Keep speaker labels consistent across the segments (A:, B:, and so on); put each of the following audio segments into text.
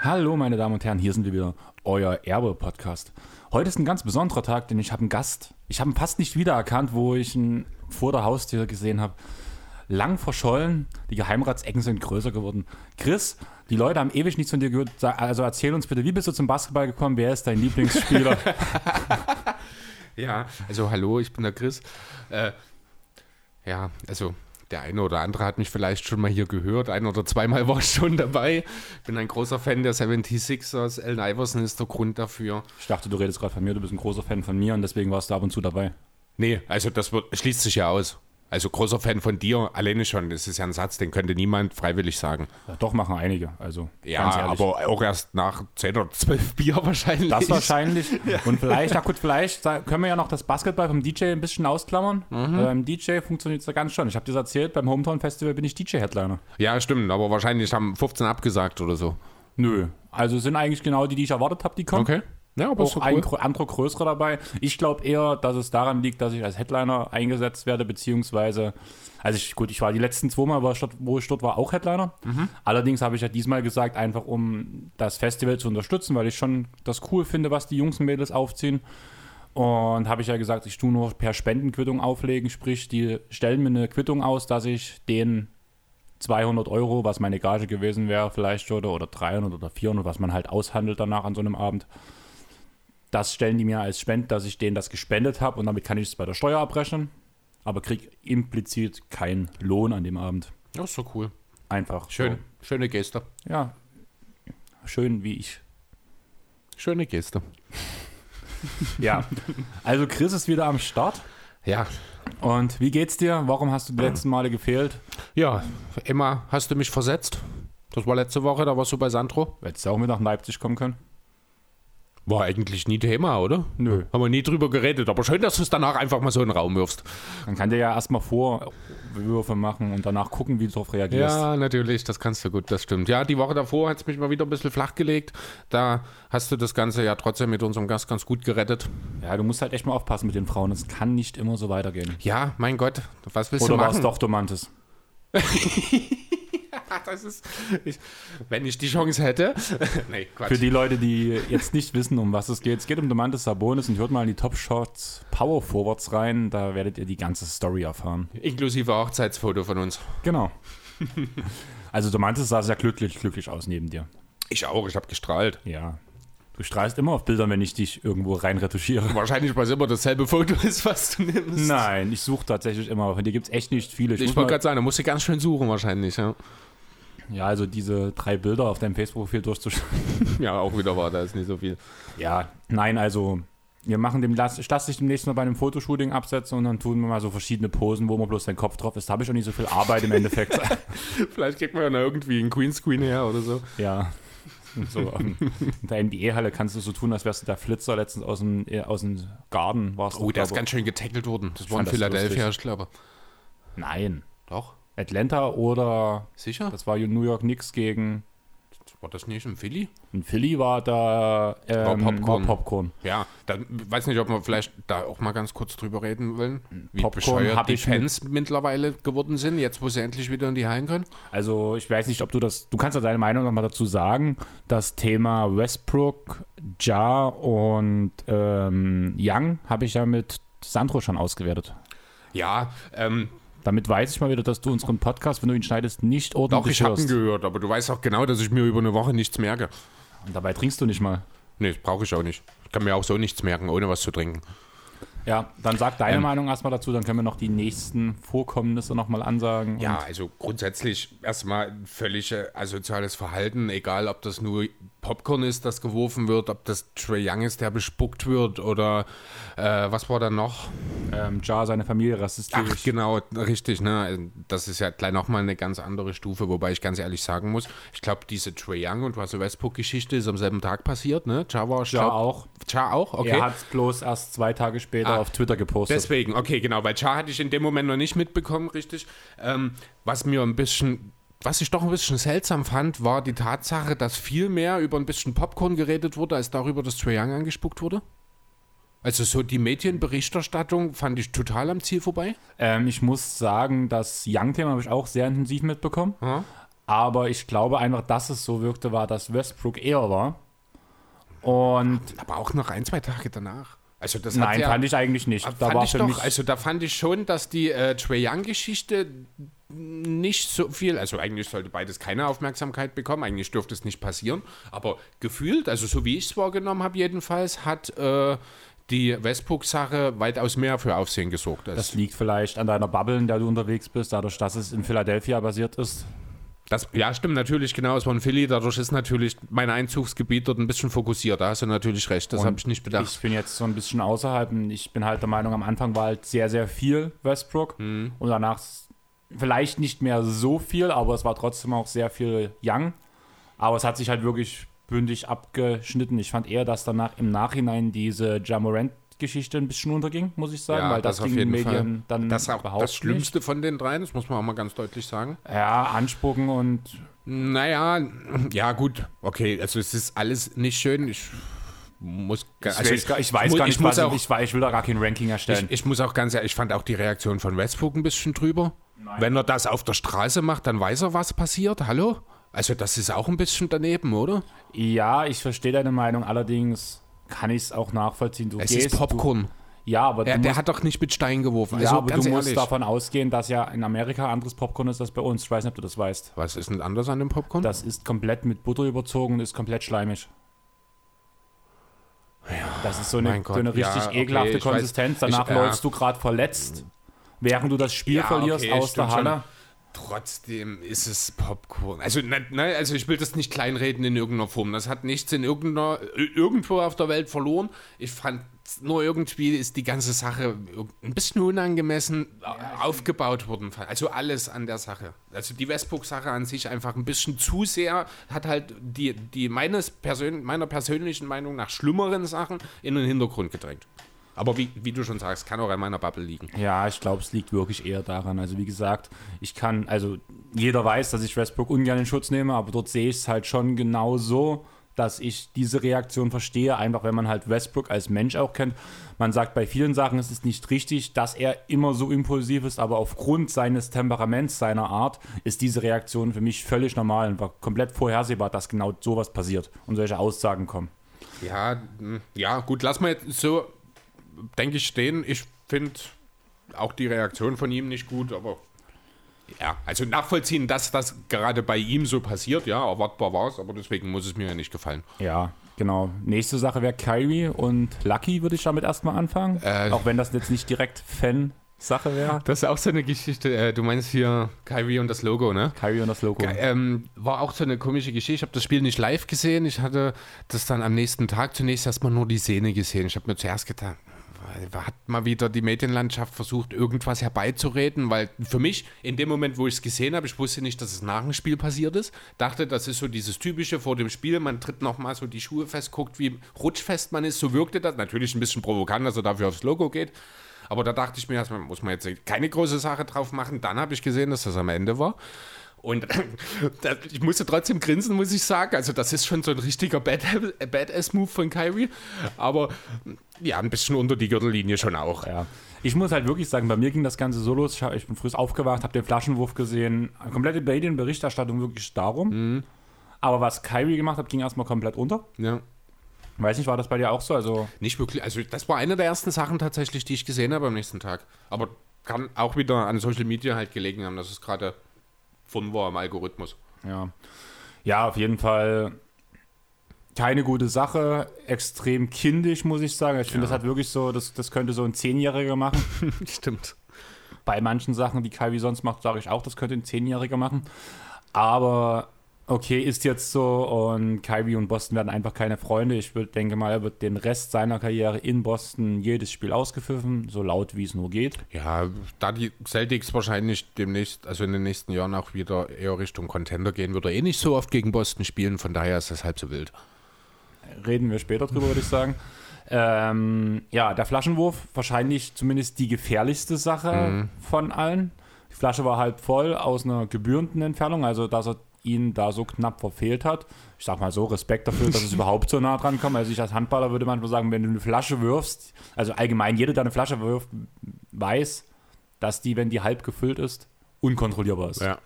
A: Hallo meine Damen und Herren, hier sind wir wieder, euer Erbe-Podcast. Heute ist ein ganz besonderer Tag, denn ich habe einen Gast. Ich habe ihn fast nicht wiedererkannt, wo ich ihn vor der Haustür gesehen habe. Lang verschollen, die Geheimratsecken sind größer geworden. Chris, die Leute haben ewig nichts von dir gehört. Also erzähl uns bitte, wie bist du zum Basketball gekommen? Wer ist dein Lieblingsspieler?
B: Ja, also hallo, ich bin der Chris. Äh, ja, also der eine oder andere hat mich vielleicht schon mal hier gehört. Ein oder zweimal war ich schon dabei. Bin ein großer Fan der 76ers. Allen Iverson ist der Grund dafür.
A: ich dachte, du redest gerade von mir, du bist ein großer Fan von mir und deswegen warst du ab und zu dabei.
B: Nee, also das wird, schließt sich ja aus. Also großer Fan von dir, alleine schon. Das ist ja ein Satz, den könnte niemand freiwillig sagen.
A: Ja, doch, machen einige. Also,
B: Ja, aber auch erst nach 10 oder 12 Bier wahrscheinlich.
A: Das wahrscheinlich. Und vielleicht, na gut, vielleicht können wir ja noch das Basketball vom DJ ein bisschen ausklammern.
B: Mhm.
A: Äh, Beim DJ funktioniert es ja ganz schon. Ich habe dir das erzählt, beim Hometown Festival bin ich DJ-Headliner.
B: Ja, stimmt, aber wahrscheinlich haben 15 abgesagt oder so.
A: Nö. Also sind eigentlich genau die, die ich erwartet habe, die kommen.
B: Okay. Ja, aber
A: Auch ein
B: cool.
A: grö- anderer größerer dabei. Ich glaube eher, dass es daran liegt, dass ich als Headliner eingesetzt werde, beziehungsweise, also ich, gut, ich war die letzten zwei Mal, wo ich dort war, auch Headliner.
B: Mhm.
A: Allerdings habe ich ja diesmal gesagt, einfach um das Festival zu unterstützen, weil ich schon das cool finde, was die Jungs und Mädels aufziehen. Und habe ich ja gesagt, ich tue nur per Spendenquittung auflegen, sprich, die stellen mir eine Quittung aus, dass ich den 200 Euro, was meine Gage gewesen wäre, vielleicht oder, oder 300 oder 400, was man halt aushandelt danach an so einem Abend. Das stellen die mir als Spend, dass ich denen das gespendet habe und damit kann ich es bei der Steuer abrechnen, aber kriege implizit keinen Lohn an dem Abend.
B: Ja, ist doch cool.
A: Einfach.
B: Schön. Schöne Geste.
A: So. Ja. Schön wie ich.
B: Schöne Geste.
A: Ja. Also Chris ist wieder am Start.
B: Ja.
A: Und wie geht's dir? Warum hast du die letzten Male gefehlt?
B: Ja, Emma, hast du mich versetzt? Das war letzte Woche, da warst du bei Sandro.
A: Hättest du auch mit nach Leipzig kommen können?
B: War eigentlich nie Thema, oder?
A: Nö.
B: Haben wir nie drüber geredet, aber schön, dass du es danach einfach mal so in den Raum wirfst.
A: Man kann dir ja erstmal Vorwürfe machen und danach gucken, wie du darauf reagierst.
B: Ja, natürlich, das kannst du gut, das stimmt. Ja, die Woche davor hat es mich mal wieder ein bisschen flach gelegt. Da hast du das Ganze ja trotzdem mit unserem Gast ganz gut gerettet.
A: Ja, du musst halt echt mal aufpassen mit den Frauen. Es kann nicht immer so weitergehen.
B: Ja, mein Gott, was willst
A: Oder
B: du
A: war es
B: machen?
A: doch Domantes?
B: Das ist, ich, wenn ich die Chance hätte. nee, Quatsch.
A: Für die Leute, die jetzt nicht wissen, um was es geht. Es geht um Domantes Sabonis und hört mal in die Top Shots Power Forwards rein. Da werdet ihr die ganze Story erfahren.
B: Inklusive Hochzeitsfoto von uns.
A: Genau. Also Domantes sah sehr glücklich, glücklich aus neben dir.
B: Ich auch, ich habe gestrahlt.
A: Ja. Du strahlst immer auf Bildern, wenn ich dich irgendwo rein retuschiere.
B: Wahrscheinlich, weil es immer dasselbe Foto ist, was du nimmst.
A: Nein, ich suche tatsächlich immer. Von dir gibt es echt nicht viele.
B: Ich
A: muss
B: wollte gerade sagen, da musst du ganz schön suchen wahrscheinlich, ja.
A: Ja, also diese drei Bilder auf deinem Facebook-Profil durchzuschauen.
B: Ja, auch wieder war, da ist nicht so viel.
A: Ja, nein, also wir machen dem, lass, ich lasse dich demnächst mal bei einem Fotoshooting absetzen und dann tun wir mal so verschiedene Posen, wo man bloß dein Kopf drauf ist. Da habe ich auch nicht so viel Arbeit im Endeffekt.
B: Vielleicht kriegt man ja irgendwie einen Greenscreen her oder so.
A: ja. So, ähm, in der NBA-Halle kannst du so tun, als wärst du der Flitzer letztens aus dem, äh, aus dem Garten. Warst
B: Oh,
A: du,
B: der ist ganz schön getackelt worden. Das war in Philadelphia, ich glaube.
A: Nein.
B: Doch.
A: Atlanta oder
B: Sicher?
A: das war New York Knicks gegen
B: war das nicht in Philly?
A: in Philly war da ähm,
B: War Popcorn.
A: war Popcorn.
B: Ja, dann weiß nicht, ob wir vielleicht da auch mal ganz kurz drüber reden wollen. Wie
A: Popcorn
B: bescheuert die
A: ich mit-
B: Fans mittlerweile geworden sind, jetzt wo sie endlich wieder in die Hallen können.
A: Also ich weiß nicht, ob du das, du kannst ja deine Meinung nochmal dazu sagen. Das Thema Westbrook, Ja und ähm, Young habe ich ja mit Sandro schon ausgewertet.
B: Ja, ähm,
A: Damit weiß ich mal wieder, dass du unseren Podcast, wenn du ihn schneidest, nicht
B: doch,
A: ordentlich
B: ich habe ihn gehört, aber du weißt auch genau, dass ich mir über eine Woche nichts merke.
A: Und dabei trinkst du nicht mal.
B: Nee, das brauche ich auch nicht. Ich kann mir auch so nichts merken, ohne was zu trinken.
A: Ja, dann sag deine
B: Ähm.
A: Meinung erstmal dazu, dann können wir noch die nächsten Vorkommnisse nochmal ansagen.
B: Ja, also grundsätzlich erstmal völlig äh, asoziales Verhalten, egal ob das nur Popcorn ist, das geworfen wird, ob das Trey Young ist, der bespuckt wird oder äh, was war da noch?
A: ähm, Ja, seine Familie rassistisch.
B: Ach, genau, richtig, ne? Das ist ja gleich nochmal eine ganz andere Stufe, wobei ich ganz ehrlich sagen muss, ich glaube, diese Trey Young und Russell Westbrook-Geschichte ist am selben Tag passiert, ne? Ja war, ich
A: Ja
B: glaub-
A: auch.
B: Ja auch, okay.
A: Er hat es bloß erst zwei Tage später
B: Ah,
A: auf Twitter gepostet.
B: Deswegen, okay, genau, weil Char hatte ich in dem Moment noch nicht mitbekommen, richtig. Ähm, was mir ein bisschen was ich doch ein bisschen seltsam fand, war die Tatsache, dass viel mehr über ein bisschen Popcorn geredet wurde, als darüber, dass Trae Young angespuckt wurde. Also so die Medienberichterstattung fand ich total am Ziel vorbei.
A: Ähm, ich muss sagen, das Young-Thema habe ich auch sehr intensiv mitbekommen.
B: Ja.
A: Aber ich glaube einfach, dass es so wirkte, war, dass Westbrook eher war. Und
B: Aber auch noch ein, zwei Tage danach. Also das
A: nein,
B: ja,
A: fand ich eigentlich nicht. Da
B: fand
A: war
B: ich
A: für
B: doch,
A: mich
B: also da fand ich schon, dass die äh, Trae Young-Geschichte nicht so viel, also eigentlich sollte beides keine Aufmerksamkeit bekommen, eigentlich dürfte es nicht passieren, aber gefühlt, also so wie ich es wahrgenommen habe jedenfalls, hat äh, die Westbrook-Sache weitaus mehr für Aufsehen gesorgt.
A: Das liegt vielleicht an deiner Bubble, in der du unterwegs bist, dadurch, dass es in Philadelphia basiert ist.
B: Das, ja, stimmt natürlich, genau. Es war in Philly. Dadurch ist natürlich mein Einzugsgebiet dort ein bisschen fokussiert. Da hast du natürlich recht. Das habe ich nicht bedacht.
A: Ich bin jetzt so ein bisschen außerhalb. und Ich bin halt der Meinung, am Anfang war halt sehr, sehr viel Westbrook.
B: Mhm.
A: Und danach vielleicht nicht mehr so viel, aber es war trotzdem auch sehr viel Young. Aber es hat sich halt wirklich bündig abgeschnitten. Ich fand eher, dass danach im Nachhinein diese Jamorant-Geschichte ein bisschen unterging, muss ich sagen,
B: Ja,
A: weil das,
B: das auf
A: ging den Medien dann
B: das ist auch das Schlimmste von den dreien, das muss man auch mal ganz deutlich sagen.
A: nicht. Ja, anspucken und
B: Naja, ja, gut. Okay, also es ist alles nicht schön. Ich muss
A: ich,
B: also
A: weiß, gar- ich weiß
B: mu-
A: gar nicht,
B: ich muss
A: was
B: auch,
A: ich, weiß, ich will da gar kein Ranking erstellen.
B: ich, ich muss auch ganz ehrlich, ich fand auch die Reaktion von Westbrook ein bisschen drüber. Wenn er das auf der Straße macht, dann weiß er, was passiert. Hallo? Also das ist auch ein bisschen daneben, oder?
A: ja, ich verstehe deine Meinung, allerdings kann ich es auch nachvollziehen. Du
B: Es
A: gehst,
B: ist Popcorn.
A: Du, ja, aber
B: Er,
A: du
B: der
A: musst,
B: hat doch nicht mit Stein geworfen.
A: ja,
B: Also
A: aber du musst
B: ehrlich.
A: davon ausgehen, dass ja in Amerika anderes Popcorn ist als bei uns. Ich weiß nicht, ob du das weißt.
B: was ist denn anders an dem Popcorn?
A: Das ist komplett mit Butter überzogen und ist komplett schleimig. das ist so eine, so eine
B: ja,
A: richtig
B: okay,
A: ekelhafte
B: weiß.
A: Konsistenz. Danach
B: Ich- ja.
A: läufst du gerade verletzt, während du das Spiel
B: Ja,
A: verlierst
B: okay,
A: aus der
B: stimmt schon.
A: Halle.
B: Trotzdem ist es Popcorn. Also, ne, ne, also ich will das nicht kleinreden in irgendeiner Form. Das hat nichts in irgendeiner, irgendwo auf der Welt verloren. Ich fand nur irgendwie ist die ganze Sache ein bisschen unangemessen aufgebaut worden. Also alles an der Sache. Also die Westbrook-Sache an sich einfach ein bisschen zu sehr, hat halt die, die meines Persön meiner persönlichen Meinung nach schlimmeren Sachen in den Hintergrund gedrängt. Aber wie, wie du schon sagst, kann auch an meiner Bubble liegen.
A: Ja, ich glaube, es liegt wirklich eher daran. Also wie gesagt, ich kann, also jeder weiß, dass ich Westbrook ungern in Schutz nehme, aber dort sehe ich es halt schon genau so, dass ich diese Reaktion verstehe, einfach wenn man halt Westbrook als Mensch auch kennt. Man sagt bei vielen Sachen, es ist nicht richtig, dass er immer so impulsiv ist, aber aufgrund seines Temperaments, seiner Art, ist diese Reaktion für mich völlig normal und war komplett vorhersehbar, dass genau sowas passiert und solche Aussagen kommen.
B: Ja, mh, ja, gut, lass mal jetzt so, denke ich, stehen. Ich finde auch die Reaktion von ihm nicht gut, aber ja, also nachvollziehen, dass das gerade bei ihm so passiert, ja, erwartbar war es, aber deswegen muss es mir ja nicht gefallen.
A: Ja, genau. Nächste Sache wäre Kyrie und Lucky, würde ich damit erstmal anfangen.
B: Äh.
A: Auch wenn das jetzt nicht direkt Fan-Sache wäre.
B: Das ist auch so eine Geschichte, äh, du meinst hier Kyrie und das Logo, ne?
A: Kyrie und das Logo.
B: Ähm, war auch so eine komische Geschichte. Ich habe das Spiel nicht live gesehen. Ich hatte das dann am nächsten Tag zunächst erstmal nur die Szene gesehen. Ich habe mir zuerst gedacht, hat mal wieder die Medienlandschaft versucht, irgendwas herbeizureden, weil für mich, in dem Moment, wo ich es gesehen habe, ich wusste nicht, dass es nach dem Spiel passiert ist, dachte, das ist so dieses typische vor dem Spiel, man tritt nochmal so die Schuhe fest, guckt, wie rutschfest man ist, so wirkte das. Natürlich ein bisschen provokant, dass er dafür aufs Logo geht. Aber da dachte ich mir erstmal, muss man jetzt keine große Sache drauf machen. Dann habe ich gesehen, dass das am Ende war. Und das- ich musste trotzdem grinsen, muss ich sagen. Also, das ist schon so ein richtiger Bad- Badass-Move von Kyrie. Aber ja, ein bisschen unter die Gürtellinie schon auch.
A: Ja. Ich muss halt wirklich sagen, bei mir ging das Ganze so los. Ich, hab, ich bin früh aufgewacht, habe den Flaschenwurf gesehen. Komplette Medien-Berichterstattung wirklich darum.
B: Mhm.
A: Aber was Kyrie gemacht hat, ging erstmal komplett unter.
B: Ja.
A: Weiß nicht, war das bei dir auch so? Also,
B: Nicht wirklich. Also, das war eine der ersten Sachen tatsächlich, die ich gesehen habe am nächsten Tag. Aber kann auch wieder an Social Media halt gelegen haben, dass es gerade von war im Algorithmus.
A: ja. Ja, auf jeden Fall keine gute Sache. Extrem kindisch, muss ich sagen. Ich finde,
B: Ja.
A: das hat wirklich so, das, das könnte so ein Zehnjähriger machen.
B: Stimmt.
A: bei manchen Sachen, die Kyrie sonst macht, sage ich auch, das könnte ein Zehnjähriger machen. Aber okay, ist jetzt so und Kyrie und Boston werden einfach keine Freunde. Ich würd, denke mal, er wird den Rest seiner Karriere in Boston jedes Spiel ausgepfiffen, so laut wie es nur geht.
B: Ja, da die Celtics wahrscheinlich demnächst, also in den nächsten Jahren auch wieder eher Richtung Contender gehen, wird er eh nicht so oft gegen Boston spielen, von daher ist das halb so wild.
A: Reden wir später drüber, würde ich sagen. Ähm, ja, der Flaschenwurf, wahrscheinlich zumindest die gefährlichste Sache von allen. Die Flasche war halb voll aus einer gebührenden Entfernung, also dass er ihn da so knapp verfehlt hat. Ich sag mal so, Respekt dafür, dass es überhaupt so nah dran kommt. Also ich als Handballer würde manchmal sagen, wenn du eine Flasche wirfst, also allgemein jeder, der eine Flasche wirft, weiß, dass die, wenn die halb gefüllt ist, unkontrollierbar ist.
B: Ja.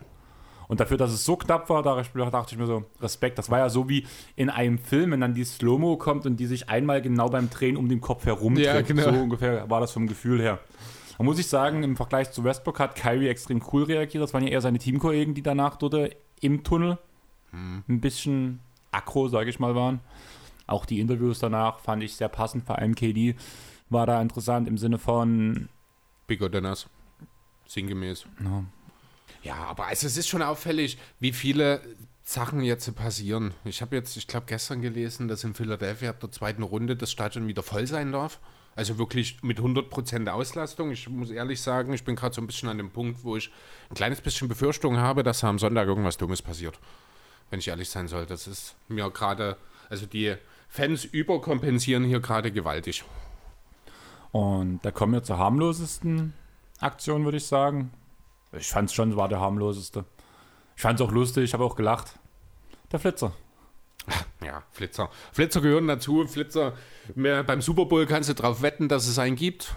A: Und dafür, dass es so knapp war, da dachte ich mir so, Respekt. Das war ja so wie in einem Film, wenn dann die Slow-Mo kommt und die sich einmal genau beim Drehen um den Kopf herum dreht.
B: Ja, genau.
A: So ungefähr war das vom Gefühl her. Da muss ich sagen, im Vergleich zu Westbrook hat Kyrie extrem cool reagiert. Das waren ja eher seine Teamkollegen, die danach dort im Tunnel ein bisschen aggro, sage ich mal, waren. Auch die Interviews danach fand ich sehr passend. Vor allem KD war da interessant im Sinne von.
B: Bigger than us. Sinngemäß.
A: Ja.
B: Ja, aber also es ist schon auffällig, wie viele Sachen jetzt passieren. Ich habe jetzt, ich glaube, gestern gelesen, dass in Philadelphia ab der zweiten Runde das Stadion wieder voll sein darf. Also wirklich mit 100% Auslastung. Ich muss ehrlich sagen, ich bin gerade so ein bisschen an dem Punkt, wo ich ein kleines bisschen Befürchtung habe, dass am Sonntag irgendwas Dummes passiert. Wenn ich ehrlich sein soll. Das ist mir gerade, also die Fans überkompensieren hier gerade gewaltig.
A: Und da kommen wir zur harmlosesten Aktion, würde ich sagen. Ich fand es schon, war der harmloseste. Ich fand es auch lustig, ich habe auch gelacht. Der Flitzer.
B: Ja, Flitzer. Flitzer gehören dazu. Flitzer, beim Super Bowl kannst du darauf wetten, dass es einen gibt.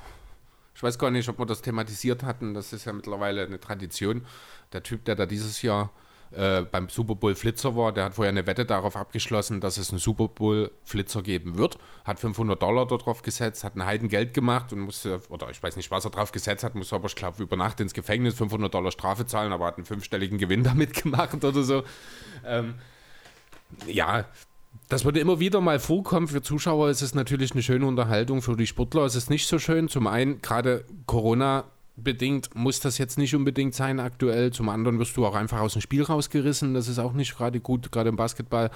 B: Ich weiß gar nicht, ob wir das thematisiert hatten. Das ist ja mittlerweile eine Tradition. Der Typ, der da dieses Jahr äh, beim Super Bowl Flitzer war, der hat vorher eine Wette darauf abgeschlossen, dass es einen Super Bowl Flitzer geben wird. Hat 500 Dollar darauf gesetzt, hat ein Heidengeld gemacht und musste, oder ich weiß nicht, was er drauf gesetzt hat, musste aber, ich glaube, über Nacht ins Gefängnis 500 Dollar Strafe zahlen, aber hat einen fünfstelligen Gewinn damit gemacht oder so. Ähm, ja, das würde immer wieder mal vorkommen. Für Zuschauer ist es natürlich eine schöne Unterhaltung. Für die Sportler ist es nicht so schön. Zum einen, gerade Corona bedingt muss das jetzt nicht unbedingt sein aktuell. Zum anderen wirst du auch einfach aus dem Spiel rausgerissen. Das ist auch nicht gerade gut, gerade im Basketball,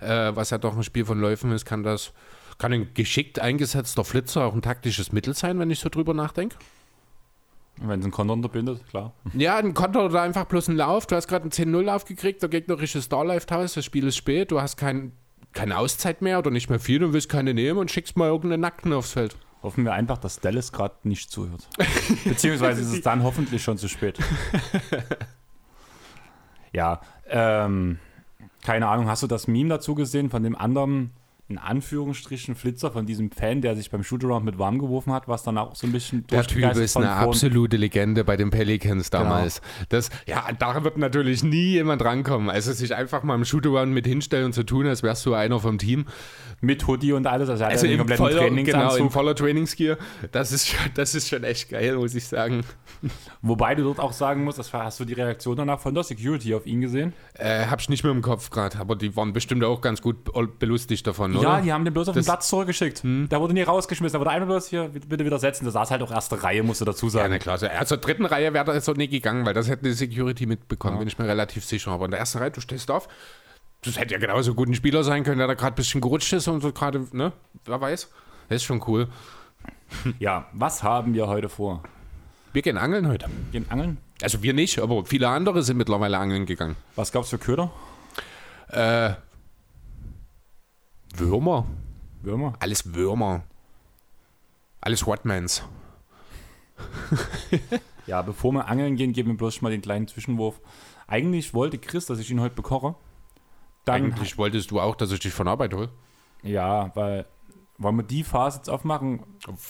B: äh, was ja doch ein Spiel von Läufen ist, kann das, kann ein geschickt eingesetzter Flitzer auch ein taktisches Mittel sein, wenn ich so drüber nachdenke.
A: Wenn es einen Konter unterbindet, klar.
B: Ja, ein Konter oder einfach bloß ein Lauf. Du hast gerade einen 10-0-Lauf gekriegt, der gegnerische Star läuft aus, das Spiel ist spät, du hast kein, keine Auszeit mehr oder nicht mehr viel und willst keine nehmen und schickst mal irgendeinen Nackten aufs Feld.
A: Hoffen wir einfach, dass Dallas gerade nicht zuhört. Beziehungsweise ist es dann hoffentlich schon zu spät. ja, ähm, keine Ahnung, hast du das Meme dazu gesehen von dem anderen in Anführungsstrichen Flitzer von diesem Fan, der sich beim Shootaround mit warm geworfen hat, was dann auch so ein bisschen
B: Der Typ ist eine absolute Legende bei den Pelicans damals. Genau. Das, ja, da wird natürlich nie jemand rankommen. Also sich einfach mal im Shootaround mit hinstellen und zu tun, als wärst du einer vom Team.
A: Mit Hoodie und alles,
B: also, also im voller, genau, in voller Trainingsgear. Das ist, schon, das ist schon echt geil, muss ich sagen.
A: Wobei du dort auch sagen musst, das war, hast du die Reaktion danach von der Security auf ihn gesehen?
B: Äh, hab ich nicht mehr im Kopf gerade, aber die waren bestimmt auch ganz gut belustigt davon,
A: oder? Ja, die haben den bloß auf das, den Platz zurückgeschickt. Hm. Der wurde nie rausgeschmissen, da wurde einer bloß hier, bitte wieder setzen. Da saß halt auch erste Reihe, musst du dazu sagen. Ja,
B: na klar. Also dritten Reihe wäre da jetzt auch nicht gegangen, weil das hätte die Security mitbekommen, ja. bin ich mir relativ sicher. Aber in der ersten Reihe, du stehst auf, das hätte ja genauso gut ein Spieler sein können, der da gerade ein bisschen gerutscht ist und so gerade, ne? Wer weiß. Das ist schon cool.
A: Ja, was haben wir heute vor?
B: Wir gehen angeln heute.
A: Gehen angeln?
B: Also wir nicht, aber viele andere sind mittlerweile angeln gegangen.
A: Was gab's für Köder?
B: Äh, Würmer.
A: Würmer?
B: Alles Würmer. Alles Whatmans.
A: ja, bevor wir angeln gehen, geben wir bloß schon mal den kleinen Zwischenwurf. Eigentlich wollte Chris, dass ich ihn heute bekoche.
B: Dann Eigentlich wolltest du auch, dass ich dich von Arbeit hole.
A: Ja, weil wollen wir die Phase jetzt aufmachen?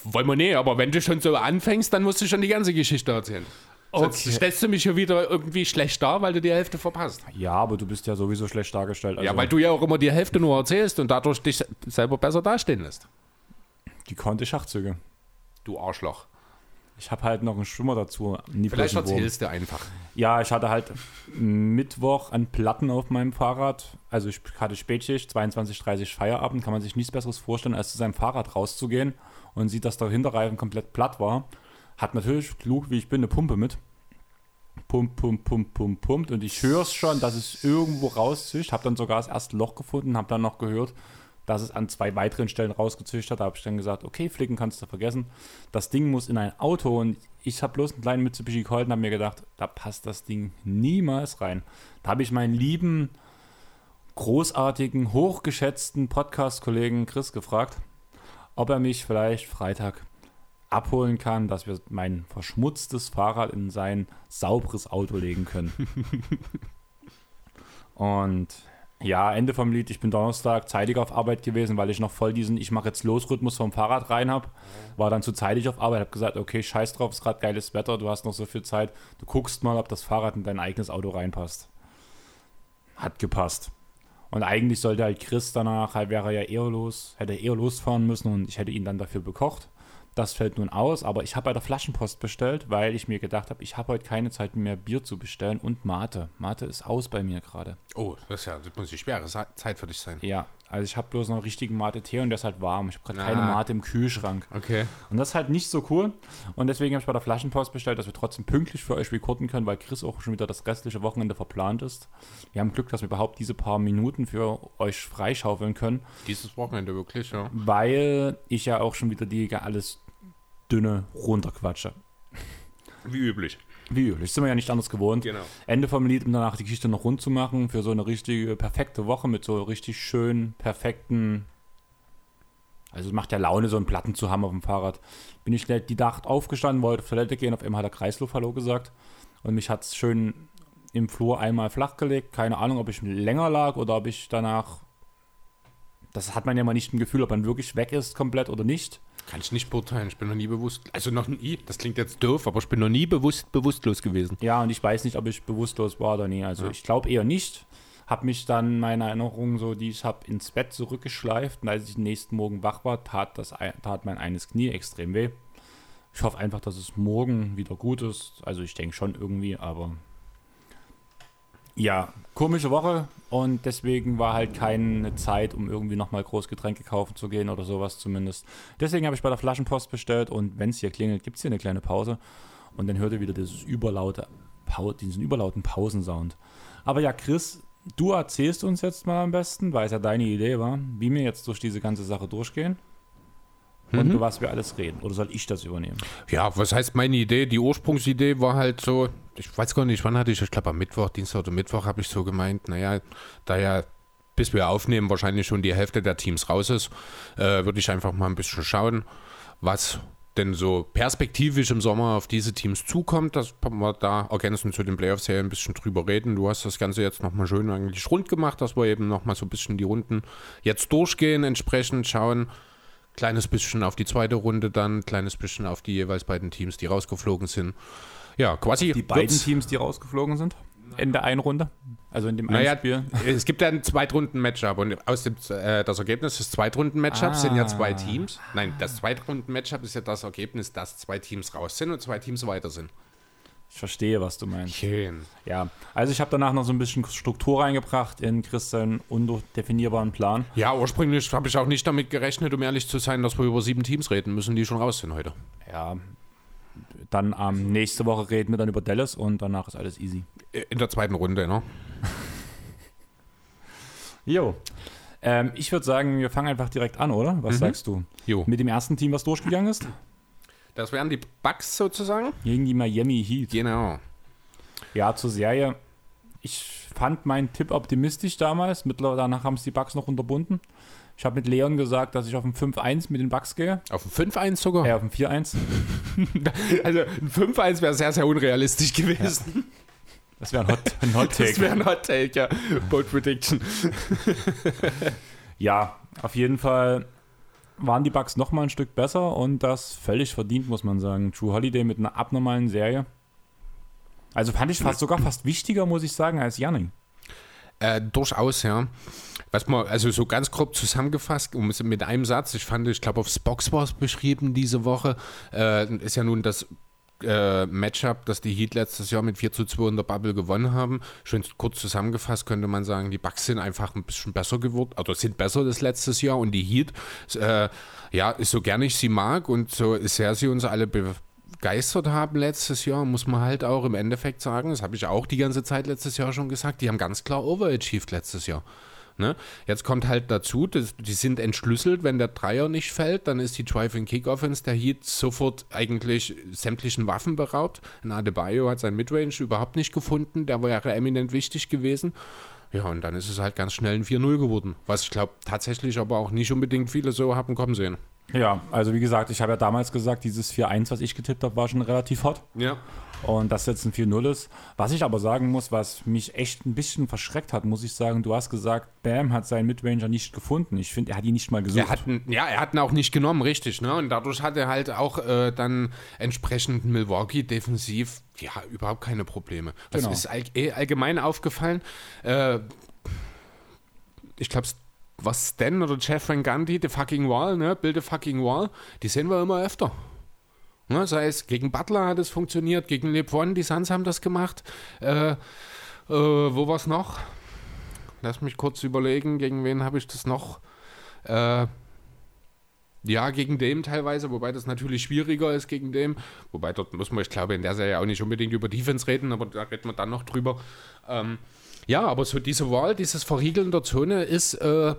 B: Wollen wir nicht, aber wenn du schon so anfängst, dann musst du schon die ganze Geschichte erzählen. Okay. Sonst stellst du mich hier wieder irgendwie schlecht dar, weil du die Hälfte verpasst.
A: Ja, aber du bist ja sowieso schlecht dargestellt.
B: Also ja, weil du ja auch immer die Hälfte nur erzählst und dadurch dich selber besser dastehen lässt.
A: Die konnte Schachzüge.
B: Du Arschloch.
A: Ich habe halt noch einen Schwimmer dazu.
B: Vielleicht erzählst du einfach.
A: Ja, ich hatte halt Mittwoch an Platten auf meinem Fahrrad. Also ich hatte Spätschicht, 22.30 Feierabend. Kann man sich nichts Besseres vorstellen, als zu seinem Fahrrad rauszugehen und sieht, dass der Hinterreifen komplett platt war. Hat natürlich, klug wie ich bin, eine Pumpe mit. Pump, pump, pump, pump, pumpt. Und ich höre es schon, dass es irgendwo rauszischt. Habe dann sogar das erste Loch gefunden, habe dann noch gehört, dass es an zwei weiteren Stellen rausgezischt hat. Da habe ich dann gesagt, okay, flicken kannst du vergessen. Das Ding muss in ein Auto und ich habe bloß einen kleinen Mitsubishi Colt und habe mir gedacht, da passt das Ding niemals rein. Da habe ich meinen lieben, großartigen, hochgeschätzten Podcast-Kollegen Chris gefragt, ob er mich vielleicht Freitag abholen kann, dass wir mein verschmutztes Fahrrad in sein sauberes Auto legen können. Und ja, Ende vom Lied, ich bin Donnerstag zeitig auf Arbeit gewesen, weil ich noch voll diesen Ich mache jetzt Los-Rhythmus vom Fahrrad rein habe. War dann zu zeitig auf Arbeit, habe gesagt, okay, scheiß drauf, ist gerade geiles Wetter, du hast noch so viel Zeit. Du guckst mal, ob das Fahrrad in dein eigenes Auto reinpasst. Hat gepasst. Und eigentlich sollte halt Chris danach, halt wäre er ja eher los, hätte er eher losfahren müssen und ich hätte ihn dann dafür bekocht. Das fällt nun aus, aber ich habe bei der Flaschenpost bestellt, weil ich mir gedacht habe, ich habe heute keine Zeit mehr Bier zu bestellen und Mate. Mate ist aus bei mir gerade.
B: Oh, das, ist ja, das muss eine schwere Zeit für dich sein.
A: Ja, also ich habe bloß noch richtigen Mate-Tee und der ist halt warm. Ich habe gerade
B: Ah.
A: keine Mate im Kühlschrank.
B: Okay.
A: Und das ist halt nicht so cool. Und deswegen habe ich bei der Flaschenpost bestellt, dass wir trotzdem pünktlich für euch recorden können, weil Chris auch schon wieder das restliche Wochenende verplant ist. Wir haben Glück, dass wir überhaupt diese paar Minuten für euch freischaufeln können,
B: Dieses Wochenende wirklich, ja.
A: weil ich ja auch schon wieder die alles dünne runterquatsche.
B: Wie üblich.
A: Wie üblich, sind wir ja nicht anders gewohnt.
B: Genau.
A: Ende vom Lied, um danach die Geschichte noch rund zu machen, für so eine richtige, perfekte Woche mit so richtig schön, perfekten. Also es macht ja Laune, so einen Platten zu haben auf dem Fahrrad. Bin ich die Nacht aufgestanden, wollte auf Toilette gehen, auf einmal hat der Kreislauf Hallo gesagt. Und mich hat es schön im Flur einmal flach gelegt. Keine Ahnung, ob ich länger lag oder ob ich danach. Das hat man ja mal nicht im Gefühl, ob man wirklich weg ist komplett oder nicht.
B: Kann ich nicht beurteilen. Ich bin noch nie bewusst. Also noch nie. Das klingt jetzt doof, aber ich bin noch nie bewusst bewusstlos gewesen.
A: Ja, und ich weiß nicht, ob ich bewusstlos war oder nie. Also
B: Ja.
A: ich glaube eher nicht. Habe mich dann meine Erinnerungen so, die ich habe, ins Bett zurückgeschleift. Und als ich den nächsten Morgen wach war, tat, das, ein- tat mein eines Knie extrem weh. Ich hoffe einfach, dass es morgen wieder gut ist. Also ich denke schon irgendwie, aber ja, komische Woche. Und deswegen war halt keine Zeit, um irgendwie nochmal groß Getränke kaufen zu gehen oder sowas zumindest. Deswegen habe ich bei der Flaschenpost bestellt und wenn es hier klingelt, gibt es hier eine kleine Pause. Und dann hört ihr wieder dieses überlaute, diesen überlauten Pausensound. Aber ja, Chris, du erzählst uns jetzt mal am besten, weil es ja deine Idee war, wie wir jetzt durch diese ganze Sache durchgehen und
B: Mhm.
A: über was wir alles reden. Oder soll ich das übernehmen?
B: Ja, was heißt meine Idee? Die Ursprungsidee war halt so, ich weiß gar nicht, wann hatte ich, ich glaube am Mittwoch, Dienstag oder Mittwoch habe ich so gemeint, naja, da ja bis wir aufnehmen wahrscheinlich schon die Hälfte der Teams raus ist, äh, würde ich einfach mal ein bisschen schauen, was denn so perspektivisch im Sommer auf diese Teams zukommt, dass wir da ergänzend zu den Playoffs her ein bisschen drüber reden. Du hast das Ganze jetzt nochmal schön eigentlich rund gemacht, dass wir eben nochmal so ein bisschen die Runden jetzt durchgehen, entsprechend schauen, kleines bisschen auf die zweite Runde dann, kleines bisschen auf die jeweils beiden Teams, die rausgeflogen sind. Ja, quasi.
A: Die beiden Teams, die rausgeflogen sind? In der einen Runde? Also in dem einen
B: Naja,
A: Spiel?
B: es gibt ja ein Zweitrunden-Matchup und aus dem, äh, das Ergebnis des Zweitrunden-Matchups sind ja zwei
A: Ah.
B: Teams. Nein, das Zweitrunden-Matchup ist ja das Ergebnis, dass zwei Teams raus sind und zwei Teams weiter sind.
A: Ich verstehe, was du meinst.
B: Schön.
A: Ja, also ich habe danach noch so ein bisschen Struktur reingebracht in Christian undurchdefinierbaren Plan.
B: Ja, ursprünglich habe ich auch nicht damit gerechnet, um ehrlich zu sein, dass wir über sieben Teams reden müssen, die schon raus sind heute.
A: Ja, dann ähm, nächste Woche reden wir dann über Dallas und danach ist alles easy.
B: In der zweiten Runde, ne?
A: Jo. Ähm, ich würde sagen, wir fangen einfach direkt an, oder? Was
B: Mhm.
A: sagst du?
B: Jo.
A: Mit dem ersten Team, was durchgegangen ist?
B: Das wären die Bugs sozusagen?
A: Gegen die Miami Heat.
B: Genau.
A: Ja, zur Serie. Ich fand meinen Tipp optimistisch damals. Mittlerweile danach haben es die Bucks noch unterbunden. Ich habe mit Leon gesagt, dass ich auf ein 5-1 mit den Bucks gehe.
B: Auf ein 5-1 sogar?
A: Äh, auf ein 4-1.
B: Also ein 5-1 wäre sehr, sehr unrealistisch gewesen.
A: Das wäre ein Hot, ein Hot
B: Das
A: Take.
B: wäre ein Hot Take, ja. Bold Prediction.
A: Ja, auf jeden Fall waren die Bucks noch mal ein Stück besser und das völlig verdient, muss man sagen. True Holiday mit einer abnormalen Serie. Also fand ich fast sogar fast wichtiger, muss ich sagen, als Janning.
B: Äh, durchaus, ja. Was man, also so ganz grob zusammengefasst, um es mit einem Satz, ich fand, ich glaube, auf Spox war es beschrieben diese Woche, äh, ist ja nun das äh, Matchup, das die Heat letztes Jahr mit 4 zu 2 in der Bubble gewonnen haben. Schön kurz zusammengefasst könnte man sagen, die Bucks sind einfach ein bisschen besser geworden, oder sind besser das letztes Jahr und die Heat, äh, ja, so gerne ich sie mag und so sehr sie uns alle begeistert haben letztes Jahr, muss man halt auch im Endeffekt sagen, das habe ich auch die ganze Zeit letztes Jahr schon gesagt, die haben ganz klar overachieved letztes Jahr. Ne? Jetzt kommt halt dazu, dass, die sind entschlüsselt, wenn der Dreier nicht fällt, dann ist die Drive-and-Kick-Offense der Heat sofort eigentlich sämtlichen Waffen beraubt. Ein Adebayo hat sein Midrange überhaupt nicht gefunden, der wäre eminent wichtig gewesen. Ja, und dann ist es halt ganz schnell ein 4-0 geworden, was ich glaube tatsächlich aber auch nicht unbedingt viele so haben kommen sehen.
A: Ja, also wie gesagt, ich habe ja damals gesagt, dieses 4-1, was ich getippt habe, war schon relativ hot.
B: Ja.
A: Und das jetzt ein 4-0 ist. Was ich aber sagen muss, was mich echt ein bisschen verschreckt hat, muss ich sagen, du hast gesagt, Bam hat seinen Midranger nicht gefunden. Ich finde, er hat ihn nicht mal gesucht.
B: Er hat, ja, er hat ihn auch nicht genommen, richtig. Ne? Und dadurch hat er halt auch äh, dann entsprechend Milwaukee defensiv ja überhaupt keine Probleme. Das
A: Genau.
B: ist all, eh allgemein aufgefallen. Äh, ich glaube, was Stan oder Jeff Van Gundy, The Fucking Wall, ne? Build the Fucking Wall, die sehen wir immer öfter. Ne? Sei es gegen Butler hat es funktioniert, gegen LeBron, die Suns haben das gemacht. Äh, äh, wo war es noch? Lass mich kurz überlegen, gegen wen habe ich das noch? Äh, ja, gegen dem teilweise, wobei das natürlich schwieriger ist gegen dem. Wobei dort muss man, ich glaube, in der Serie auch nicht unbedingt über Defense reden, aber da reden wir dann noch drüber. Ähm, ja, aber so diese Wahl, dieses Verriegeln der Zone ist äh,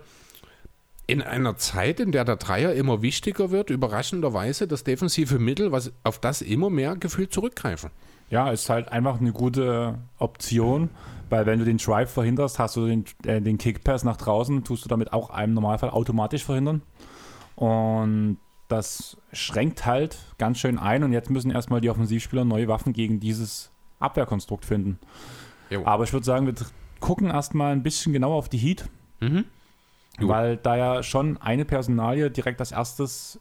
B: in einer Zeit, in der der Dreier immer wichtiger wird, überraschenderweise das defensive Mittel, was auf das immer mehr gefühlt zurückgreifen.
A: Ja, ist halt einfach eine gute Option, weil wenn du den Drive verhinderst, hast du den, äh, den Kickpass nach draußen, tust du damit auch im Normalfall automatisch verhindern. Und das schränkt halt ganz schön ein und jetzt müssen erstmal die Offensivspieler neue Waffen gegen dieses Abwehrkonstrukt finden.
B: Jo.
A: Aber ich würde sagen, wir gucken erstmal ein bisschen genauer auf die Heat,
B: Mhm. Jo.
A: weil da ja schon eine Personalie direkt als erstes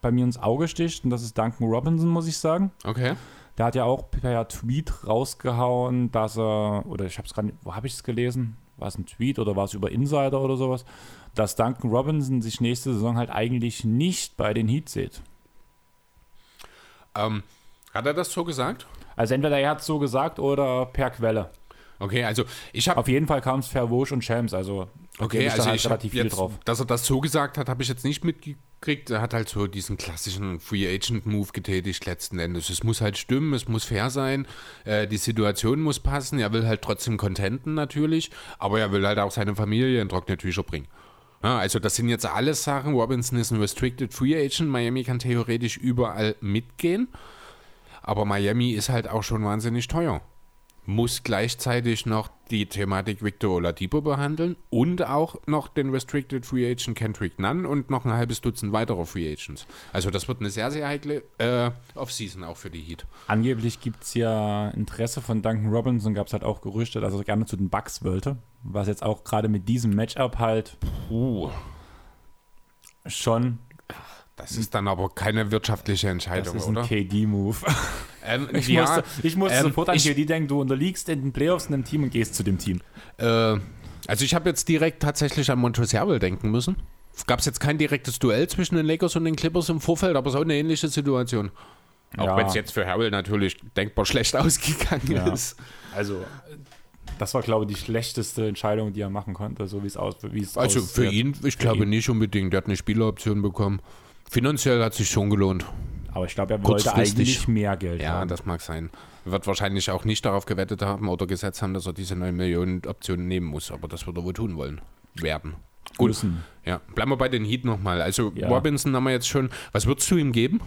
A: bei mir ins Auge sticht und das ist Duncan Robinson, muss ich sagen.
B: Okay.
A: Der hat ja auch per Tweet rausgehauen, dass er, oder ich habe es gerade, wo habe ich es gelesen? War es ein Tweet oder war es über Insider oder sowas? Dass Duncan Robinson sich nächste Saison halt eigentlich nicht bei den Heat sieht.
B: Ähm, hat er das so gesagt?
A: Also entweder er hat es so gesagt oder per Quelle.
B: Okay, also ich habe
A: Auf jeden Fall kam es per Vosch und Shams, also
B: Okay, also
A: halt
B: ich
A: relativ viel
B: jetzt,
A: drauf.
B: dass er das so gesagt hat, habe ich jetzt nicht mitgekriegt. Er hat halt so diesen klassischen Free Agent Move getätigt letzten Endes. Es muss halt stimmen, es muss fair sein, äh, die Situation muss passen. Er will halt trotzdem contenten natürlich, aber er will halt auch seine Familie in trockene Tücher bringen. Ja, also das sind jetzt alles Sachen. Robinson ist ein Restricted Free Agent. Miami kann theoretisch überall mitgehen, aber Miami ist halt auch schon wahnsinnig teuer muss gleichzeitig noch die Thematik Victor Oladipo behandeln und auch noch den Restricted Free Agent Kendrick Nunn und noch ein halbes Dutzend weiterer Free Agents. Also das wird eine sehr, sehr heikle äh, Offseason auch für die Heat.
A: Angeblich gibt es ja Interesse von Duncan Robinson, gab es halt auch Gerüchte, dass er gerne zu den Bucks wollte. Was jetzt auch gerade mit diesem Matchup halt
B: Uh,
A: schon,
B: das ist dann aber keine wirtschaftliche
A: das
B: Entscheidung,
A: ist ein
B: oder?
A: KD-Move.
B: Ähm,
A: Ich
B: ja,
A: musste, ich musste
B: ähm,
A: sofort an
B: ich-
A: KD denken, du unterliegst in den Playoffs in einem Team und gehst zu dem Team.
B: Äh, also ich habe jetzt direkt tatsächlich an Montrezl denken müssen. Gab es jetzt kein direktes Duell zwischen den Lakers und den Clippers im Vorfeld, aber so eine ähnliche Situation. Auch
A: Ja.
B: wenn es jetzt für Harrell natürlich denkbar schlecht ausgegangen
A: Ja.
B: ist.
A: Also, das war, glaube ich, die schlechteste Entscheidung, die er machen konnte, so wie es aus, es
B: Also für ihn, ich glaube
A: ihn.
B: nicht unbedingt. Der hat eine Spieleroption bekommen. Finanziell hat sich schon gelohnt.
A: Aber ich glaube, er wollte eigentlich mehr Geld
B: Ja,
A: haben.
B: das mag sein. Wird wahrscheinlich auch nicht darauf gewettet haben oder gesetzt haben, dass er diese 9 Millionen Optionen nehmen muss. Aber das wird er wohl tun wollen. Werden. Gut.
A: Müssen.
B: Ja, bleiben wir bei den Heat nochmal. Also
A: Ja.
B: Robinson haben wir jetzt schon. Was würdest du ihm geben?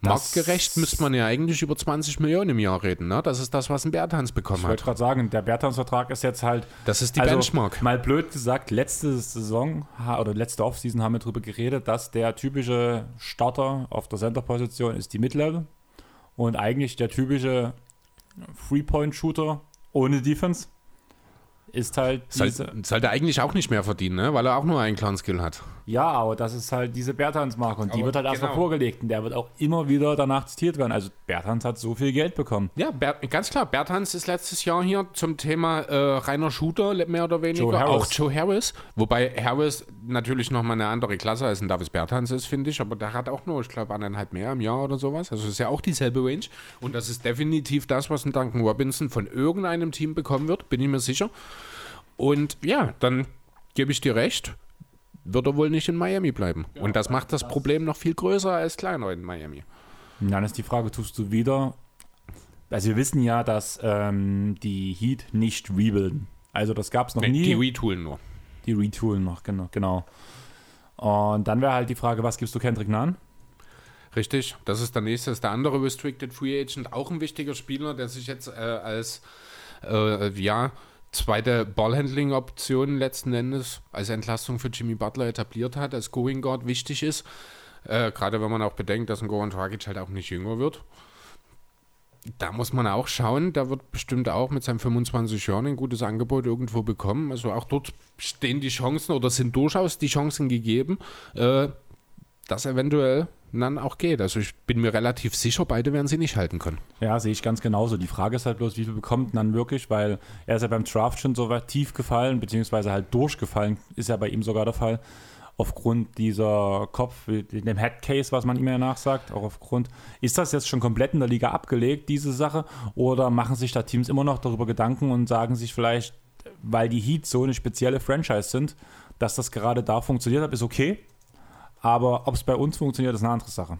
B: Marktgerecht müsste man ja eigentlich über 20 Millionen im Jahr reden. Ne? Das ist das, was ein Bertans bekommen
A: Ich wollte
B: hat.
A: gerade sagen, der Bertans-Vertrag ist jetzt halt
B: Das ist die
A: also,
B: Benchmark.
A: Mal blöd gesagt, letzte Saison oder letzte Offseason haben wir darüber geredet, dass der typische Starter auf der Center-Position ist die Mid-Level und eigentlich der typische Three-Point-Shooter ohne Defense ist halt
B: Soll, sollte eigentlich auch nicht mehr verdienen, ne? weil er auch nur einen kleinen Skill hat.
A: Ja, aber das ist halt diese Bertans-Marke und die
B: Aber
A: wird halt erstmal
B: genau.
A: vorgelegt und der wird auch immer wieder danach zitiert werden. Also Bertans hat so viel Geld bekommen.
B: Ja, Ber ganz klar. Bertans ist letztes Jahr hier zum Thema äh, reiner Shooter, mehr oder weniger.
A: Joe.
B: Auch Joe Harris. Wobei Harris natürlich nochmal eine andere Klasse als ein Davis Bertans ist, finde ich. Aber der hat auch nur, ich glaube, eineinhalb mehr im Jahr oder sowas. Also ist ja auch dieselbe Range. Und das ist definitiv das, was ein Duncan Robinson von irgendeinem Team bekommen wird, bin ich mir sicher. Und ja, dann gebe ich dir recht. Wird er wohl nicht in Miami bleiben. Und das macht das Problem noch viel größer als kleiner in Miami.
A: Dann ist die Frage, tust du wieder. Also wir wissen ja, dass ähm, die Heat nicht rebuilden. Also das gab es noch
B: Nee,
A: nie.
B: die retoolen nur.
A: Die retoolen noch, genau. genau. Und dann wäre halt die Frage, was gibst du Kendrick Nunn?
B: Richtig, das ist der nächste, ist der andere Restricted Free Agent, auch ein wichtiger Spieler, der sich jetzt äh, als äh, ja, zweite Ballhandling-Option letzten Endes als Entlastung für Jimmy Butler etabliert hat, als Going Guard wichtig ist. Äh, Gerade wenn man auch bedenkt, dass ein Goran Dragic halt auch nicht jünger wird. Da muss man auch schauen, da wird bestimmt auch mit seinen 25 Jahren ein gutes Angebot irgendwo bekommen. Also auch dort stehen die Chancen oder sind durchaus die Chancen gegeben, äh, dass eventuell dann auch geht. Also ich bin mir relativ sicher, beide werden sie nicht halten können.
A: Ja, sehe ich ganz genauso. Die Frage ist halt bloß, wie viel bekommt dann wirklich, weil er ist ja beim Draft schon so weit tief gefallen, beziehungsweise halt durchgefallen, ist ja bei ihm sogar der Fall. Aufgrund dieser Kopf, dem Headcase, was man ihm ja nachsagt, auch aufgrund, ist das jetzt schon komplett in der Liga abgelegt, diese Sache, oder machen sich da Teams immer noch darüber Gedanken und sagen sich vielleicht, weil die Heat so eine spezielle Franchise sind, dass das gerade da funktioniert hat, ist okay, aber ob es bei uns funktioniert, ist eine andere Sache.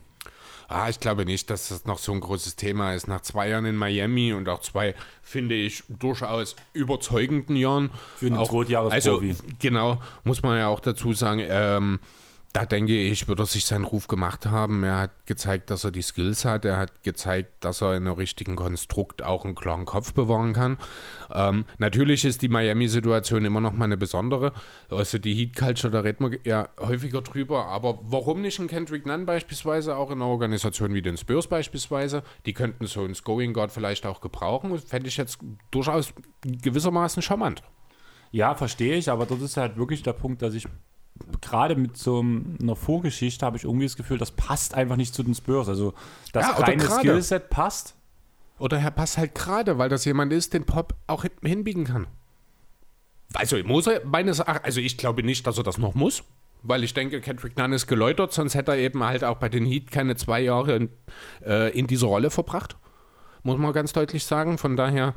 B: Ah, ich glaube nicht, dass das noch so ein großes Thema ist. Nach zwei Jahren in Miami und auch zwei, finde ich, durchaus überzeugenden Jahren.
A: Für einen
B: Zweitjahresprofi. Also, genau, muss man ja auch dazu sagen, ähm, da denke ich, wird er sich seinen Ruf gemacht haben. Er hat gezeigt, dass er die Skills hat. Er hat gezeigt, dass er in einem richtigen Konstrukt auch einen klaren Kopf bewahren kann. Ähm, natürlich ist die Miami-Situation immer noch mal eine besondere. Also die Heat-Culture, da reden wir ja häufiger drüber. Aber warum nicht ein Kendrick Nunn beispielsweise, auch in einer Organisation wie den Spurs beispielsweise? Die könnten so ein Scoring Guard vielleicht auch gebrauchen. Fände ich jetzt durchaus gewissermaßen charmant.
A: Ja, verstehe ich, aber das ist halt wirklich der Punkt, dass ich gerade mit so einer Vorgeschichte habe ich irgendwie das Gefühl, das passt einfach nicht zu den Spurs. Also das ja, reine Skillset passt.
B: Oder er passt halt gerade, weil das jemand ist, den Pop auch hinbiegen kann. Also muss er meines Erachtens, also ich glaube nicht, dass er das noch muss, weil ich denke, Kendrick Nunn ist geläutert, sonst hätte er eben halt auch bei den Heat keine zwei Jahre in, äh, in dieser Rolle verbracht muss man ganz deutlich sagen. Von daher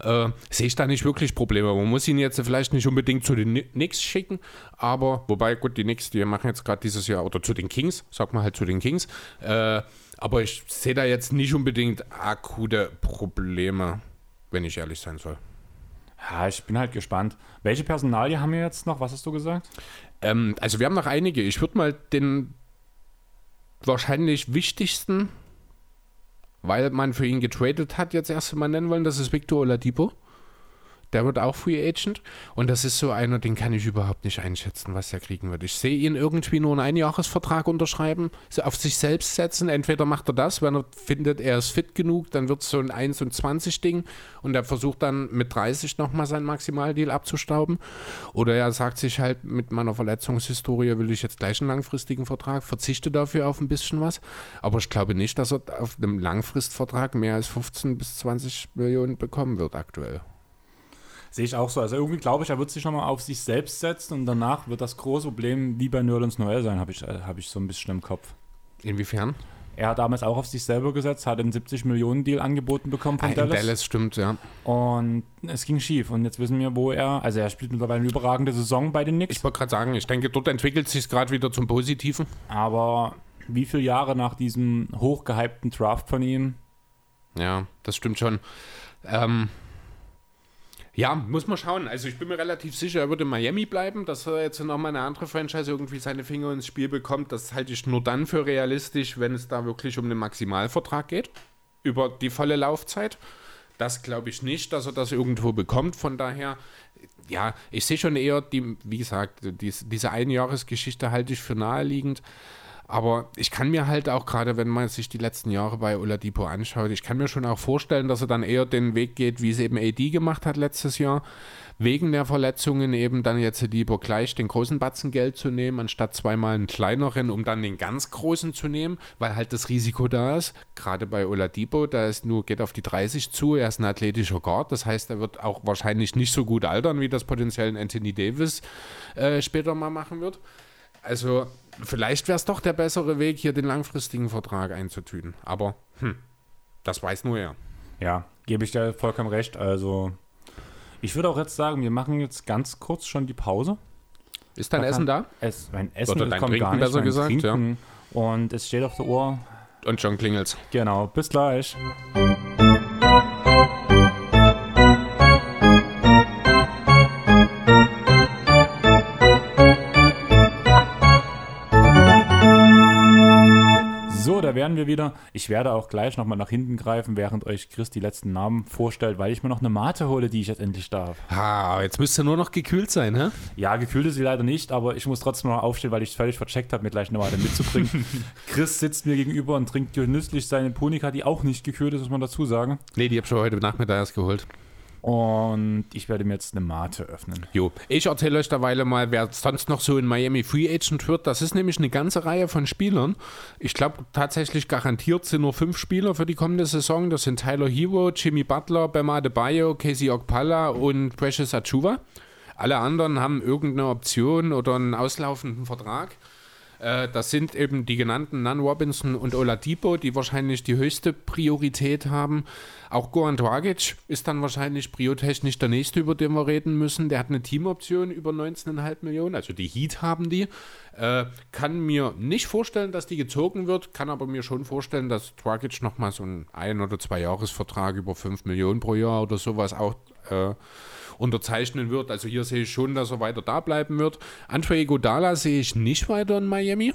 B: äh, sehe ich da nicht wirklich Probleme. Man muss ihn jetzt vielleicht nicht unbedingt zu den Knicks schicken, aber wobei, gut, die Knicks, die machen jetzt gerade dieses Jahr, oder zu den Kings, sag mal halt zu den Kings. Äh, aber ich sehe da jetzt nicht unbedingt akute Probleme, wenn ich ehrlich sein soll.
A: Ja, ich bin halt gespannt. Welche Personalie haben wir jetzt noch? Was hast du gesagt?
B: Ähm, also wir haben noch einige. Ich würde mal den wahrscheinlich wichtigsten weil man für ihn getradet hat, jetzt erst mal nennen wollen, das ist Victor Oladipo. Der wird auch Free Agent. Und das ist so einer, den kann ich überhaupt nicht einschätzen, was er kriegen wird. Ich sehe ihn irgendwie nur einen Einjahresvertrag unterschreiben, auf sich selbst setzen. Entweder macht er das, wenn er findet, er ist fit genug, dann wird es so ein 1 und 20 Ding und er versucht dann mit 30 nochmal seinen Maximaldeal abzustauben. Oder er sagt sich halt, mit meiner Verletzungshistorie will ich jetzt gleich einen langfristigen Vertrag, verzichte dafür auf ein bisschen was. Aber ich glaube nicht, dass er auf einem Langfristvertrag mehr als 15 bis 20 Millionen bekommen wird aktuell.
A: Sehe ich auch so. Also irgendwie glaube ich, er wird sich nochmal auf sich selbst setzen und danach wird das große Problem wie bei Nerlens Noel sein, habe ich, äh, hab ich so ein bisschen im Kopf.
B: Inwiefern?
A: Er hat damals auch auf sich selber gesetzt, hat einen 70 Millionen Deal angeboten bekommen von
B: ah, Dallas. Dallas stimmt, ja.
A: Und es ging schief. Und jetzt wissen wir, wo er, also er spielt mittlerweile eine überragende Saison bei den Knicks.
B: Ich wollte gerade sagen, ich denke, dort entwickelt sich es gerade wieder zum Positiven.
A: Aber wie viele Jahre nach diesem hochgehypten Draft von ihm?
B: Ja, das stimmt schon. Ähm, ja, muss man schauen. Also ich bin mir relativ sicher, er würde in Miami bleiben, dass er jetzt nochmal eine andere Franchise irgendwie seine Finger ins Spiel bekommt. Das halte ich nur dann für realistisch, wenn es da wirklich um den Maximalvertrag geht. Über die volle Laufzeit. Das glaube ich nicht, dass er das irgendwo bekommt. Von daher, ja, ich sehe schon eher die, wie gesagt, die, diese Einjahresgeschichte halte ich für naheliegend. Aber ich kann mir halt auch gerade, wenn man sich die letzten Jahre bei Oladipo anschaut, ich kann mir schon auch vorstellen, dass er dann eher den Weg geht, wie es eben AD gemacht hat letztes Jahr. Wegen der Verletzungen eben dann jetzt lieber gleich den großen Batzen Geld zu nehmen, anstatt zweimal einen kleineren, um dann den ganz großen zu nehmen, weil halt das Risiko da ist. Gerade bei Oladipo, da ist nur, geht auf die 30 zu, er ist ein athletischer Guard, das heißt, er wird auch wahrscheinlich nicht so gut altern, wie das potenziell Anthony Davis äh, später mal machen wird. Also vielleicht wäre es doch der bessere Weg, hier den langfristigen Vertrag einzutüten. Aber hm, das weiß nur er.
A: Ja, gebe ich dir vollkommen recht. Also ich würde auch jetzt sagen, wir machen jetzt ganz kurz schon die Pause.
B: Ist dein da Essen da?
A: Es, mein Essen
B: Oder dein kommt Trinken, gar nicht, besser gesagt,
A: Trinken. ja. Und es steht auf der Uhr.
B: Und schon klingelt's.
A: Genau, bis gleich. Wären wir wieder. Ich werde auch gleich nochmal nach hinten greifen, während euch Chris die letzten Namen vorstellt, weil ich mir noch eine Mate hole, die ich jetzt endlich darf.
B: Ha, jetzt müsste nur noch gekühlt sein, hä?
A: Ja, gekühlt ist sie leider nicht, aber ich muss trotzdem noch aufstehen, weil ich es völlig vercheckt habe, mir gleich eine Mate mitzubringen. Chris sitzt mir gegenüber und trinkt genüsslich seine Punika, die auch nicht gekühlt ist, muss man dazu sagen.
B: Nee, die habe ich schon heute Nachmittag erst geholt.
A: Und ich werde mir jetzt eine Mate öffnen.
B: Jo, ich erzähle euch derweil mal, wer sonst noch so in Miami Free Agent wird. Das ist nämlich eine ganze Reihe von Spielern. Ich glaube, tatsächlich garantiert sind nur fünf Spieler für die kommende Saison. Das sind Tyler Hero, Jimmy Butler, Bema Adebayo, Casey Okpala und Precious Achuva. Alle anderen haben irgendeine Option oder einen auslaufenden Vertrag. Äh, das sind eben die genannten Nan Robinson und Oladipo, die wahrscheinlich die höchste Priorität haben. Auch Goran Dragic ist dann wahrscheinlich priotechnisch der nächste, über den wir reden müssen. Der hat eine Teamoption über 19,5 Millionen, also die Heat haben die. Äh, kann mir nicht vorstellen, dass die gezogen wird, kann aber mir schon vorstellen, dass Dragic nochmal so einen ein- oder zwei Jahresvertrag über 5 Millionen pro Jahr oder sowas auch äh, unterzeichnen wird. Also hier sehe ich schon, dass er weiter da bleiben wird. Andre Iguodala sehe ich nicht weiter in Miami.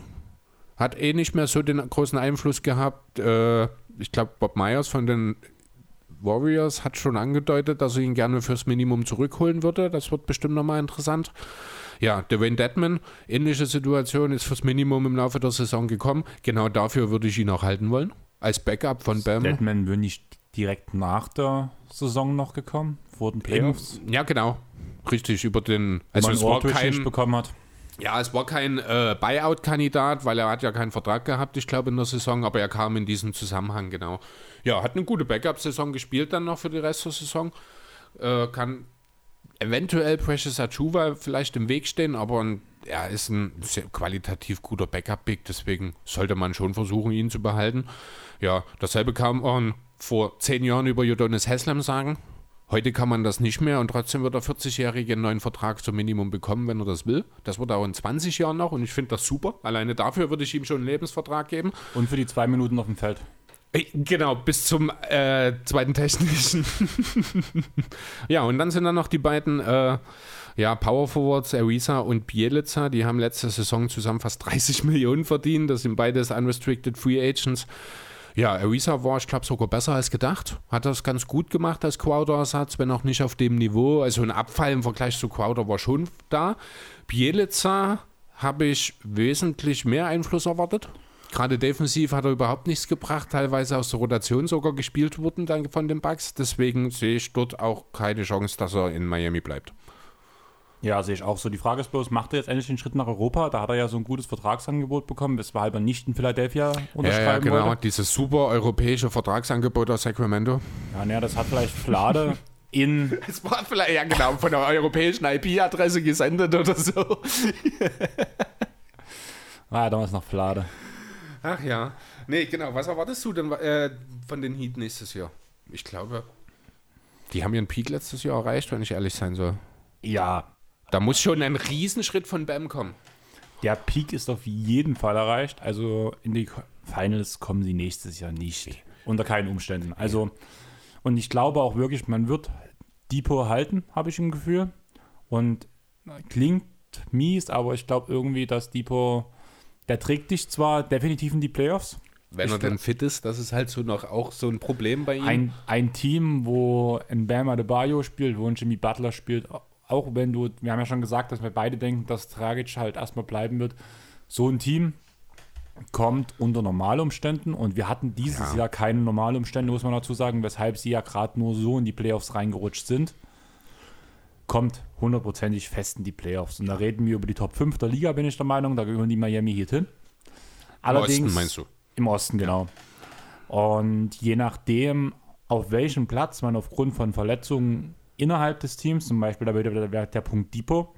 B: Hat eh nicht mehr so den großen Einfluss gehabt. Äh, ich glaube, Bob Myers von den Warriors hat schon angedeutet, dass er ihn gerne fürs Minimum zurückholen würde. Das wird bestimmt nochmal interessant. Ja, Dwayne Deadman, ähnliche Situation, ist fürs Minimum im Laufe der Saison gekommen. Genau dafür würde ich ihn auch halten wollen. Als Backup von Bam.
A: Deadman wird nicht direkt nach der Saison noch gekommen, vor den Playoffs.
B: Ja, genau. Richtig, über den.
A: Also
B: es
A: man
B: war kein,
A: bekommen hat.
B: Ja, es war kein äh, Buyout-Kandidat, weil er hat ja keinen Vertrag gehabt, ich glaube, in der Saison, aber er kam in diesem Zusammenhang, genau. Ja, hat eine gute Backup-Saison gespielt dann noch für die Rest der Saison. Äh, kann eventuell Precious Achuva vielleicht im Weg stehen, aber ein, er ist ein sehr qualitativ guter Backup-Big, deswegen sollte man schon versuchen, ihn zu behalten. Ja, dasselbe kann man vor zehn Jahren über Jodonis Haslam sagen. Heute kann man das nicht mehr und trotzdem wird der 40-Jährige einen neuen Vertrag zum Minimum bekommen, wenn er das will. Das wird auch in 20 Jahren noch und ich finde das super. Alleine dafür würde ich ihm schon einen Lebensvertrag geben.
A: Und für die zwei Minuten auf dem Feld.
B: Äh, Genau, bis zum äh, zweiten technischen. ja, und dann sind dann noch die beiden äh, ja, Power Forwards, Ariza und Bielica. Die haben letzte Saison zusammen fast 30 Millionen verdient. Das sind beides Unrestricted Free Agents. Ja, Ariza war, ich glaube, sogar besser als gedacht. Hat das ganz gut gemacht als Crowder-Ersatz, wenn auch nicht auf dem Niveau. Also ein Abfall im Vergleich zu Crowder war schon da. Bielica habe ich wesentlich mehr Einfluss erwartet. Gerade defensiv hat er überhaupt nichts gebracht, teilweise aus der Rotation sogar gespielt wurden dann von den Bucks. Deswegen sehe ich dort auch keine Chance, dass er in Miami bleibt.
A: Ja, sehe ich auch so. Die Frage ist bloß, macht er jetzt endlich den Schritt nach Europa? Da hat er ja so ein gutes Vertragsangebot bekommen, weshalb er nicht in Philadelphia
B: Ja,
A: unterschreiben
B: ja, genau.
A: wollte.
B: Dieses super europäische Vertragsangebot aus Sacramento.
A: Ja, naja, das hat vielleicht Flade in
B: Es war vielleicht, ja genau, von der europäischen IP-Adresse gesendet oder so.
A: Ah, ja, damals noch Flade.
B: Ach ja. Nee, genau. Was erwartest du denn äh, von den Heat nächstes Jahr? Ich glaube, die haben ihren Peak letztes Jahr erreicht, wenn ich ehrlich sein soll.
A: Ja,
B: Da muss schon ein Riesenschritt von Bam kommen.
A: der Peak ist auf jeden Fall erreicht. Also in die Finals kommen sie nächstes Jahr nicht. Unter keinen Umständen. Also, und ich glaube auch wirklich, man wird Depot halten, habe ich im Gefühl. Und klingt mies, aber ich glaube irgendwie, dass Depot, der trägt dich zwar definitiv in die Playoffs.
B: Wenn
A: Ich
B: er denn fit ist, das ist halt so noch auch so ein Problem bei ihm.
A: Ein, ein Team, wo ein Bam Adebayo spielt, wo ein Jimmy Butler spielt, auch wenn du, wir haben ja schon gesagt, dass wir beide denken, dass Dragic halt erstmal bleiben wird. So ein Team kommt unter Normalumständen und wir hatten dieses
B: Ja.
A: Jahr keine Normalumstände, muss man dazu sagen, weshalb sie ja gerade nur so in die Playoffs reingerutscht sind. Kommt hundertprozentig fest in die Playoffs. Und da reden wir über die Top 5 der Liga, bin ich der Meinung. Da gehören die Miami Heat hin. Allerdings,
B: Osten meinst du?
A: Im Osten, genau. Und je nachdem, auf welchem Platz man aufgrund von Verletzungen innerhalb des Teams, zum Beispiel da wäre der, der Punkt Depot,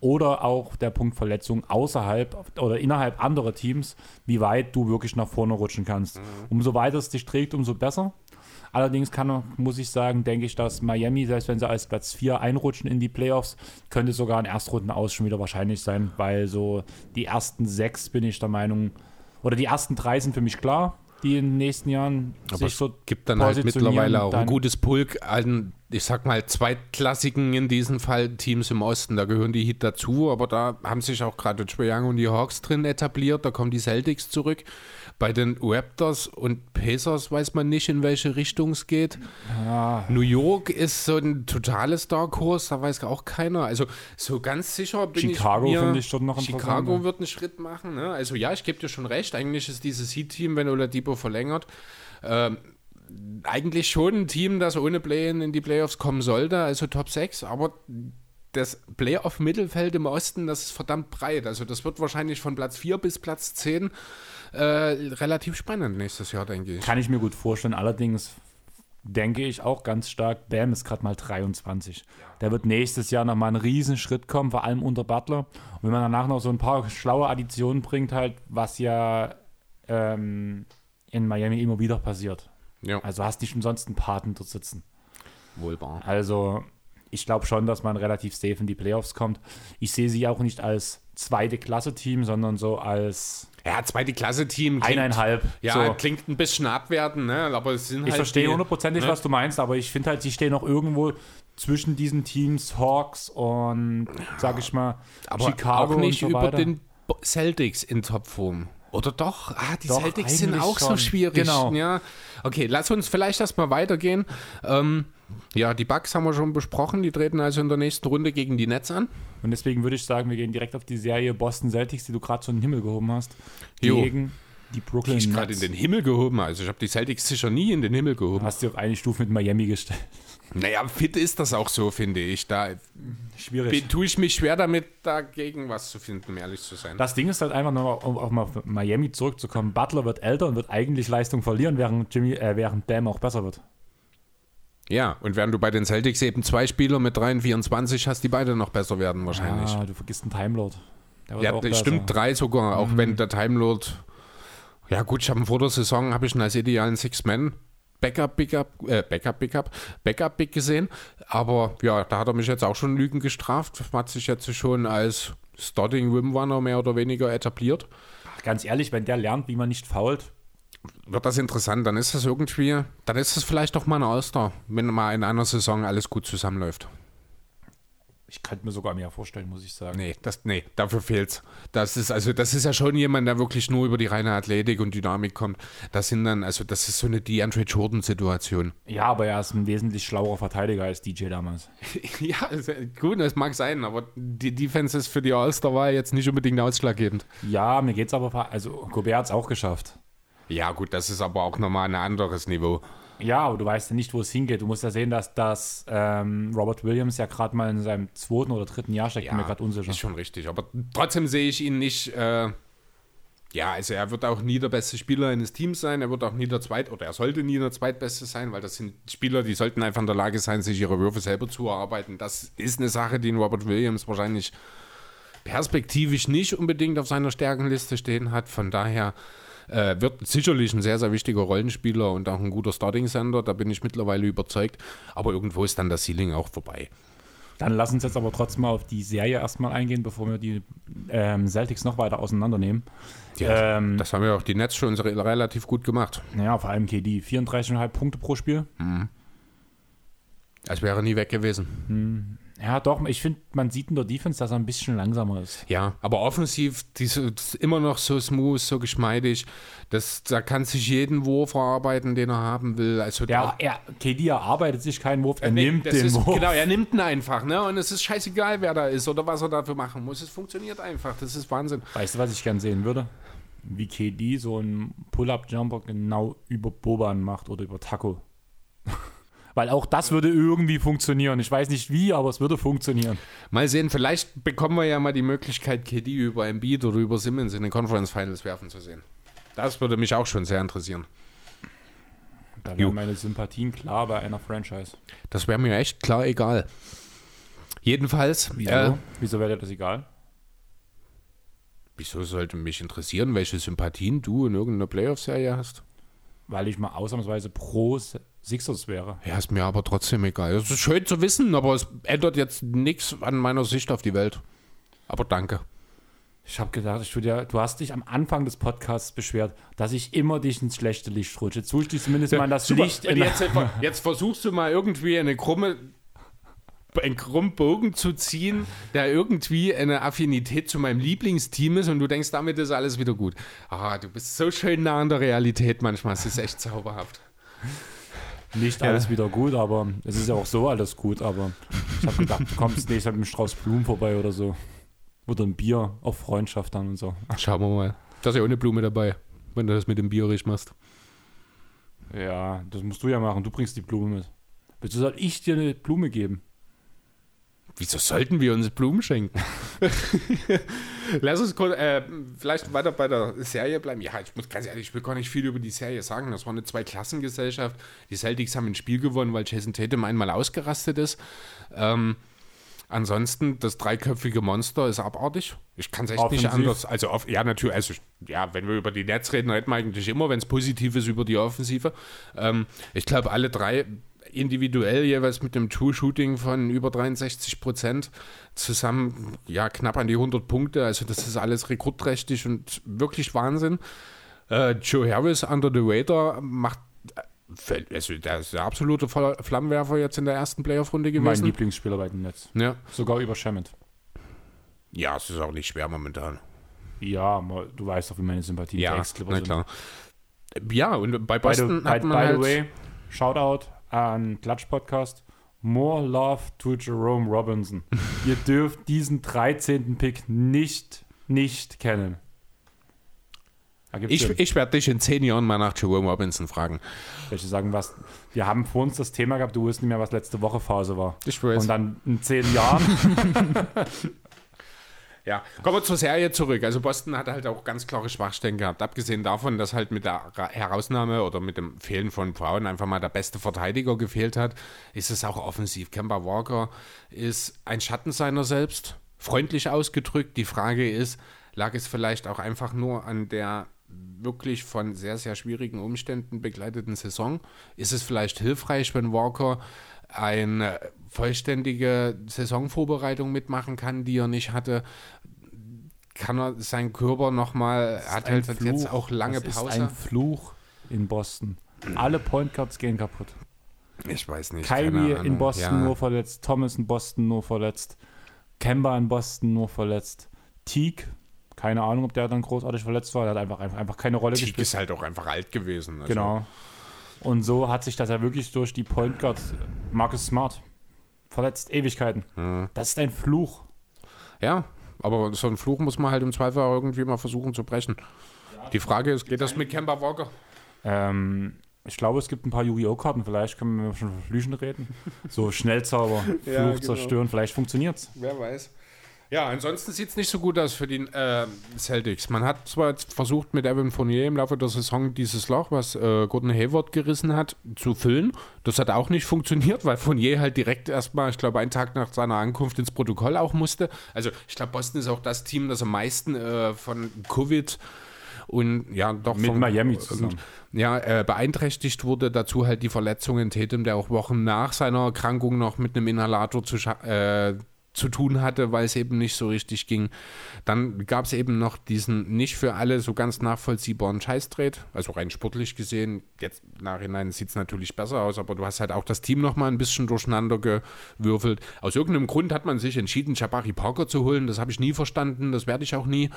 A: oder auch der Punkt Verletzung außerhalb oder innerhalb anderer Teams, wie weit du wirklich nach vorne rutschen kannst. Umso weiter es dich trägt, umso besser. Allerdings kann, muss ich sagen, denke ich, dass Miami, selbst wenn sie als Platz 4 einrutschen in die Playoffs, könnte sogar ein Erstrunden aus schon wieder wahrscheinlich sein, weil so die ersten sechs bin ich der Meinung, oder die ersten drei sind für mich klar, die in den nächsten Jahren
B: Aber
A: sich
B: es
A: so
B: gibt dann halt mittlerweile auch ein gutes Pulk an ich sag mal, zweitklassigen in diesem Fall Teams im Osten. Da gehören die Heat dazu, aber da haben sich auch gerade Trae Young und die Hawks drin etabliert. Da kommen die Celtics zurück. Bei den Raptors und Pacers weiß man nicht, in welche Richtung es geht.
A: Ja,
B: New York ist so ein totales Dark Horse, da weiß auch keiner. Also so ganz sicher bin
A: Chicago
B: ich mir,
A: finde ich schon noch interessant,
B: Chicago wird einen Schritt machen. Ne? Also ja, ich gebe dir schon recht. Eigentlich ist dieses Heat-Team, wenn Oladipo verlängert, ähm, eigentlich schon ein Team, das ohne Play-in in die Playoffs kommen sollte, also Top 6, aber das Playoff-Mittelfeld im Osten, das ist verdammt breit. Also das wird wahrscheinlich von Platz 4 bis Platz 10 äh, relativ spannend nächstes Jahr, denke ich.
A: kann ich mir gut vorstellen. Allerdings denke ich auch ganz stark, Bam ist gerade mal 23. Der wird nächstes Jahr nochmal einen riesen Schritt kommen, vor allem unter Butler. Und wenn man danach noch so ein paar schlaue Additionen bringt, halt, was ja ähm, in Miami immer wieder passiert.
B: Ja,
A: Also hast nicht umsonst einen Paten dort sitzen.
B: wohl wahr.
A: Also ich glaube schon, dass man relativ safe in die Playoffs kommt. Ich sehe sie auch nicht als zweite Klasse-Team, sondern so als
B: Ja, zweite Klasse-Team.
A: eineinhalb.
B: Ja,
A: so.
B: klingt ein bisschen abwertend, ne? aber es sind
A: Ich
B: halt
A: verstehe
B: die-
A: hundertprozentig,
B: ne?
A: was du meinst, aber ich finde halt, sie stehen auch irgendwo zwischen diesen Teams, Hawks und, sag ich mal,
B: aber
A: Chicago
B: auch nicht
A: so
B: über den Celtics in Topform. Oder doch? Ah, die
A: Doch,
B: Celtics sind auch so
A: schon.
B: schwierig.
A: Genau.
B: Ja. Okay, lass uns vielleicht erstmal weitergehen. Ähm, ja, die Bucks haben wir schon besprochen. Die treten also in der nächsten Runde gegen die Nets an.
A: Und deswegen würde ich sagen, wir gehen direkt auf die Serie Boston Celtics, die du gerade schon in den Himmel gehoben hast,
B: Jo.
A: gegen die Brooklyn
B: Die
A: Nets.
B: gerade in den Himmel gehoben. Also ich habe die Celtics sicher nie in den Himmel gehoben.
A: hast du auf eine Stufe mit Miami gestellt.
B: Naja, fit ist das auch so, finde ich. Da
A: Schwierig.
B: tue ich mich schwer damit, dagegen was zu finden, um ehrlich zu sein.
A: Das Ding ist halt einfach nur, um auch mal auf Miami zurückzukommen. Butler wird älter und wird eigentlich Leistung verlieren, während, Jimmy, äh, während Bam auch besser wird.
B: Ja, und während du bei den Celtics eben zwei Spieler mit 3 und 24 hast, die beide noch besser werden wahrscheinlich.
A: Ah, du vergisst einen Time Lord. Der wird
B: ja, das stimmt, drei sogar, auch
A: Mhm.
B: wenn der Time Lord. Ja, gut, ich habe vor der Saison habe ich ihn als idealen Six-Man. Backup, Pickup, äh, Backup, Pickup, Backup Big gesehen. Aber ja, da hat er mich jetzt auch schon Lügen gestraft. Hat sich jetzt schon als Starting Rim Runner mehr oder weniger etabliert.
A: Ganz ehrlich, wenn der lernt, wie man nicht fault,
B: Wird das interessant, dann ist das irgendwie, dann ist das vielleicht doch mal ein All-Star, wenn mal in einer Saison alles gut zusammenläuft.
A: Ich könnte mir sogar mehr vorstellen, muss ich sagen.
B: Nee, das, nee, dafür fehlt's. Das ist, also, das ist ja schon jemand, der wirklich nur über die reine Athletik und Dynamik kommt. Das sind dann, also, das ist so eine DeAndre Jordan-Situation.
A: Ja, aber er ist ein wesentlich schlauer Verteidiger als DJ damals.
B: ja, gut, das mag sein, aber die Defense ist für die All-Star-Wahl jetzt nicht unbedingt ausschlaggebend.
A: Ja, mir geht's aber, also Gobert hat's auch geschafft.
B: Ja, gut, das ist aber auch nochmal ein anderes Niveau.
A: Ja, aber du weißt ja nicht, wo es hingeht. Du musst ja sehen, dass das ähm, Robert Williams ja gerade mal in seinem zweiten oder dritten Jahr steckt. bin mir gerade unsicher.
B: ist schon richtig. Aber trotzdem sehe ich ihn nicht. Äh, ja, also er wird auch nie der beste Spieler eines Teams sein. Er wird auch nie der Zweit- oder er sollte nie der Zweitbeste sein, weil das sind Spieler, die sollten einfach in der Lage sein, sich ihre Würfe selber zu erarbeiten. Das ist eine Sache, die in Robert Williams wahrscheinlich perspektivisch nicht unbedingt auf seiner Stärkenliste stehen hat. Von daher äh, wird sicherlich ein sehr, sehr wichtiger Rollenspieler und auch ein guter Starting-Sender. Da bin ich mittlerweile überzeugt. Aber irgendwo ist dann das Ceiling auch vorbei.
A: Dann lass uns jetzt aber trotzdem mal auf die Serie erstmal eingehen, bevor wir die ähm, Celtics noch weiter auseinandernehmen.
B: Ja,
A: ähm,
B: Das haben ja auch die Nets schon re- relativ gut gemacht.
A: ja, vor allem KD. 34,5 Punkte pro Spiel.
B: Als wäre nie weg gewesen.
A: Ja, doch, ich finde, man sieht in der Defense, dass er ein bisschen langsamer ist.
B: Ja, aber offensiv das ist immer noch so smooth, so geschmeidig. Das, da kann sich jeden Wurf erarbeiten, den er haben will. Also
A: Ja, er, KD erarbeitet sich keinen Wurf, er
B: Nee,
A: nimmt den
B: ist,
A: Wurf.
B: Genau, er nimmt ihn einfach, ne? Und es ist scheißegal, wer da ist oder was er dafür machen muss. Es funktioniert einfach. Das ist Wahnsinn.
A: Weißt du, was ich gern sehen würde? Wie KD so einen Pull-Up-Jumper genau über Boban macht oder über Taco. Weil auch das würde irgendwie funktionieren. Ich weiß nicht wie, aber es würde funktionieren.
B: Mal sehen, vielleicht bekommen wir ja mal die Möglichkeit, KD über Embiid oder über Simmons in den Conference Finals werfen zu sehen. Das würde mich auch schon sehr interessieren.
A: Da wären meine Sympathien klar bei einer Franchise.
B: Das wäre mir echt klar egal. Jedenfalls,
A: Wieso?
B: äh,
A: Wieso wäre dir das egal?
B: wieso sollte mich interessieren, welche Sympathien du in irgendeiner Playoff-Serie hast?
A: Weil ich mal ausnahmsweise pro Sixers wäre.
B: Ja, ist mir aber trotzdem egal. Es ist schön zu wissen, aber es ändert jetzt nichts an meiner Sicht auf die Welt. Aber danke.
A: Ich habe gedacht, ich ja, du hast dich am Anfang des Podcasts beschwert, dass ich immer dich ins schlechte Licht rutsche. Jetzt rutsche ich dich zumindest mal in das
B: Super.
A: Licht. In
B: jetzt, jetzt versuchst du mal irgendwie eine krumme einen krummen Bogen zu ziehen, der irgendwie eine Affinität zu meinem Lieblingsteam ist und du denkst, damit ist alles wieder gut. Ah, du bist so schön nah an der Realität manchmal. Es ist echt zauberhaft.
A: Nicht alles wieder gut, aber es ist ja auch so alles gut. Aber ich habe gedacht, du kommst nächstes Mal mit einem Strauß Blumen vorbei oder so. Oder ein Bier auf Freundschaft dann und so.
B: Schauen wir mal. Da ist ja auch eine Blume dabei, wenn du das mit dem Bier richtig machst.
A: Ja, das musst du ja machen. Du bringst die Blume mit. Wieso soll ich dir eine Blume geben?
B: Wieso sollten wir uns Blumen schenken? Lass uns kurz, äh, vielleicht weiter bei der Serie bleiben. Ja, ich muss ganz ehrlich, ich will gar nicht viel über die Serie sagen. Das war eine Zweiklassengesellschaft. Die Celtics haben ein Spiel gewonnen, weil Jason Tatum einmal ausgerastet ist. Ähm, ansonsten, das dreiköpfige Monster ist abartig. Ich kann es echt
A: Offensiv.
B: nicht anders. Also, auf, ja, natürlich. Also, ja, wenn wir über die Nets reden, reden wir eigentlich immer, wenn es positiv ist, über die Offensive. Ähm, ich glaube, alle drei individuell jeweils mit einem True-Shooting von über 63 Prozent zusammen ja knapp an die 100 Punkte. Also das ist alles rekordträchtig und wirklich Wahnsinn. Äh, Joe Harris under the radar macht äh, also der ist der absolute Flammenwerfer jetzt in der ersten Playoff-Runde
A: Mein
B: gewesen.
A: Lieblingsspieler bei den Nets.
B: Ja.
A: Sogar über Shamet.
B: ja, es ist auch nicht schwer momentan.
A: Ja, du weißt doch, wie meine Sympathien
B: Ja, na
A: sind.
B: klar. Ja, und bei
A: By the,
B: Boston
A: by,
B: hat man
A: by
B: halt,
A: the way, Shoutout an Klatsch Podcast. More love to Jerome Robinson. Ihr dürft diesen 13. Pick nicht, nicht kennen.
B: Ich, ich werde dich in zehn Jahren mal nach Jerome Robinson fragen.
A: welche sagen, was. Wir haben vor uns das Thema gehabt, du wusstest nicht mehr, was letzte Woche Phase war.
B: Ich weiß.
A: Und dann in zehn Jahren.
B: Ja, kommen wir zur Serie zurück. Also Boston hat halt auch ganz klare Schwachstellen gehabt. Abgesehen davon, dass halt mit der Ra- Herausnahme oder mit dem Fehlen von Brown einfach mal der beste Verteidiger gefehlt hat, ist es auch offensiv. Kemba Walker ist ein Schatten seiner selbst, freundlich ausgedrückt. Die Frage ist, lag es vielleicht auch einfach nur an der wirklich von sehr, sehr schwierigen Umständen begleiteten Saison? Ist es vielleicht hilfreich, wenn Walker eine vollständige Saisonvorbereitung mitmachen kann, die er nicht hatte? Kann er seinen Körper nochmal, hat halt jetzt
A: Fluch.
B: auch lange
A: das
B: Pause.
A: Ist ein Fluch in Boston. Alle Point Guards gehen kaputt.
B: ich weiß nicht.
A: Kyrie in. Boston
B: ja.
A: nur verletzt, Thomas in Boston nur verletzt, Kemba in Boston nur verletzt, Teague, keine Ahnung, ob der dann großartig verletzt war, der hat einfach, einfach, einfach keine Rolle
B: Teague
A: gespielt.
B: ist halt auch einfach alt gewesen. Also.
A: Genau. Und so hat sich das ja wirklich durch die Point Guards Marcus Smart verletzt, Ewigkeiten. Das ist ein Fluch.
B: Ja, aber so einen Fluch muss man halt im Zweifel auch irgendwie mal versuchen zu brechen. Die Frage ist, geht das mit Kemba Walker?
A: Ähm, ich glaube, es gibt ein paar Yu-Gi-Oh! Karten, vielleicht können wir schon von Flüchen reden. So Schnellzauber, Fluch
B: Ja, genau.
A: zerstören, vielleicht funktioniert's.
B: Wer weiß. Ja, ansonsten sieht es nicht so gut aus für die äh, Celtics. Man hat zwar jetzt versucht, mit Evan Fournier im Laufe der Saison dieses Loch, was äh, Gordon Hayward gerissen hat, zu füllen. Das hat auch nicht funktioniert, weil Fournier halt direkt erstmal, ich glaube, einen Tag nach seiner Ankunft ins Protokoll auch musste. Also ich glaube, Boston ist auch das Team, das am meisten äh, von Covid und ja, doch
A: Mit
B: von,
A: Miami zusammen.
B: ja, äh, beeinträchtigt wurde. Dazu halt die Verletzungen Tatum, der auch Wochen nach seiner Erkrankung noch mit einem Inhalator zu, äh, zu tun hatte, weil es eben nicht so richtig ging. Dann gab es eben noch diesen nicht für alle so ganz nachvollziehbaren Scheißtrade, also rein sportlich gesehen. Jetzt im Nachhinein sieht es natürlich besser aus, aber du hast halt auch das Team noch mal ein bisschen durcheinander gewürfelt. Aus irgendeinem Grund hat man sich entschieden, Jabari Parker zu holen. Das habe ich nie verstanden, das werde ich auch nie.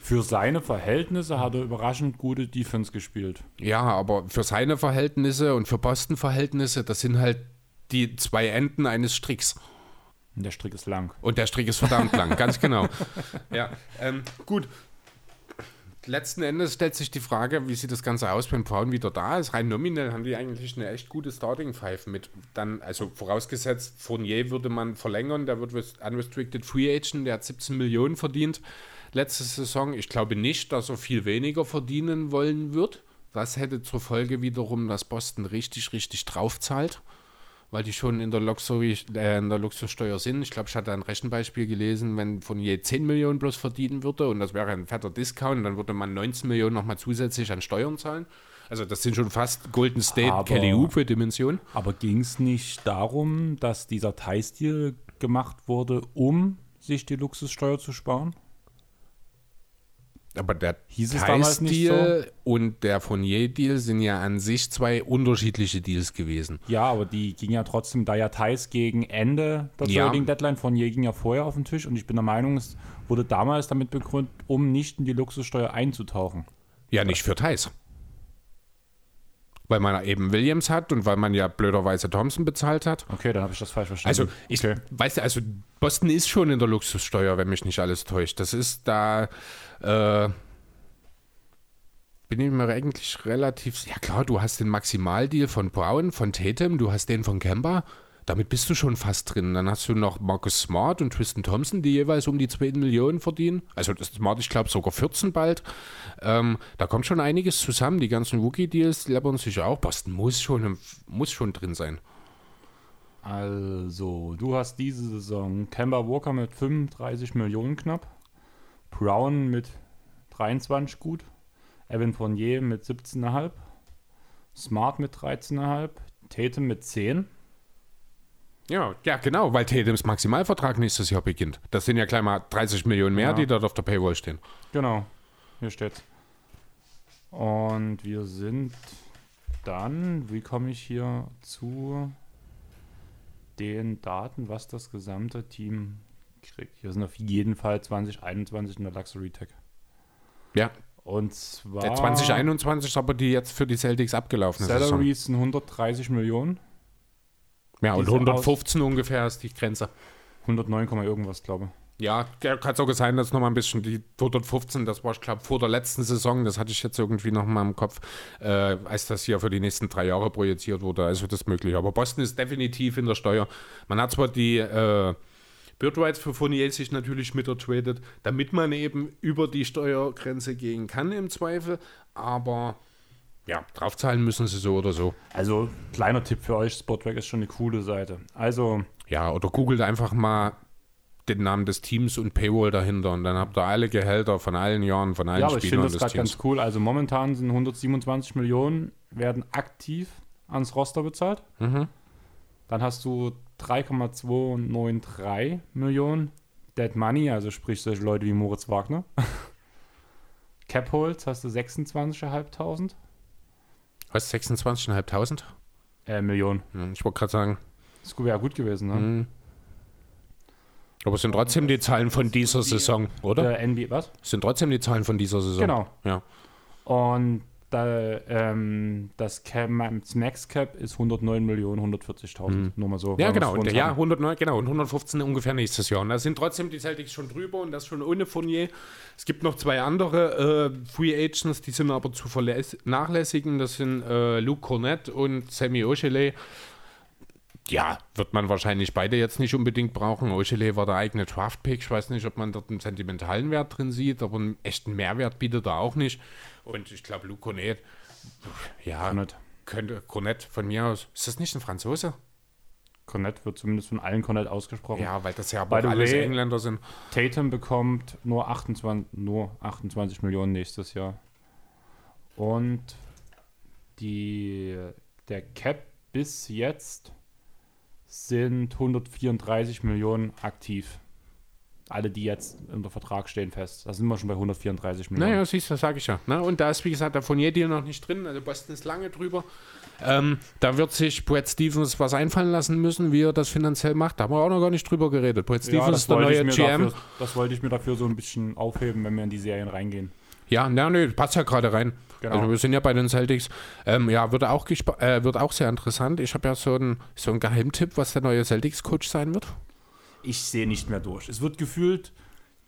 A: Für seine Verhältnisse hat er überraschend gute Defense gespielt.
B: Ja, aber für seine Verhältnisse und für Boston-Verhältnisse, das sind halt die zwei Enden eines Stricks.
A: Und der Strick ist lang.
B: Und der Strick ist verdammt lang, ganz genau. Ja, ähm, gut. Letzten Endes stellt sich die Frage, wie sieht das Ganze aus, wenn Brown wieder da ist? Rein nominell haben die eigentlich eine echt gute Starting Five mit. Dann, also vorausgesetzt, Fournier würde man verlängern, der wird unrestricted Free Agent, der hat 17 Millionen verdient letzte Saison. Ich glaube nicht, dass er viel weniger verdienen wollen wird. Das hätte zur Folge wiederum, dass Boston richtig, richtig draufzahlt weil die schon in der, Luxury, äh, in der Luxussteuer sind. Ich glaube, ich hatte ein Rechenbeispiel gelesen, wenn von je 10 Millionen bloß verdienen würde und das wäre ein fetter Discount, dann würde man 19 Millionen nochmal zusätzlich an Steuern zahlen. Also das sind schon fast Golden State Kelly Oubre Dimensionen.
A: Aber ging es nicht darum, dass dieser Teilstil gemacht wurde, um sich die Luxussteuer zu sparen?
B: Aber der
A: Hieß es damals nicht so?
B: Und der Fournier-Deal sind ja an sich zwei unterschiedliche Deals gewesen.
A: Ja, aber die ging ja trotzdem, da ja Thais gegen Ende der
B: Ja.
A: Trading Deadline je ging ja vorher auf den Tisch und ich bin der Meinung, es wurde damals damit begründet, um nicht in die Luxussteuer einzutauchen.
B: Ja, nicht für Thais. Weil man eben Williams hat und weil man ja blöderweise Thompson bezahlt hat.
A: Okay, dann habe ich das falsch
B: Also,
A: verstanden.
B: ich,
A: okay.
B: weißt du, also Boston ist schon in der Luxussteuer, wenn mich nicht alles täuscht. Das ist da, äh, bin ich mir eigentlich relativ, ja klar, du hast den Maximaldeal von Brown, von Tatum, du hast den von Kemba, damit bist du schon fast drin. Dann hast du noch Marcus Smart und Tristan Thompson, die jeweils um die 2 Millionen verdienen. Also das Smart, ich glaube sogar 14 bald. Ähm, da kommt schon einiges zusammen. Die ganzen Rookie-Deals läppern sich auch. Boston muss schon, muss schon drin sein.
A: Also, du hast diese Saison Kemba Walker mit 35 Millionen knapp, Brown mit 23 gut, Evan Fournier mit 17,5, Smart mit 13,5, Tatum mit 10.
B: Ja, ja, genau, weil Tatums Maximalvertrag nächstes Jahr beginnt. Das sind ja gleich mal 30 Millionen mehr,
A: Ja.
B: die dort auf der Paywall stehen.
A: Genau, hier steht's. Und wir sind dann, wie komme ich hier zu den Daten, was das gesamte Team kriegt? Hier sind auf jeden Fall 2021 in der Luxury Tech.
B: Ja,
A: Und zwar
B: der 2021 ist aber die jetzt für die Celtics abgelaufene Saison.
A: Salaries sind 130 Millionen,
B: Ja, und
A: diese
B: 115 ungefähr ist die Grenze.
A: 109, Komma irgendwas, glaube ich.
B: Ja, kann sogar sein, dass noch mal ein bisschen die 115, das war, ich glaube, vor der letzten Saison, das hatte ich jetzt irgendwie noch mal im Kopf, äh, als das hier für die nächsten drei Jahre projiziert wurde, also das möglich. Aber Boston ist definitiv in der Steuer. Man hat zwar die äh, Bird Rights für Fournier sich natürlich mit ertradet, damit man eben über die Steuergrenze gehen kann im Zweifel, aber ja, draufzahlen müssen sie so oder so.
A: Also, kleiner Tipp für euch, Spottrack ist schon eine coole Seite. Also,
B: Ja, oder googelt einfach mal den Namen des Teams und Paywall dahinter und dann habt ihr alle Gehälter von allen Jahren, von allen
A: ja, aber ich
B: Spielern
A: finde das gerade ganz cool. Also, momentan sind 127 Millionen, werden aktiv ans Roster bezahlt.
B: Mhm.
A: Dann hast du 3,293 Millionen Dead Money, also sprich solche Leute wie Moritz Wagner. Cap Holds hast du 26.500
B: Was, 26.500?
A: äh, Millionen.
B: Hm, Ich wollte gerade sagen.
A: Das wäre gut gewesen, ne?
B: hm. Aber es sind trotzdem die Zahlen von dieser Saison, oder?
A: Der NBA, was?
B: Es sind trotzdem die Zahlen von dieser Saison.
A: Genau.
B: Ja.
A: Und da, ähm, das, Cap, Max Cap ist 109 Millionen 140.000. Nur mal so.
B: Mhm. Ja, genau.
A: wir's
B: Und, ja,
A: hatten.
B: 109, genau. Und 115 ungefähr nächstes Jahr. Und da sind trotzdem die Celtics schon drüber und das schon ohne Fournier. Es gibt noch zwei andere äh, Free Agents, die sind aber zu vernachlässigen. Das sind äh, Luke Cornett und Sammy Oshele. Ja, wird man wahrscheinlich beide jetzt nicht unbedingt brauchen. Oshele war der eigene Draft-Pick. Ich weiß nicht, ob man dort einen sentimentalen Wert drin sieht, aber einen echten Mehrwert bietet er auch nicht. Und ich glaube, Luke Cornett, ja,
A: Cornet.
B: könnte Cornett von mir aus. Ist das nicht ein Franzose?
A: Cornet wird zumindest von allen Cornet ausgesprochen.
B: Ja, weil das ja
A: By the
B: alles
A: way-
B: Engländer sind.
A: Tatum bekommt nur 28, nur 28 Millionen nächstes Jahr. Und die, der Cap bis jetzt sind 134 Millionen aktiv. Alle, die jetzt unter Vertrag stehen, fest. Da sind wir schon bei 134 Millionen.
B: Naja, siehst du, sag ich ja. Ne? Und da ist, wie gesagt, der Fournier-Deal noch nicht drin. Also Boston ist lange drüber. Ähm, da wird sich Brad Stevens was einfallen lassen müssen, wie er das finanziell macht. Da haben wir auch noch gar nicht drüber geredet. Brad Stevens
A: Ja,
B: ist der neue GM.
A: Dafür, das wollte ich mir dafür so ein bisschen aufheben, wenn wir in die Serien reingehen.
B: Ja, na, nö, passt ja gerade rein.
A: Genau.
B: Also wir sind ja bei den Celtics. Ähm, ja, wird auch, äh, wird auch sehr interessant. Ich habe ja so einen so einen Geheimtipp, was der neue Celtics-Coach sein wird.
A: Ich sehe nicht mehr durch. Es wird gefühlt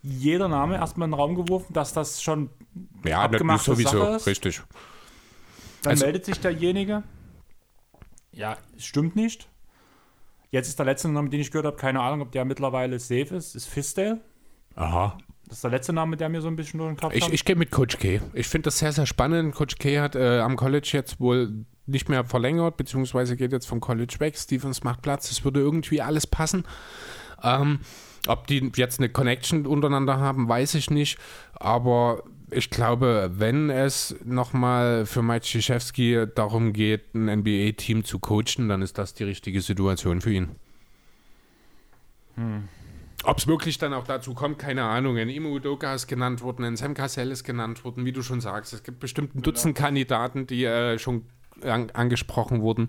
A: jeder Name erstmal in den Raum geworfen, dass das schon
B: Ja,
A: abgemachte
B: sowieso,
A: Sache ist.
B: richtig.
A: Dann
B: Also-
A: meldet sich derjenige. Ja, stimmt nicht. Jetzt ist der letzte Name, den ich gehört habe, keine Ahnung, ob der mittlerweile safe ist, ist Fisdale.
B: Aha.
A: Das ist der letzte Name, der mir so ein bisschen durch den Kopf
B: Ich, ich gehe mit Coach K. Ich finde das sehr, sehr spannend. Coach K hat äh, am College jetzt wohl nicht mehr verlängert, beziehungsweise geht jetzt vom College weg. Stevens macht Platz. Es würde irgendwie alles passen. Ähm, ob die jetzt eine Connection untereinander haben, weiß ich nicht. Aber ich glaube, wenn es nochmal für Mike Krzyzewski darum geht, ein NBA-Team zu coachen, dann ist das die richtige Situation für ihn. Ob es wirklich dann auch dazu kommt, keine Ahnung. Ein Imo Udoka ist genannt worden, ein Sam Cassell ist genannt worden, wie du schon sagst. Es gibt bestimmt ein Dutzend Kandidaten, die äh, schon an, angesprochen wurden.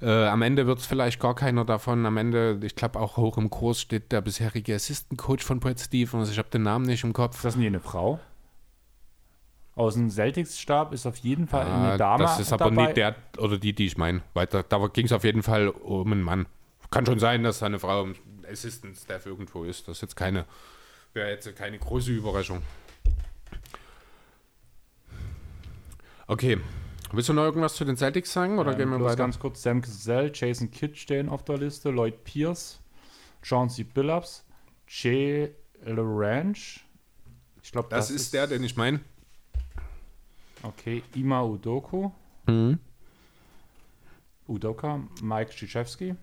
B: Äh, am Ende wird es vielleicht gar keiner davon. Am Ende, ich glaube, auch hoch im Kurs steht der bisherige Assistant Coach von Brad Stevens. Ich habe den Namen nicht im Kopf.
A: Ist das nicht eine Frau? Aus dem Celtics-Stab ist auf jeden Fall
B: Ah,
A: eine Dame
B: das ist aber
A: dabei.
B: nicht der oder die, die ich meine. Weiter, da ging es auf jeden Fall um einen Mann. Kann schon sein, dass da eine Frau Assistant Staff irgendwo ist. Das ist jetzt keine, wäre jetzt keine große Überraschung. Okay. Willst du noch irgendwas zu den Celtics sagen oder
A: Ähm,
B: gehen wir
A: bloß
B: weiter?
A: ganz kurz, Sam Cassell, Jason Kidd stehen auf der Liste, Lloyd Pierce, Chauncey Billups, Jay LaRange. Ich glaube,
B: Das, ist der, den ich meine.
A: Okay, Ima Udoku,
B: Mhm.
A: Udoka, Mike Krzyzewski,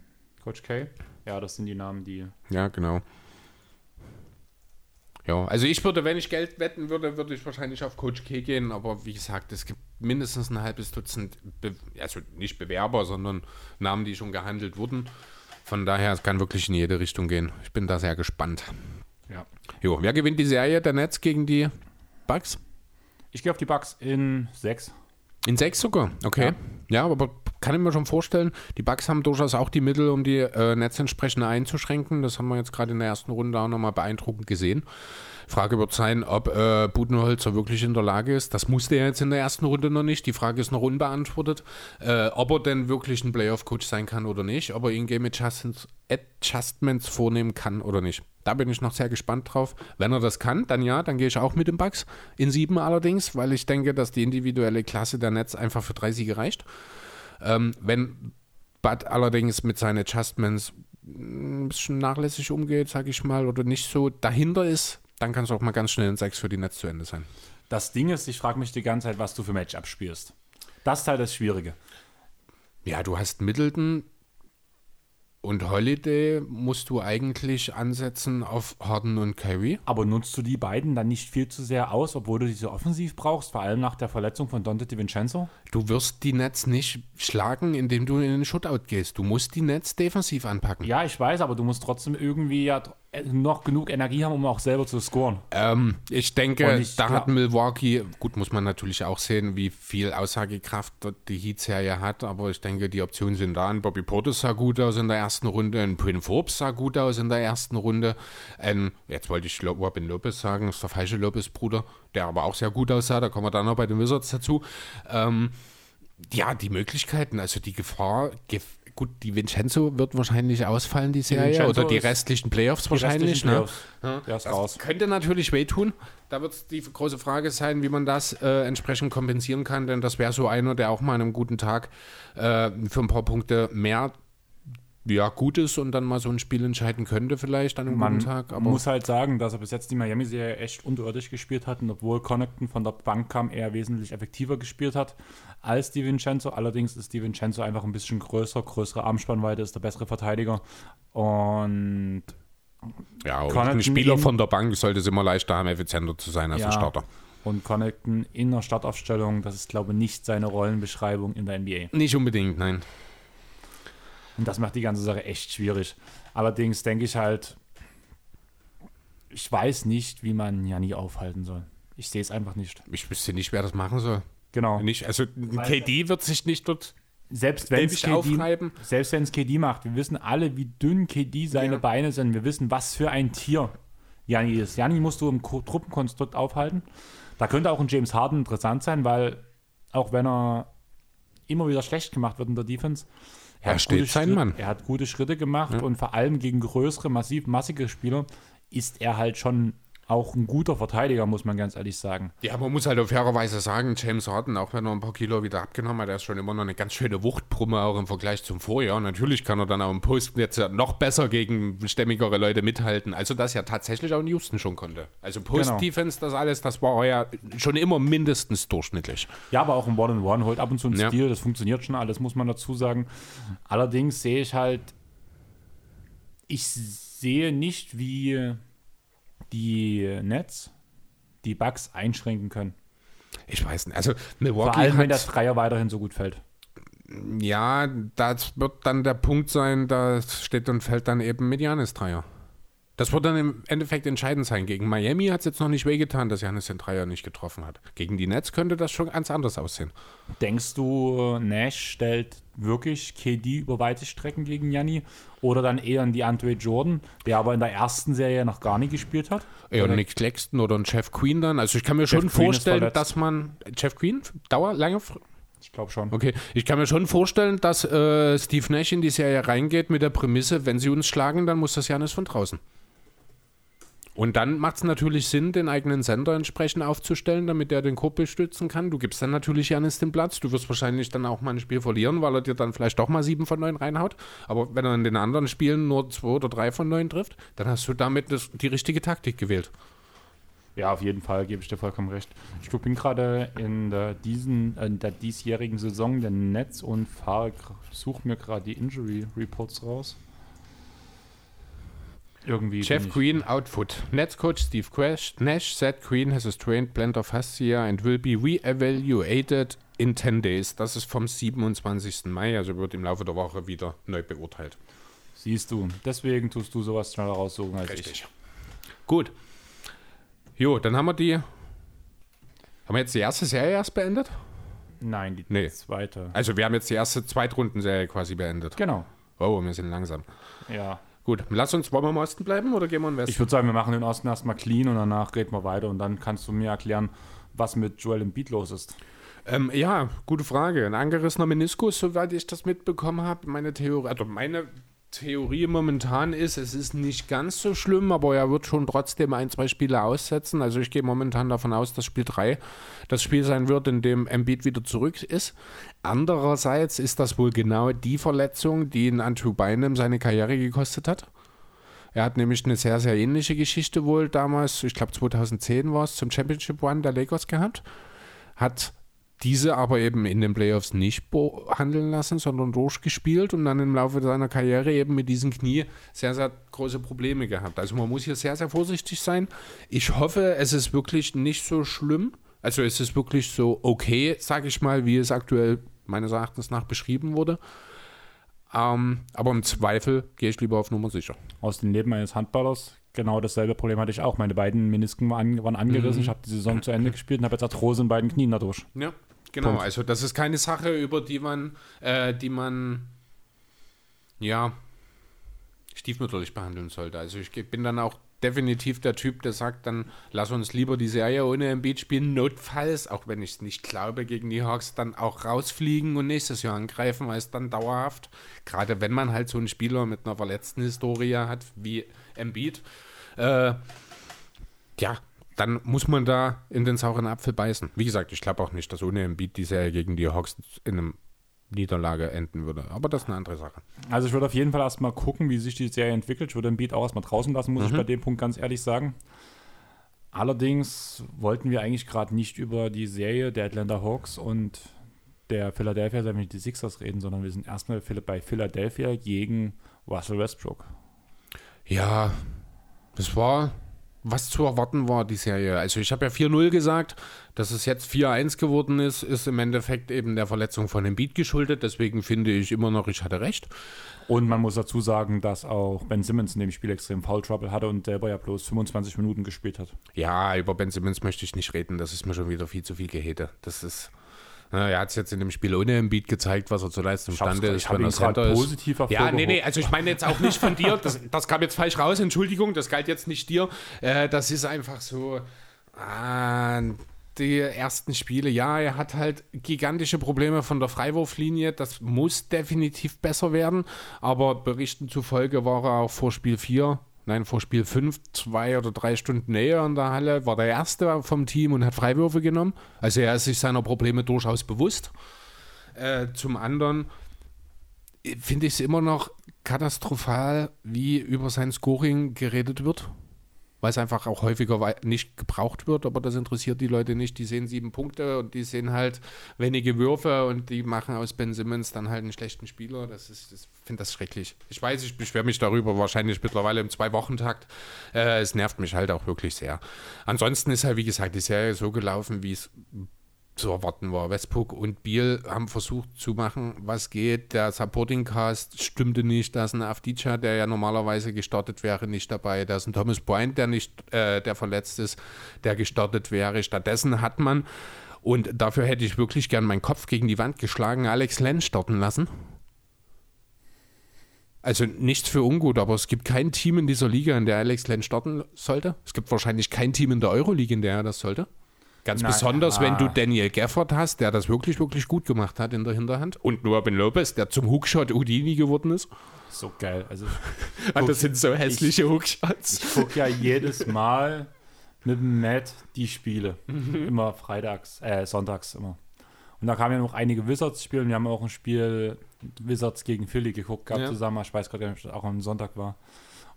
A: Coach K. Ja, das sind die Namen, die.
B: Ja, genau. Ja, also ich würde, wenn ich Geld wetten würde, würde ich wahrscheinlich auf Coach K gehen, aber wie gesagt, es gibt mindestens ein halbes Dutzend, Be also nicht Bewerber, sondern Namen, die schon gehandelt wurden. Von daher, es kann wirklich in jede Richtung gehen. Ich bin da sehr gespannt.
A: Ja.
B: Jo, wer gewinnt die Serie der Nets gegen die Bucks?
A: Ich gehe auf die Bucks in sechs.
B: In sechs sogar, okay. Ja. aber kann ich mir schon vorstellen, die Bucks haben durchaus auch die Mittel, um die äh, Netz entsprechend einzuschränken. Das haben wir jetzt gerade in der ersten Runde auch nochmal beeindruckend gesehen. Frage wird sein, ob äh, Budenholzer wirklich in der Lage ist. Das musste er jetzt in der ersten Runde noch nicht. Die Frage ist noch unbeantwortet. Äh, ob er denn wirklich ein Playoff-Coach sein kann oder nicht. Ob er in-game Adjustments, Adjustments vornehmen kann oder nicht. Da bin ich noch sehr gespannt drauf. Wenn er das kann, dann ja, dann gehe ich auch mit den Bucks. In sieben allerdings, weil ich denke, dass die individuelle Klasse der Netz einfach für drei Siege reicht. Ähm, wenn Bud allerdings mit seinen Adjustments ein bisschen nachlässig umgeht, sage ich mal, oder nicht so dahinter ist, dann kann es auch mal ganz schnell in sechs für die Netz zu Ende sein.
A: Das Ding ist, ich frage mich die ganze Zeit, was du für Matchup spielst. Das ist halt das Schwierige.
B: Ja, du hast Middleton und Holiday musst du eigentlich ansetzen auf Harden und Kyrie.
A: Aber nutzt du die beiden dann nicht viel zu sehr aus, obwohl du diese offensiv brauchst, vor allem nach der Verletzung von Dante DiVincenzo?
B: Du wirst die Netz nicht schlagen, indem du in den Shootout gehst. Du musst die Netz defensiv anpacken.
A: Ja, ich weiß, aber du musst trotzdem irgendwie ja noch genug Energie haben, um auch selber zu scoren.
B: Ähm, ich denke,
A: ich
B: da hat Milwaukee, gut, muss man natürlich auch sehen, wie viel Aussagekraft die Heat-Serie hat, aber ich denke, die Optionen sind da. Ein Bobby Portis sah gut aus in der ersten Runde, ein Prin Forbes sah gut aus in der ersten Runde. Ein, jetzt wollte ich Robin Lopez sagen, das ist der falsche Lopez-Bruder, der aber auch sehr gut aussah, da kommen wir dann noch bei den Wizards dazu. Ähm, ja, die Möglichkeiten, also die Gefahr, gef gut, die Vincenzo wird wahrscheinlich ausfallen, die Serie,
A: Vincenzo
B: oder die restlichen Playoffs
A: Die
B: wahrscheinlich.
A: restlichen
B: Ne?
A: Playoffs, ist
B: Das
A: raus.
B: könnte natürlich wehtun. Da wird die große Frage sein, wie man das äh, entsprechend kompensieren kann, denn das wäre so einer, der auch mal an einem guten Tag äh, für ein paar Punkte mehr ja, gut ist und dann mal so ein Spiel entscheiden könnte, vielleicht an einem
A: Man
B: guten Tag. Aber
A: muss halt sagen, dass er bis jetzt die Miami-Serie echt unterirdisch gespielt hat und obwohl Connaughton von der Bank kam, er wesentlich effektiver gespielt hat als Di Vincenzo. Allerdings ist Di Vincenzo einfach ein bisschen größer, größere Armspannweite, ist der bessere Verteidiger und
B: ja, und
A: Connaughton
B: ein Spieler von der Bank sollte es immer leichter haben, effizienter zu sein als
A: Ja.
B: ein Starter.
A: und Connaughton in der Startaufstellung, das ist glaube ich nicht seine Rollenbeschreibung in der NBA.
B: Nicht unbedingt, nein.
A: Und das macht die ganze Sache echt schwierig. Allerdings denke ich halt, ich weiß nicht, wie man Janni aufhalten soll. Ich sehe es einfach nicht.
B: Ich wüsste nicht, wer das machen soll.
A: Genau.
B: Nicht, also ein KD wird sich nicht dort
A: Selbst wenn es KD,
B: aufreiben.
A: selbst wenn es KD macht, wir wissen alle, wie dünn KD seine
B: Ja.
A: Beine sind. Wir wissen, was für ein Tier Janni ist. Janni musst du im Ko- Truppenkonstrukt aufhalten. Da könnte auch ein James Harden interessant sein, weil auch wenn er immer wieder schlecht gemacht wird in der Defense,
B: Er
A: hat
B: steht
A: gute
B: sein Mann.
A: Er hat gute Schritte gemacht und vor allem gegen größere, massiv massige Spieler ist er halt schon auch ein guter Verteidiger, muss man ganz ehrlich sagen.
B: Ja, man muss halt auf fairerweise sagen, James Harden, auch wenn er ein paar Kilo wieder abgenommen hat, der ist schon immer noch eine ganz schöne Wuchtbrumme, auch im Vergleich zum Vorjahr. Natürlich kann er dann auch im Post jetzt noch besser gegen stämmigere Leute mithalten. Also das ja tatsächlich auch in Houston schon konnte. Also Post-Defense, das alles, das war ja schon immer mindestens durchschnittlich.
A: Ja, aber auch ein One-on-One holt ab und zu einen
B: Ja.
A: Stil, das funktioniert schon alles, muss man dazu sagen. Allerdings sehe ich halt, ich sehe nicht, wie die Nets die Bugs einschränken können.
B: Ich weiß nicht. Also
A: Vor
B: Milwaukee
A: allem, wenn
B: hat,
A: Dreier weiterhin so gut fällt.
B: ja, das wird dann der Punkt sein, da steht und fällt dann eben mit Janis Dreier. Das wird dann im Endeffekt entscheidend sein. Gegen Miami hat es jetzt noch nicht wehgetan, dass Janis den Dreier nicht getroffen hat. Gegen die Nets könnte das schon ganz anders aussehen.
A: Denkst du, Nash stellt wirklich KD über weite Strecken gegen Janni oder dann eher an die Andre Jordan, der aber in der ersten Serie noch gar nicht gespielt hat?
B: Ja, und Nick Claxton oder ein Jeff Queen dann. Also ich kann mir Jeff schon Queen vorstellen, dass man Jeff Queen Dauer lange
A: ich glaube schon.
B: Okay, ich kann mir schon vorstellen, dass äh, Steve Nash in die Serie reingeht mit der Prämisse, wenn sie uns schlagen, dann muss das Janis von draußen. Und dann macht es natürlich Sinn, den eigenen Sender entsprechend aufzustellen, damit er den Korb stützen kann. Du gibst dann natürlich Janis den Platz. Du wirst wahrscheinlich dann auch mal ein Spiel verlieren, weil er dir dann vielleicht doch mal sieben von neun reinhaut. Aber wenn er in den anderen Spielen nur zwei oder drei von neun trifft, dann hast du damit das, die richtige Taktik gewählt.
A: Ja, auf jeden Fall gebe ich dir vollkommen recht. Ich bin gerade in der, diesen, in der diesjährigen Saison der Netz und suche mir gerade die Injury Reports raus.
B: Irgendwie Jeff Green Output. Nets coach Steve Crash, Nash said Green has a strained plantar fascia and will be re-evaluated in 10 days. Das ist vom 27. Mai, also wird im Laufe der Woche wieder neu beurteilt.
A: Siehst du, deswegen tust du sowas schneller raussuchen als
B: Richtig. ich. Gut. Jo, dann haben wir die. Haben wir jetzt die erste Serie erst beendet?
A: Nein, die nee. zweite.
B: Also wir haben jetzt die erste Zweitrundenserie quasi beendet.
A: Genau.
B: Oh, wir sind langsam.
A: Ja.
B: Gut, lass uns, wollen wir im Osten bleiben oder gehen wir in den Westen?
A: Ich würde sagen, wir machen den Osten erstmal clean und danach reden wir weiter und dann kannst du mir erklären, was mit Joel Embiid los ist.
B: Ähm, ja, gute Frage. Ein angerissener Meniskus, soweit ich das mitbekommen habe. Meine Theorie, also meine Theorie momentan ist, es ist nicht ganz so schlimm, aber er wird schon trotzdem ein, zwei Spiele aussetzen. Also ich gehe momentan davon aus, dass Spiel 3 das Spiel sein wird, in dem Embiid wieder zurück ist. Andererseits ist das wohl genau die Verletzung, die in Andrew Bynum seine Karriere gekostet hat. Er hat nämlich eine sehr, sehr ähnliche Geschichte wohl damals, ich glaube 2010 war es, zum Championship One der Lakers gehabt. Hat diese aber eben in den Playoffs nicht behandeln lassen, sondern durchgespielt und dann im Laufe seiner Karriere eben mit diesem Knie sehr, sehr große Probleme gehabt. Also man muss hier sehr, sehr vorsichtig sein. Ich hoffe, es ist wirklich nicht so schlimm. Also es ist wirklich so okay, sage ich mal, wie es aktuell meines Erachtens nach beschrieben wurde. Ähm, aber im Zweifel gehe ich lieber auf Nummer sicher.
A: Aus dem Leben eines Handballers genau dasselbe Problem hatte ich auch. Meine beiden Menisken waren, waren angerissen. Mhm. Ich habe die Saison zu Ende gespielt und habe jetzt Arthrose in beiden Knien dadurch.
B: Ja. Genau, Punkt. also das ist keine Sache, über die man, äh, die man, ja, stiefmütterlich behandeln sollte. Also ich bin dann auch definitiv der Typ, der sagt, dann lass uns lieber die Serie ohne Embiid spielen, notfalls, auch wenn ich es nicht glaube, gegen die Hawks dann auch rausfliegen und nächstes Jahr angreifen, weil es dann dauerhaft, gerade wenn man halt so einen Spieler mit einer verletzten Historie hat wie Embiid, äh, ja, dann muss man da in den sauren Apfel beißen. Wie gesagt, ich glaube auch nicht, dass ohne Embiid die Serie gegen die Hawks in einem Niederlage enden würde. Aber das ist eine andere Sache.
A: Also ich würde auf jeden Fall erstmal gucken, wie sich die Serie entwickelt. Ich würde Embiid auch erstmal draußen lassen, muss mhm. ich bei dem Punkt ganz ehrlich sagen. Allerdings wollten wir eigentlich gerade nicht über die Serie der Atlanta Hawks und der Philadelphia 76ers reden, sondern wir sind erstmal bei Philadelphia gegen Russell Westbrook.
B: Ja, das war was zu erwarten war, die Serie. Also ich habe ja 4-0 gesagt, dass es jetzt 4-1 geworden ist, ist im Endeffekt eben der Verletzung von dem Beat geschuldet. Deswegen finde ich immer noch, ich hatte recht.
A: Und man muss dazu sagen, dass auch Ben Simmons in dem Spiel extrem Foul Trouble hatte und selber ja bloß 25 Minuten gespielt hat.
B: Ja, über Ben Simmons möchte ich nicht reden. Das ist mir schon wieder viel zu viel Gehete. Das ist er hat es jetzt in dem Spiel ohne Embiid gezeigt, was er zu leisten imstande ist,
A: wenn er Center ist. Positiv
B: ja, nee, nee, also ich meine jetzt auch nicht von dir, das, das kam jetzt falsch raus, Entschuldigung, das galt jetzt nicht dir. Äh, das ist einfach so, ah, die ersten Spiele, ja, er hat halt gigantische Probleme von der Freiwurflinie, das muss definitiv besser werden, aber Berichten zufolge war er auch vor Spiel 4 nein, vor Spiel 5, zwei oder drei Stunden näher in der Halle, war der Erste vom Team und hat Freiwürfe genommen. Also er ist sich seiner Probleme durchaus bewusst. Äh, zum anderen finde ich es immer noch katastrophal, wie über sein Scoring geredet wird weil es einfach auch häufiger nicht gebraucht wird, aber das interessiert die Leute nicht. Die sehen sieben Punkte und die sehen halt wenige Würfe und die machen aus Ben Simmons dann halt einen schlechten Spieler. Das ist, ich finde das schrecklich. Ich weiß, ich beschwere mich darüber wahrscheinlich mittlerweile im Zwei-Wochen-Takt. Äh, es nervt mich halt auch wirklich sehr. Ansonsten ist halt, wie gesagt, die Serie so gelaufen, wie es zu erwarten war. Westbrook und Biel haben versucht zu machen, was geht. Der Supporting Cast stimmte nicht. Da ist ein Afdica, der ja normalerweise gestartet wäre, nicht dabei. Da ist ein Thomas Bryant, der nicht, äh, der verletzt ist, der gestartet wäre. Stattdessen hat man, und dafür hätte ich wirklich gern meinen Kopf gegen die Wand geschlagen, Alex Len starten lassen. Also nichts für ungut, aber es gibt kein Team in dieser Liga, in der Alex Len starten sollte. Es gibt wahrscheinlich kein Team in der Euroleague, in der er das sollte. Ganz
A: Na,
B: besonders, wenn du Daniel Gafford hast, der das wirklich, wirklich gut gemacht hat in der Hinterhand. Und Robin Lopez, der zum Hookshot Houdini geworden ist.
A: So geil. Also
B: Ah, das sind so hässliche
A: ich
B: Hookshots.
A: gucke ja jedes Mal mit dem Matt die Spiele. Immer freitags, äh, sonntags immer. Und da kamen ja noch einige Wizards-Spiele und wir haben auch ein Spiel Wizards gegen Philly geguckt gehabt
B: Ja.
A: zusammen. Ich weiß gerade gar nicht, ob das auch am Sonntag war.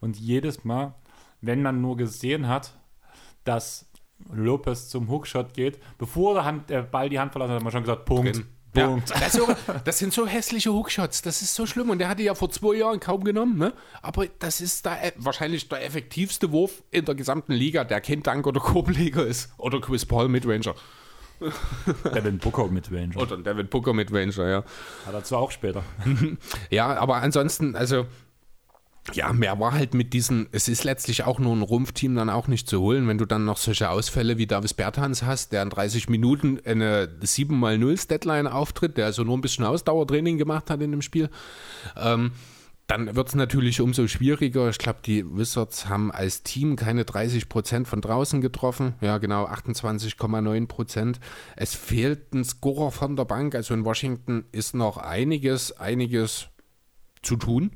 A: Und jedes Mal, wenn man nur gesehen hat, dass Lopez zum Hookshot geht, bevor der, Hand, der Ball die Hand verlassen hat, hat man schon gesagt, Punkt,
B: Drin. Ja,
A: Punkt.
B: das, das sind so hässliche Hookshots, das ist so schlimm. Und der hatte ja vor zwei Jahren kaum genommen, ne? Aber das ist da äh, wahrscheinlich der effektivste Wurf in der gesamten Liga, der kein Dank oder Korbleger ist. Oder Chris Paul mit Ranger.
A: Devin Booker mit Ranger.
B: Oder David Booker mit Ranger, ja.
A: Hat er zwar auch später.
B: Ja, aber ansonsten, also, ja, mehr war halt mit diesen, es ist letztlich auch nur ein Rumpfteam dann auch nicht zu holen, wenn du dann noch solche Ausfälle wie Davis Bertans hast, der in 30 Minuten eine 7x0 Deadline auftritt, der also nur ein bisschen Ausdauertraining gemacht hat in dem Spiel. Ähm, dann wird es natürlich umso schwieriger. Ich glaube, die Wizards haben als Team keine 30 Prozent von draußen getroffen. Ja, genau, 28,9 Prozent. Es fehlt ein Scorer von der Bank. Also in Washington ist noch einiges, einiges zu tun.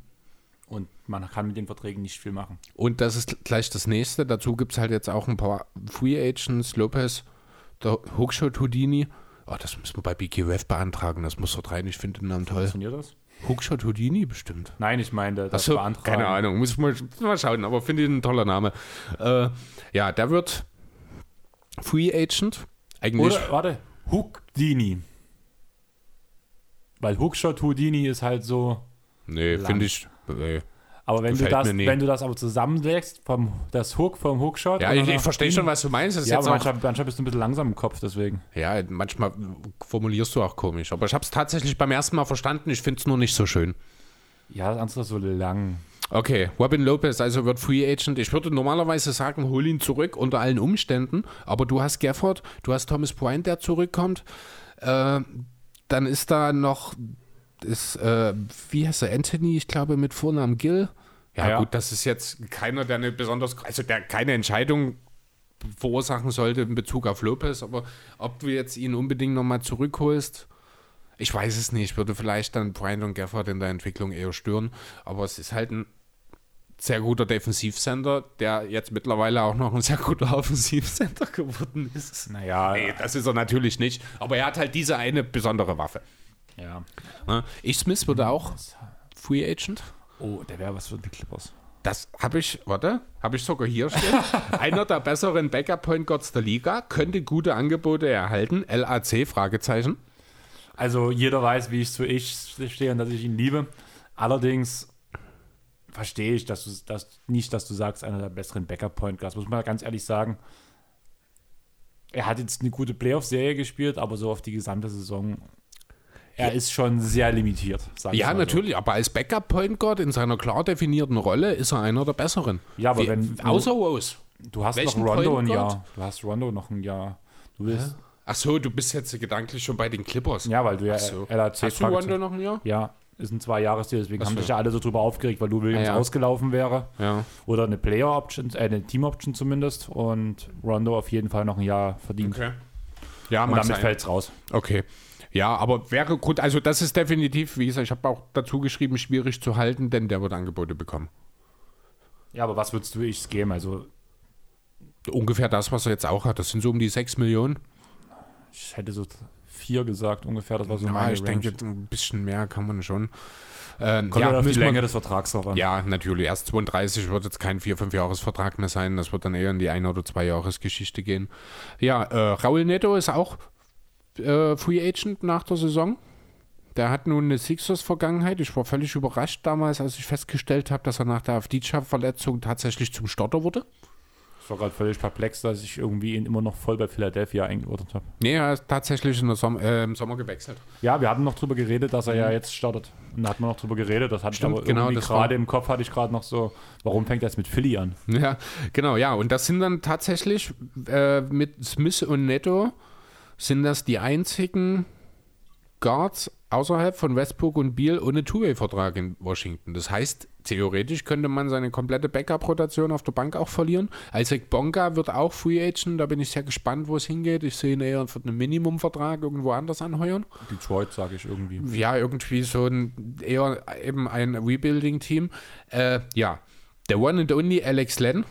A: Und man kann mit den Verträgen nicht viel machen.
B: Und das ist gleich das nächste. Dazu gibt es halt jetzt auch ein paar Free Agents, Lopez, der Hookshot Houdini. Oh, das müssen wir bei BKWF beantragen. Das muss dort rein. Ich finde den Namen toll.
A: Funktioniert das?
B: Hookshot Houdini bestimmt.
A: Nein, ich meine, das
B: Achso,
A: beantragen.
B: keine Ahnung, muss ich mal, mal schauen, aber finde ich ein toller Name. Äh, ja, der wird Free Agent. Eigentlich.
A: Oder, warte, Houdini. Weil Hookshot Houdini ist halt so.
B: nee, finde ich. Nee.
A: Aber wenn du, das, wenn du das aber zusammenlegst, vom, das Hook vom Hookshot.
B: Ja, ich, ich verstehe schon, was du meinst.
A: Ja, aber manchmal, manchmal bist du ein bisschen langsam im Kopf, deswegen.
B: ja, manchmal formulierst du auch komisch. Aber ich habe es tatsächlich beim ersten Mal verstanden. Ich finde es nur nicht so schön.
A: Ja, das andere ist so lang.
B: Okay, Robin Lopez also wird Free Agent. Ich würde normalerweise sagen, hol ihn zurück unter allen Umständen. Aber du hast Gafford, du hast Thomas Bryant, der zurückkommt. Äh, dann ist da noch, ist, äh, wie heißt er, Anthony, ich glaube, mit Vornamen Gill. Ja,
A: Ja.
B: gut, das ist jetzt keiner, der eine besonders, also der keine Entscheidung verursachen sollte in Bezug auf Lopez. Aber ob du jetzt ihn unbedingt nochmal zurückholst, ich weiß es nicht. Würde vielleicht dann Bryant und Gafford in der Entwicklung eher stören. Aber es ist halt ein sehr guter Defensivcenter, der jetzt mittlerweile auch noch ein sehr guter Offensivcenter geworden ist.
A: Naja,
B: Nee, das ist er natürlich nicht. Aber er hat halt diese eine besondere Waffe.
A: Ja.
B: Ne? Ich Smith würde auch Free Agent.
A: Oh, der wäre was für die Clippers.
B: Das habe ich, warte, habe ich sogar hier stehen. Einer der besseren Backup-Point Guards der Liga, könnte gute Angebote erhalten. LAC, Fragezeichen.
A: Also jeder weiß, wie ich zu ich stehe und dass ich ihn liebe. Allerdings verstehe ich, dass du dass, nicht, dass du sagst, einer der besseren Backup-Point Guards. Muss man ganz ehrlich sagen. Er hat jetzt eine gute Playoff-Serie gespielt, aber so auf die gesamte Saison. Er ist schon sehr limitiert. sag ich
B: Ja,
A: mal so.
B: natürlich, aber als Backup-Point Guard in seiner klar definierten Rolle ist er einer der besseren.
A: Ja, aber
B: Wie,
A: wenn-
B: außer Rose.
A: Du hast noch Rondo ein? Jahr. Du hast Rondo noch ein Jahr. Du willst.
B: Ach so, du bist jetzt gedanklich schon bei den Clippers.
A: Ja, weil du ja
B: so.
A: LAC
B: Hast du Rondo noch ein Jahr?
A: Ja, ist ein Zwei-Jahres-Deal, deswegen
B: Ach
A: haben
B: so.
A: sich ja alle so drüber aufgeregt, weil du Williams
B: Ja, ja.
A: ausgelaufen wäre.
B: Ja.
A: Oder eine Player-Option, äh, eine Team-Option zumindest. Und Rondo auf jeden Fall noch ein Jahr verdient.
B: Okay. Ja,
A: Und damit
B: sein.
A: fällt's raus.
B: Okay. Ja, aber wäre gut, also das ist definitiv, wie gesagt, ich habe auch dazu geschrieben, schwierig zu halten, denn der wird Angebote bekommen.
A: Ja, aber was würdest du ich geben? Also,
B: Ungefähr das, was er jetzt auch hat. Das sind so um die 6 Millionen.
A: ich hätte so vier gesagt ungefähr. Das war so
B: Ja,
A: meine
B: ich
A: Range.
B: denke, ein bisschen mehr kann man schon. Ähm,
A: Kommt ja, auf die Länge des Vertrags drauf an.
B: Ja, natürlich. Erst 32 wird jetzt kein 4-5-Jahres-Vertrag mehr sein. Das wird dann eher in die Ein- oder Zwei-Jahres-Geschichte gehen. Ja, äh, Raul Neto ist auch äh, Free Agent nach der Saison. Der hat nun eine Sixers-Vergangenheit. Ich war völlig überrascht damals, als ich festgestellt habe, dass er nach der Avdica-Verletzung tatsächlich zum Starter wurde.
A: Ich war gerade völlig perplex, dass ich irgendwie ihn immer noch voll bei Philadelphia eingeordnet habe.
B: Nee, er ist tatsächlich Som äh, im Sommer gewechselt.
A: Ja, wir hatten noch drüber geredet, dass er ja jetzt startet. Und da hatten wir noch drüber geredet. Das hatte
B: Stimmt,
A: ich aber
B: genau,
A: gerade im Kopf hatte ich gerade noch so, warum fängt er jetzt mit Philly an?
B: Ja, genau, ja. Und das sind dann tatsächlich äh, mit Smith und Netto sind das die einzigen Guards außerhalb von Westbrook und Beal ohne Two-Way-Vertrag in Washington. Das heißt, theoretisch könnte man seine komplette Backup-Rotation auf der Bank auch verlieren. Isaac Bonga wird auch Free Agent, da bin ich sehr gespannt, wo es hingeht. Ich sehe ihn eher für einen Minimumvertrag irgendwo anders anheuern.
A: Detroit, sage ich irgendwie.
B: Ja, irgendwie so ein eher eben ein Rebuilding-Team. Äh, ja, der One and Only Alex Len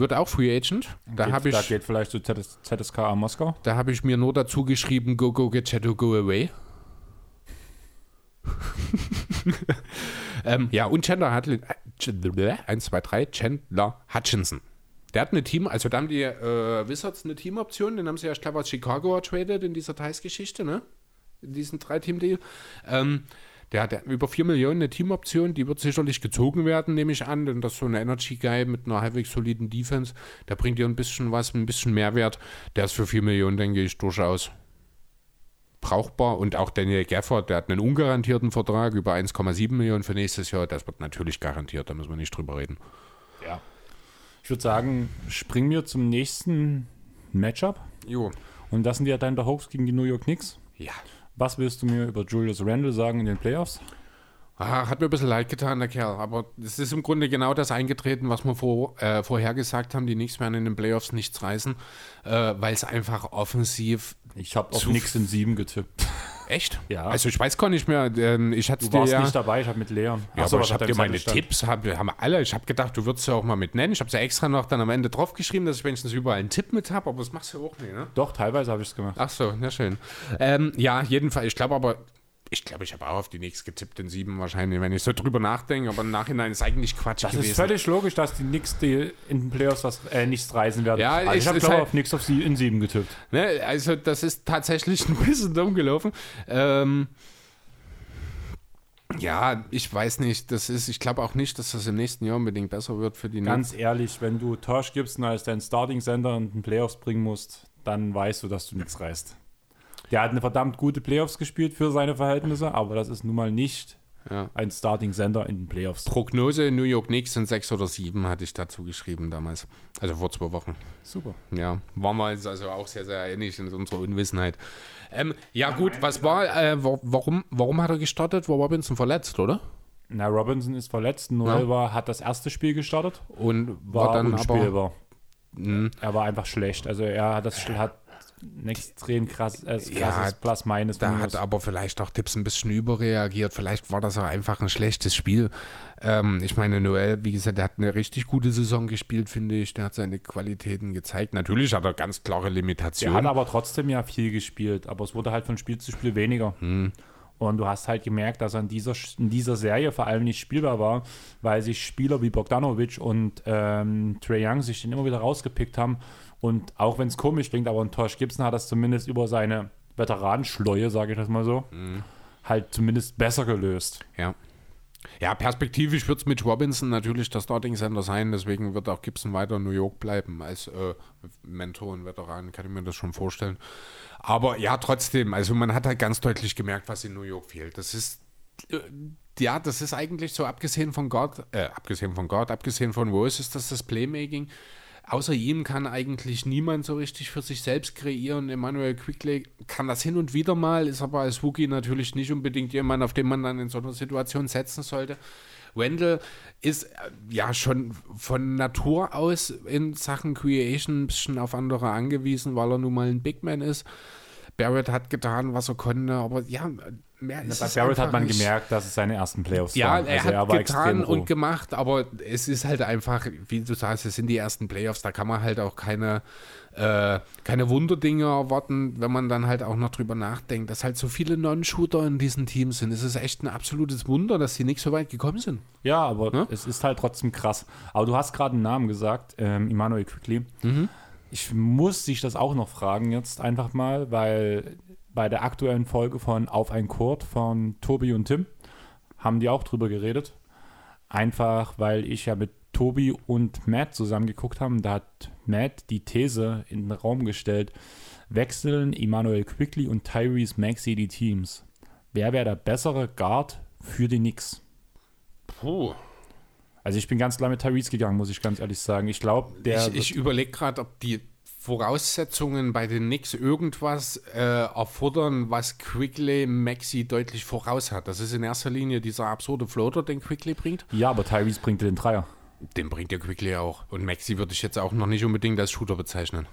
B: wird auch Free Agent. Da
A: Geht-
B: habe
A: Da
B: ich,
A: geht vielleicht zu ZS, ZSKA Moskau.
B: da habe ich mir nur dazu geschrieben, go, go, get Shadow, go away. ähm, ja, und Chandler hat 1, 2, 3, Chandler Hutchinson. Der hat eine Team, also da haben die äh, Wizards eine Teamoption, den haben sie ja, ich glaube, aus Chicago ertradet in dieser Thais-Geschichte, ne? In diesem Drei-Team-Deal. Ähm, der hat über 4 Millionen eine Teamoption, die wird sicherlich gezogen werden, nehme ich an, denn das ist so ein Energy-Guy mit einer halbwegs soliden Defense, der bringt dir ein bisschen was, ein bisschen Mehrwert. Der ist für 4 Millionen, denke ich, durchaus brauchbar. Und auch Daniel Gafford, der hat einen ungarantierten Vertrag über 1,7 Millionen für nächstes Jahr. Das wird natürlich garantiert, da müssen wir nicht drüber reden.
A: Ja. Ich würde sagen, springen wir zum nächsten Matchup.
B: Jo.
A: Und das sind die Atlanta Hawks gegen die New York Knicks.
B: Ja.
A: Was willst du mir über Julius Randle sagen in den Playoffs?
B: Ah, hat mir ein bisschen leid getan, der Kerl. Aber es ist im Grunde genau das eingetreten, was wir vor, äh, vorher gesagt haben. Die Knicks werden in den Playoffs nichts reißen, äh, weil es einfach offensiv.
A: Ich habe auf
B: Zu-
A: Knicks in sieben getippt.
B: Echt?
A: Ja.
B: Also ich weiß gar nicht mehr. Ähm, ich hatte
A: Du warst
B: ja.
A: nicht dabei, ich habe mit Leon.
B: Ja,
A: Ach so,
B: aber ich habe dir meine
A: stand?
B: Tipps, hab, haben alle. Ich habe gedacht, du würdest ja auch mal mit nennen. Ich habe es ja extra noch dann am Ende draufgeschrieben, dass ich wenigstens überall einen Tipp mit habe, aber das machst du auch nicht, ne?
A: Doch, teilweise habe ich es gemacht.
B: Ach so, na schön. Ähm, ja, jedenfalls. Ich glaube aber, ich glaube, ich habe auch auf die Knicks getippt in sieben wahrscheinlich, wenn ich so drüber nachdenke. Aber im Nachhinein ist eigentlich Quatsch
A: Das
B: gewesen.
A: ist völlig logisch, dass die Knicks die in den Playoffs was, äh, nichts reisen werden.
B: Ja,
A: also ich habe glaube
B: halt-
A: auf Knicks auf sie in sieben getippt.
B: Ne, also das ist tatsächlich ein bisschen dumm gelaufen. Ähm, ja, ich weiß nicht. Das ist, ich glaube auch nicht, dass das im nächsten Jahr unbedingt besser wird für die.
A: Ganz ehrlich, wenn du Tosh Gibson als dein Starting Center in den Playoffs bringen musst, dann weißt du, dass du nichts reißt. Der hat eine verdammt gute Playoffs gespielt für seine Verhältnisse, aber das ist nun mal nicht
B: Ja.
A: ein Starting Center in den Playoffs.
B: Prognose New York Knicks sind sechs oder sieben, hatte ich dazu geschrieben damals. Also vor zwei Wochen.
A: Super.
B: Ja, waren wir uns also auch sehr, sehr ähnlich in unserer Unwissenheit. Ähm, ja, gut, was war, äh, wa- warum, warum hat er gestartet? War Robinson verletzt, oder?
A: Na, Robinson ist verletzt. Noel war, hat das erste Spiel gestartet,
B: Und war,
A: war,
B: dann aber.
A: unspielbar.
B: Mh,
A: Er war einfach schlecht. Also er hat das hat ein extrem krass, äh, krasses
B: Ja,
A: Plus Minus.
B: Da
A: Minus.
B: hat aber vielleicht auch Tipps ein bisschen überreagiert. Vielleicht war das auch einfach ein schlechtes Spiel. Ähm, ich meine, Noel, wie gesagt, der hat eine richtig gute Saison gespielt, finde ich. Der hat seine Qualitäten gezeigt. Natürlich hat er ganz klare
A: Er
B: Limitationen.
A: hat aber trotzdem ja viel gespielt, aber es wurde halt von Spiel zu Spiel weniger.
B: Hm.
A: Und du hast halt gemerkt, dass er in dieser, in dieser Serie vor allem nicht spielbar war, weil sich Spieler wie Bogdanovic und ähm, Trey Young sich den immer wieder rausgepickt haben. Und auch wenn es komisch klingt, aber ein Tosh Gibson hat das zumindest über seine Veteranenschleue, sage ich das mal so,
B: Hm.
A: halt zumindest besser gelöst.
B: Ja. Ja, perspektivisch wird es mit Robinson natürlich der Starting Center sein, deswegen wird auch Gibson weiter in New York bleiben. Als äh, Mentor und Veteran kann ich mir das schon vorstellen. Aber ja, trotzdem, also man hat halt ganz deutlich gemerkt, was in New York fehlt. Das ist, äh, ja, das ist eigentlich so, abgesehen von Gott, äh, abgesehen von Gott, abgesehen von Rose, ist das das Playmaking. Außer ihm kann eigentlich niemand so richtig für sich selbst kreieren. Emmanuel Quickly kann das hin und wieder mal, ist aber als Wookie natürlich nicht unbedingt jemand, auf den man dann in so einer Situation setzen sollte. Wendell ist äh, ja schon von Natur aus in Sachen Creation ein bisschen auf andere angewiesen, weil er nun mal ein Big Man ist. Barrett hat getan, was er konnte, aber ja, mehr ist
A: Bei Barrett hat man
B: nicht.
A: gemerkt, dass es seine ersten Playoffs
B: Ja,
A: waren.
B: er
A: Also
B: hat
A: war
B: getan und gemacht, aber es ist halt einfach, wie du sagst, es sind die ersten Playoffs, da kann man halt auch keine, äh, keine Wunderdinge erwarten, wenn man dann halt auch noch drüber nachdenkt, dass halt so viele Non-Shooter in diesen Teams sind. Es ist echt ein absolutes Wunder, dass sie nicht so weit gekommen sind.
A: Ja, aber
B: Ne?
A: es ist halt trotzdem krass. Aber du hast gerade einen Namen gesagt, ähm, Immanuel Quickly.
B: Mhm.
A: Ich muss dich das auch noch fragen jetzt einfach mal, weil bei der aktuellen Folge von Auf ein Court von Tobi und Tim haben die auch drüber geredet. Einfach, weil ich ja mit Tobi und Matt zusammen geguckt haben. Da hat Matt die These in den Raum gestellt, wechseln Emmanuel Quickly und Tyrese Maxey die Teams. Wer wäre der bessere Guard für die Knicks?
B: Puh.
A: Also ich bin ganz klar mit Tyrese gegangen, muss ich ganz ehrlich sagen. Ich glaube, der...
B: Ich, ich überlege gerade, ob die Voraussetzungen bei den Knicks irgendwas äh, erfordern, was Quickly Maxi deutlich voraus hat. Das ist in erster Linie dieser absurde Floater, den Quickly bringt.
A: Ja, aber Tyrese bringt den Dreier.
B: Den bringt der Quickly auch. Und Maxi würde ich jetzt auch noch nicht unbedingt als Shooter bezeichnen.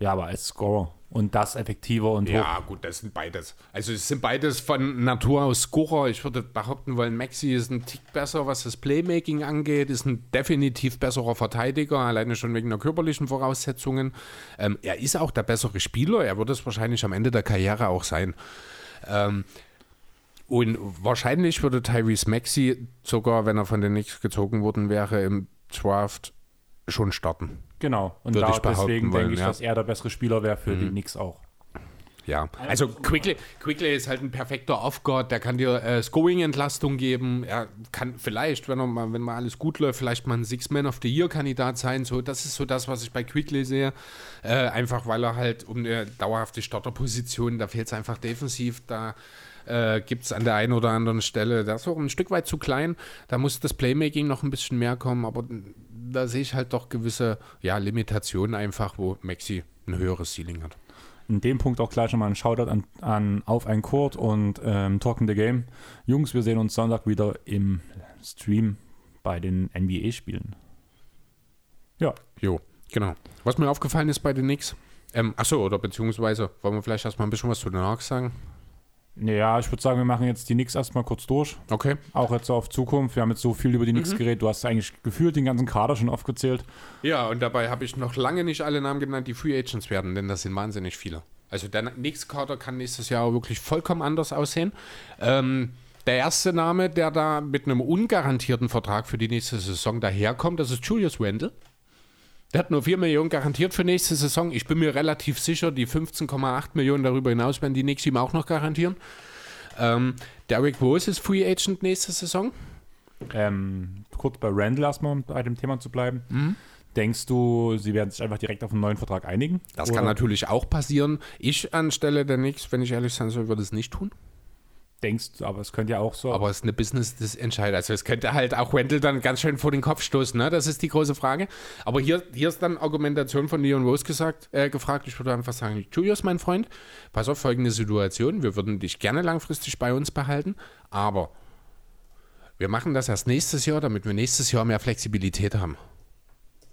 A: Ja, aber als Scorer. Und das effektiver und
B: Ja, gut, das sind beides. Also es sind beides von Natur aus Scorer. Ich würde behaupten wollen, Maxi ist ein Tick besser, was das Playmaking angeht, ist ein definitiv besserer Verteidiger, alleine schon wegen der körperlichen Voraussetzungen. Ähm, er ist auch der bessere Spieler. Er wird es wahrscheinlich am Ende der Karriere auch sein. Ähm, und wahrscheinlich würde Tyrese Maxi sogar, wenn er von den Knicks gezogen worden wäre, im Draft schon starten.
A: Genau. Und da, deswegen
B: wollen,
A: denke ich,
B: ja. Mhm.
A: dass er der bessere Spieler wäre für die Knicks auch.
B: Ja, also Quickly, Quickly ist halt ein perfekter Off-Guard, der kann dir äh, Scoring-Entlastung geben, er kann vielleicht, wenn, er mal, wenn mal alles gut läuft, vielleicht mal ein Six-Man of the Year-Kandidat sein, so, das ist so das, was ich bei Quickly sehe, äh, einfach weil er halt um eine dauerhafte Starterposition, da fehlt es einfach defensiv, da äh, gibt es an der einen oder anderen Stelle, das ist auch ein Stück weit zu klein, da muss das Playmaking noch ein bisschen mehr kommen, aber da sehe ich halt doch gewisse ja, Limitationen einfach, wo Maxi ein höheres Ceiling hat.
A: In dem Punkt auch gleich nochmal ein Shoutout an, an Auf ein Court und ähm, Talking the Game. Jungs, wir sehen uns Sonntag wieder im Stream bei den NBA-Spielen. Ja,
B: Jo, genau. Was mir aufgefallen ist bei den Knicks, ähm, achso, oder beziehungsweise, wollen wir vielleicht erstmal ein bisschen was zu den Hawks sagen?
A: Ja, ich würde sagen, wir machen jetzt die Knicks erstmal kurz durch.
B: Okay.
A: Auch jetzt auf Zukunft. Wir haben jetzt so viel über die
B: Mhm.
A: Knicks geredet. Du hast eigentlich gefühlt den ganzen Kader schon aufgezählt.
B: Ja, und dabei habe ich noch lange nicht alle Namen genannt, die Free Agents werden, denn das sind wahnsinnig viele. Also der Knicks-Kader kann nächstes Jahr wirklich vollkommen anders aussehen. Ähm, der erste Name, der da mit einem ungarantierten Vertrag für die nächste Saison daherkommt, das ist Julius Wendel. Der hat nur 4 Millionen garantiert für nächste Saison. Ich bin mir relativ sicher, die 15,8 Millionen darüber hinaus werden die Knicks ihm auch noch garantieren. Ähm, Derrick Rose ist Free Agent nächste Saison.
A: Ähm, kurz bei Randall erstmal, um bei dem Thema zu bleiben.
B: Mhm.
A: Denkst du, sie werden sich einfach direkt auf einen neuen Vertrag einigen?
B: Das
A: Oder
B: kann natürlich auch passieren. Ich anstelle der Knicks, wenn ich ehrlich sein soll, würde es nicht tun.
A: Denkst aber es könnte ja auch so.
B: Aber es ist eine Business-Entscheidung. Also es könnte halt auch Wendell dann ganz schön vor den Kopf stoßen, ne? Das ist die große Frage. Aber hier, hier ist dann Argumentation von Leon Rose gesagt, äh, gefragt. Ich würde einfach sagen, Julius, mein Freund, pass auf folgende Situation. Wir würden dich gerne langfristig bei uns behalten, aber wir machen das erst nächstes Jahr, damit wir nächstes Jahr mehr Flexibilität haben.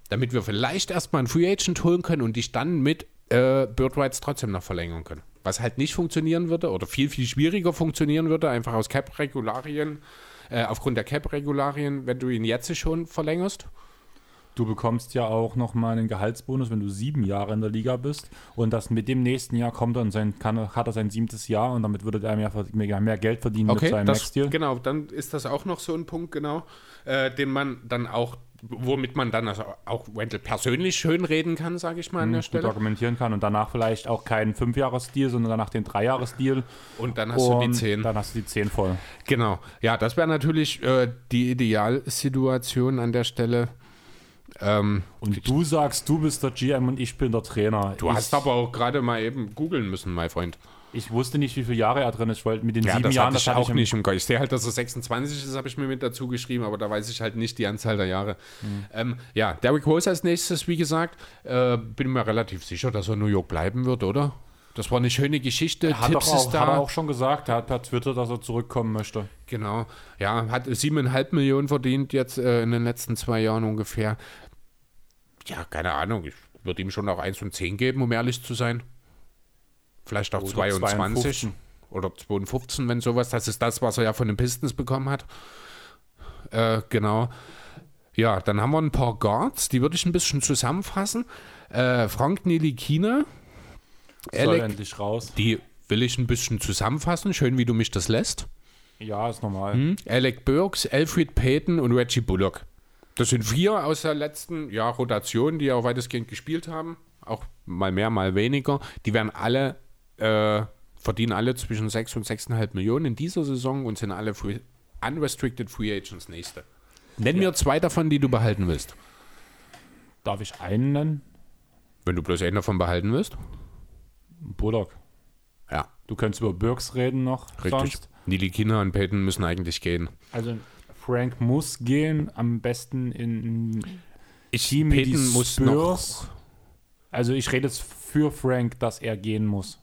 B: Damit wir vielleicht erstmal einen Free Agent holen können und dich dann mit äh, Bird Rights trotzdem noch verlängern können. Was halt nicht funktionieren würde oder viel, viel schwieriger funktionieren würde, einfach aus Cap-Regularien, äh, aufgrund der Cap-Regularien, wenn du ihn jetzt schon verlängerst.
A: Du bekommst ja auch nochmal einen Gehaltsbonus, wenn du sieben Jahre in der Liga bist. Und das mit dem nächsten Jahr kommt er und sein, kann, hat er sein siebtes Jahr und damit würde er mehr, mehr, mehr Geld verdienen mit
B: Okay,
A: seinem
B: das,
A: Max-Deal.
B: genau, dann ist das auch noch so ein Punkt, genau, äh, den man dann auch, womit man dann also auch Wendell persönlich schön reden kann, sage ich mal an der
A: gut
B: Stelle.
A: argumentieren kann und danach vielleicht auch keinen Fünfjahres-Deal, sondern danach den Dreijahres-Deal.
B: Und dann hast du die
A: Und
B: 10.
A: Dann hast du die 10 voll.
B: Genau, ja, das wäre natürlich äh, die Idealsituation an der Stelle. Ähm,
A: Und du sagst, du bist der GM und ich bin der Trainer.
B: du
A: ich,
B: hast aber auch gerade mal eben googeln müssen, mein Freund.
A: Ich wusste nicht, wie viele Jahre er drin ist. Ich wollte mit den
B: Ja,
A: sieben
B: das
A: Jahren,
B: hatte ich auch
A: im-
B: nicht im Kopf. Ich sehe halt, dass er 26 ist, habe ich mir mit dazu geschrieben, aber da weiß ich halt nicht die Anzahl der Jahre.
A: Hm.
B: Ähm, ja, Derrick Rose als nächstes, wie gesagt, äh, bin mir relativ sicher, dass er in New York bleiben wird, oder? Das war eine schöne Geschichte.
A: Hat, doch
B: Tipps
A: auch,
B: ist da.
A: hat er auch schon gesagt, er hat per Twitter, dass er zurückkommen möchte.
B: Genau. Ja, hat siebeneinhalb Millionen verdient jetzt äh, in den letzten zwei Jahren ungefähr. Ja, keine Ahnung. Ich würde ihm schon auch 1 und 10 geben, um ehrlich zu sein. Vielleicht auch
A: Oder
B: 22
A: 52.
B: oder 52, wenn sowas. Das ist das, was er ja von den Pistons bekommen hat. Äh, genau. Ja, dann haben wir ein paar Guards, die würde ich ein bisschen zusammenfassen. Äh, Frank Nilikina,
A: Soll
B: Alec,
A: endlich raus.
B: die will ich ein bisschen zusammenfassen. Schön, wie du mich das lässt.
A: Ja, ist normal.
B: Hm? Alec Burks, Alfred Payton und Reggie Bullock. Das sind vier aus der letzten ja, Rotation, die auch weitestgehend gespielt haben. Auch mal mehr, mal weniger. Die werden alle, äh, verdienen alle zwischen 6 und 6,5 Millionen in dieser Saison und sind alle free, unrestricted Free Agents nächste. Nenn mir zwei davon, die du behalten willst.
A: Darf ich einen nennen?
B: Wenn du bloß einen davon behalten willst.
A: Bullock.
B: Ja,
A: Du könntest über Burks reden noch.
B: richtig.
A: Sonst.
B: Nili Kina und Peyton müssen eigentlich gehen.
A: Also Frank muss gehen, am besten in
B: Ich,
A: Team
B: Peyton muss noch.
A: Also ich rede jetzt für Frank, dass er gehen muss.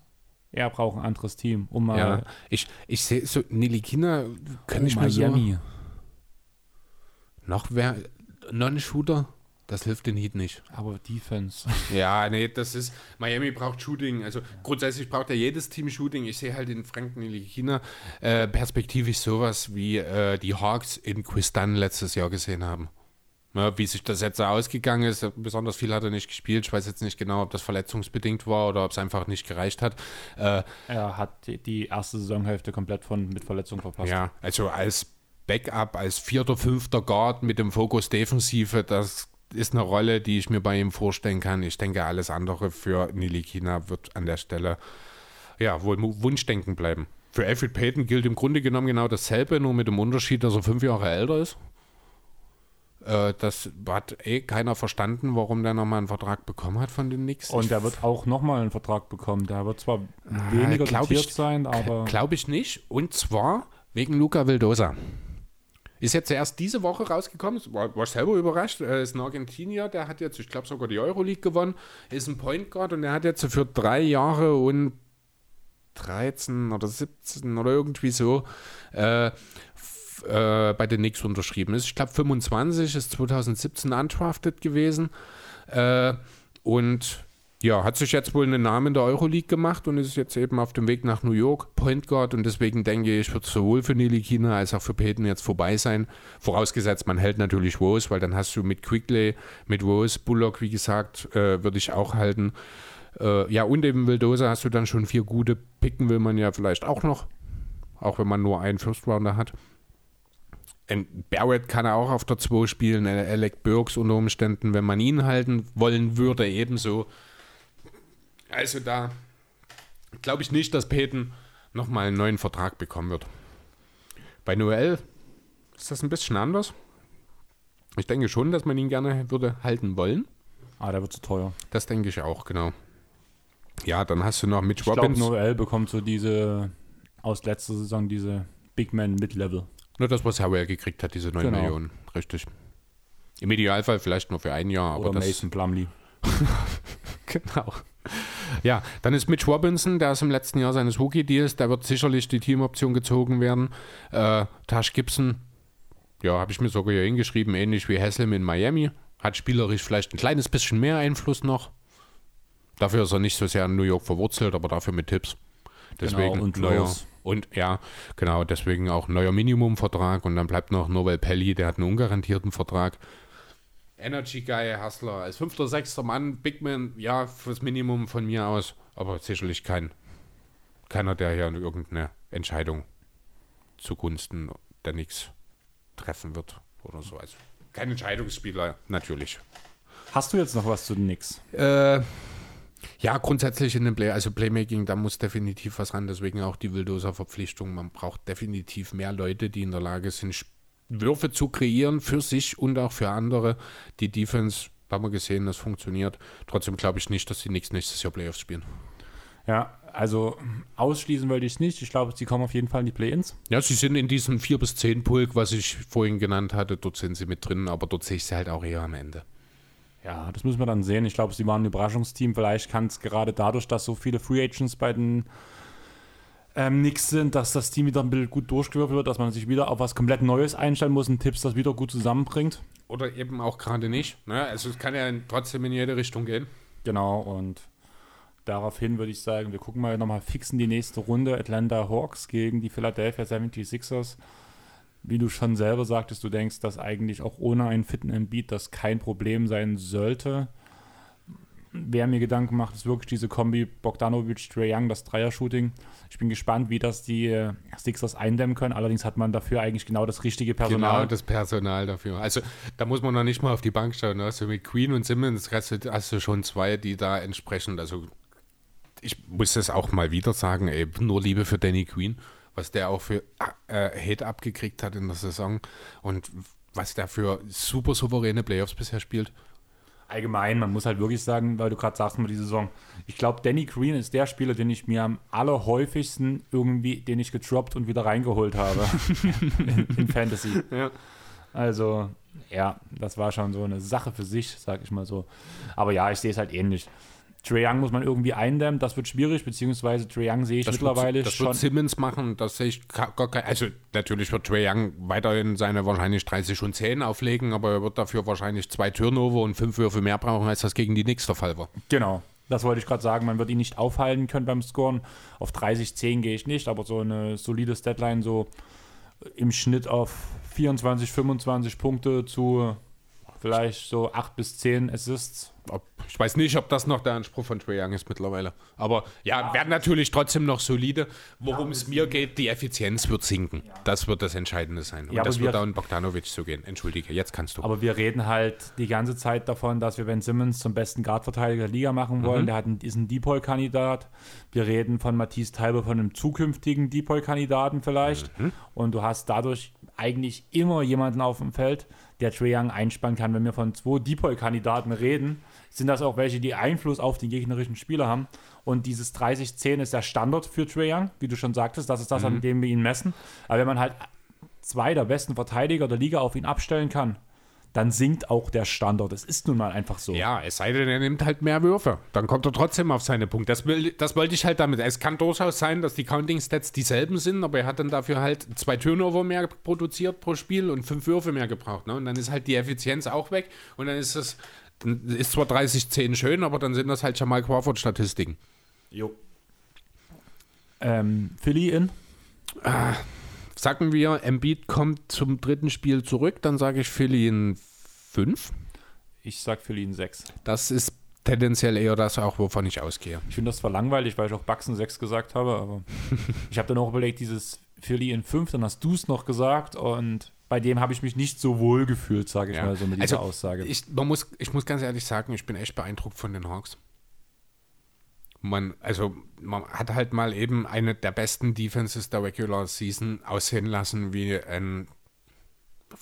A: Er braucht ein anderes Team, um mal
B: Ja, ich, ich sehe so, Nili Kina kann
A: oh,
B: ich mir so.
A: Miami.
B: Noch wer. Non-Shooter? Das hilft den Heat nicht.
A: Aber Defense.
B: Ja, nee, das ist. Miami braucht Shooting. Also grundsätzlich braucht ja jedes Team Shooting. Ich sehe halt in Frank Ntilikina äh, perspektivisch sowas wie äh, die Hawks in Quistan letztes Jahr gesehen haben. Ja, wie sich das jetzt ausgegangen ist, besonders viel hat er nicht gespielt. Ich weiß jetzt nicht genau, ob das verletzungsbedingt war oder ob es einfach nicht gereicht hat. Äh,
A: er hat die, die erste Saisonhälfte komplett von, mit Verletzung verpasst.
B: ja, also als Backup, als vierter, fünfter Guard mit dem Fokus Defensive, das ist eine Rolle, die ich mir bei ihm vorstellen kann. Ich denke, alles andere für Nilikina wird an der Stelle ja wohl Wunschdenken bleiben. Für Alfred Payton gilt im Grunde genommen genau dasselbe, nur mit dem Unterschied, dass er fünf Jahre älter ist. Äh, das hat eh keiner verstanden, warum der nochmal einen Vertrag bekommen hat von den Knicks.
A: Und er wird auch nochmal einen Vertrag bekommen. Der wird zwar weniger
B: glaub
A: dotiert
B: ich-
A: sein, aber
B: Glaube ich nicht. Und zwar wegen Luca Vildosa. Ist jetzt erst diese Woche rausgekommen, war, war selber überrascht. Er ist ein Argentinier, der hat jetzt, ich glaube, sogar die Euroleague gewonnen, ist ein Point Guard und der hat jetzt für drei Jahre und 13 oder 17 oder irgendwie so äh, äh, bei den Knicks unterschrieben. Ist, ich glaube, 25 ist 2017 undrafted gewesen. Äh, und ja, hat sich jetzt wohl einen Namen in der Euroleague gemacht und ist jetzt eben auf dem Weg nach New York, Point Guard. Und deswegen denke ich, wird sowohl für Nili Kina als auch für Peyton jetzt vorbei sein. Vorausgesetzt, man hält natürlich Rose, weil dann hast du mit Quigley, mit Rose, Bullock, wie gesagt, äh, würde ich auch halten. Äh, ja, und eben Vildosa hast du dann schon vier gute. Picken will man ja vielleicht auch noch, auch wenn man nur einen First Rounder hat. Ein Barrett kann er auch auf der 2 spielen, Alec Burks unter Umständen, wenn man ihn halten wollen würde, ebenso. Also da glaube ich nicht, dass Peyton nochmal einen neuen Vertrag bekommen wird. Bei Noel ist das ein bisschen anders. Ich denke schon, dass man ihn gerne würde halten wollen.
A: ah, der wird zu teuer.
B: Das denke ich auch, genau. Ja, dann hast du noch Mitch
A: Ich glaube,
B: Robbins.
A: Noel bekommt so diese, aus letzter Saison diese Big Man Mid-Level.
B: Nur das, was Howell gekriegt hat, diese 9
A: Genau.
B: Millionen. Richtig. Im Idealfall vielleicht nur für ein Jahr, aber
A: Oder
B: das
A: Mason Plumlee.
B: Genau. Ja, dann ist Mitch Robinson, der ist im letzten Jahr seines Rookie-Deals, der wird sicherlich die Teamoption gezogen werden. Äh, Tash Gibson, ja, habe ich mir sogar hier hingeschrieben, ähnlich wie Haslam in Miami. Hat spielerisch vielleicht ein kleines bisschen mehr Einfluss noch. Dafür ist er nicht so sehr in New York verwurzelt, aber dafür mit Tipps. Deswegen
A: Genau, und
B: neuer.
A: Rose.
B: Und ja, genau, deswegen auch neuer Minimumvertrag. Und dann bleibt noch Noel Pelli, der hat einen ungarantierten Vertrag. Energy Guy, Hustler, als fünfter, sechster Mann, Big Man, ja, fürs Minimum von mir aus, aber sicherlich kein, keiner, der hier irgendeine Entscheidung zugunsten der Knicks treffen wird oder so. Also kein Entscheidungsspieler, natürlich.
A: Hast du jetzt noch was zu den Knicks?
B: Äh, ja, grundsätzlich in dem Play, also Playmaking, da muss definitiv was ran, deswegen auch die Wildoser Verpflichtung. Man braucht definitiv mehr Leute, die in der Lage sind, Sp- Würfe zu kreieren für sich und auch für andere. Die Defense, haben wir gesehen, das funktioniert. Trotzdem glaube ich nicht, dass die Knicks nächstes Jahr Playoffs spielen.
A: Ja, also ausschließen wollte ich es nicht. Ich glaube, sie kommen auf jeden Fall in die Play-Ins.
B: Ja, sie sind in diesem 4 bis 10 Pulk, was ich vorhin genannt hatte, dort sind sie mit drin, aber dort sehe ich sie halt auch eher am Ende.
A: Ja, das müssen wir dann sehen. Ich glaube, sie waren ein Überraschungsteam. Vielleicht kann es gerade dadurch, dass so viele Free Agents bei den ähm, Knicks sind, dass das Team wieder ein bisschen gut durchgewürfelt wird, dass man sich wieder auf was komplett Neues einstellen muss und Tipps das wieder gut zusammenbringt.
B: Oder eben auch gerade nicht. Ne? Also es kann ja trotzdem in jede Richtung gehen.
A: Genau, und daraufhin würde ich sagen, wir gucken mal nochmal fixen die nächste Runde. Atlanta Hawks gegen die Philadelphia 76ers. Wie du schon selber sagtest, du denkst, dass eigentlich auch ohne einen fitten Embiid das kein Problem sein sollte. Wer mir Gedanken macht, ist wirklich diese Kombi Bogdanovic, Trae Young, das Dreier-Shooting. Ich bin gespannt, wie das die äh, Sixers eindämmen können. Allerdings hat man dafür eigentlich genau das richtige Personal.
B: Genau, das Personal dafür. Also da muss man noch nicht mal auf die Bank schauen. Also mit Queen und Simmons hast du, hast du schon zwei, die da entsprechend, also ich muss das auch mal wieder sagen, ey, nur Liebe für Danny Queen, was der auch für äh, Hate abgekriegt hat in der Saison und was der für super souveräne Playoffs bisher spielt.
A: Allgemein, man muss halt wirklich sagen, weil du gerade sagst mit die Saison, ich glaube, Danny Green ist der Spieler, den ich mir am allerhäufigsten irgendwie, den ich getroppt und wieder reingeholt habe in, in Fantasy.
B: Ja.
A: Also, ja, das war schon so eine Sache für sich, sag ich mal so. Aber ja, ich sehe es halt ähnlich. Trae Young muss man irgendwie eindämmen, das wird schwierig, beziehungsweise Trae Young sehe ich
B: Das
A: mittlerweile
B: wird, das
A: schon.
B: wird Simmons machen, das sehe ich gar kein. Also, natürlich wird Trae Young weiterhin seine wahrscheinlich 30 und 10 auflegen, aber er wird dafür wahrscheinlich zwei Turnover und fünf Würfe mehr brauchen, als das gegen die Knicks der Fall war.
A: Genau. Das wollte ich gerade sagen, man wird ihn nicht aufhalten können beim Scoren. Auf 30-10 gehe ich nicht, aber so eine solide Deadline so im Schnitt auf 24, 25 Punkte zu vielleicht so 8 bis 10 Assists.
B: Ob, ich weiß nicht, ob das noch der Anspruch von Trae Young ist mittlerweile. Aber ja, werden natürlich trotzdem noch solide. Worum es mir geht, die Effizienz wird sinken. Das wird das Entscheidende sein. Und
A: Ja,
B: das wird
A: wir-
B: auch in Bogdanovic so gehen. Entschuldige, jetzt kannst du.
A: Aber wir reden halt die ganze Zeit davon, dass wir Ben Simmons zum besten Guardverteidiger der Liga machen wollen. Der hat einen, ist ein Depoy-Kandidat. Wir reden von Matisse Teiber, von einem zukünftigen Depoy-Kandidaten vielleicht. Und du hast dadurch eigentlich immer jemanden auf dem Feld, der Trae Young einspannen kann. Wenn wir von zwei Depoy-Kandidaten reden, sind das auch welche, die Einfluss auf den gegnerischen Spieler haben. Und dieses 30-10 ist der Standard für Trae Young, wie du schon sagtest. Das ist das, an dem wir ihn messen. Aber wenn man halt zwei der besten Verteidiger der Liga auf ihn abstellen kann, dann sinkt auch der Standard. Es ist nun mal einfach so.
B: Ja, es sei denn, er nimmt halt mehr Würfe. Dann kommt er trotzdem auf seine Punkte. Das, will, das wollte ich halt damit. Es kann durchaus sein, dass die Counting-Stats dieselben sind, aber er hat dann dafür halt zwei Turnover mehr produziert pro Spiel und fünf Würfe mehr gebraucht. Ne? Und dann ist halt die Effizienz auch weg. Und dann ist das, dann ist zwar 30-10 schön, aber dann sind das halt Jamal Crawford-Statistiken.
A: Jo. Ähm, Philly in?
B: Sagen wir, Embiid kommt zum dritten Spiel zurück, dann sage ich Philly in 5.
A: Ich sag Philly in 6.
B: Das ist tendenziell eher das auch, wovon ich ausgehe.
A: Ich finde das zwar langweilig, weil ich auch in 6 gesagt habe, aber ich habe dann auch überlegt, dieses Philly in 5, dann hast du es noch gesagt und bei dem habe ich mich nicht so wohl gefühlt, sage ich
B: Ja.
A: mal so mit dieser
B: Also,
A: Aussage.
B: Ich, man muss, ich muss ganz ehrlich sagen, ich bin echt beeindruckt von den Hawks. Man, also, man hat halt mal eben eine der besten Defenses der Regular Season aussehen lassen wie ein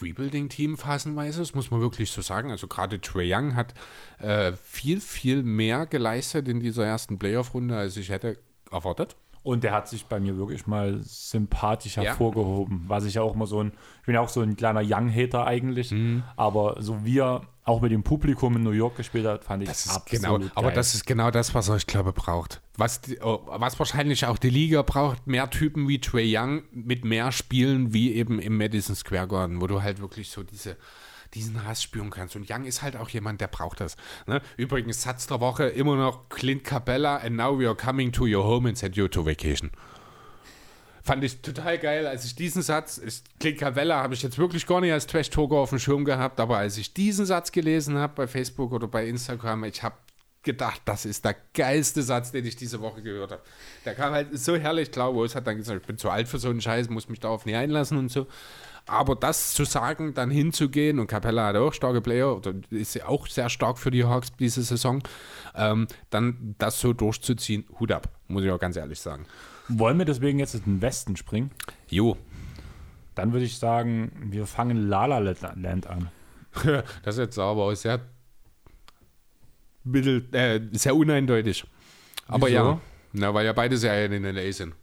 B: Rebuilding-Team phasenweise, das muss man wirklich so sagen. Also gerade Trae Young hat äh, viel, viel mehr geleistet in dieser ersten Playoff-Runde, als ich hätte erwartet.
A: Und der hat sich bei mir wirklich mal sympathisch
B: Ja.
A: hervorgehoben. Was ich ja auch immer so ein, ich bin ja auch so ein kleiner Young-Hater eigentlich,
B: Mhm.
A: aber so wie er auch mit dem Publikum in New York gespielt hat, fand ich
B: Das ist
A: absolut
B: genau,
A: geil.
B: aber das ist genau das, was er, ich glaube, braucht. Was, die, oh, was wahrscheinlich auch die Liga braucht, mehr Typen wie Trey Young mit mehr Spielen wie eben im Madison Square Garden, wo du halt wirklich so diese, diesen Hass spüren kannst. Und Young ist halt auch jemand, der braucht das. Ne? Übrigens, Satz der Woche immer noch Clint Capella and now we are coming to your home and send you to vacation. Fand ich total geil, als ich diesen Satz, ich, Clint Capella habe ich jetzt wirklich gar nicht als Trash-Talker auf dem Schirm gehabt, aber als ich diesen Satz gelesen habe bei Facebook oder bei Instagram, ich habe gedacht, das ist der geilste Satz, den ich diese Woche gehört habe. Der kam halt so herrlich klar, wo es hat dann gesagt, ich bin zu alt für so einen Scheiß, muss mich darauf nicht einlassen und so. Aber das zu sagen, dann hinzugehen, und Capella hat auch starke Player, oder ist auch sehr stark für die Hawks diese Saison, ähm, dann das so durchzuziehen, Hut ab, muss ich auch ganz ehrlich sagen.
A: Wollen wir deswegen jetzt in den Westen springen?
B: Jo,
A: Dann würde ich sagen, wir fangen Lala Land an.
B: das ist jetzt aber auch sehr, mittel, äh, sehr uneindeutig. Aber
A: Wieso?
B: ja, na, weil ja beide Serien in LA sind.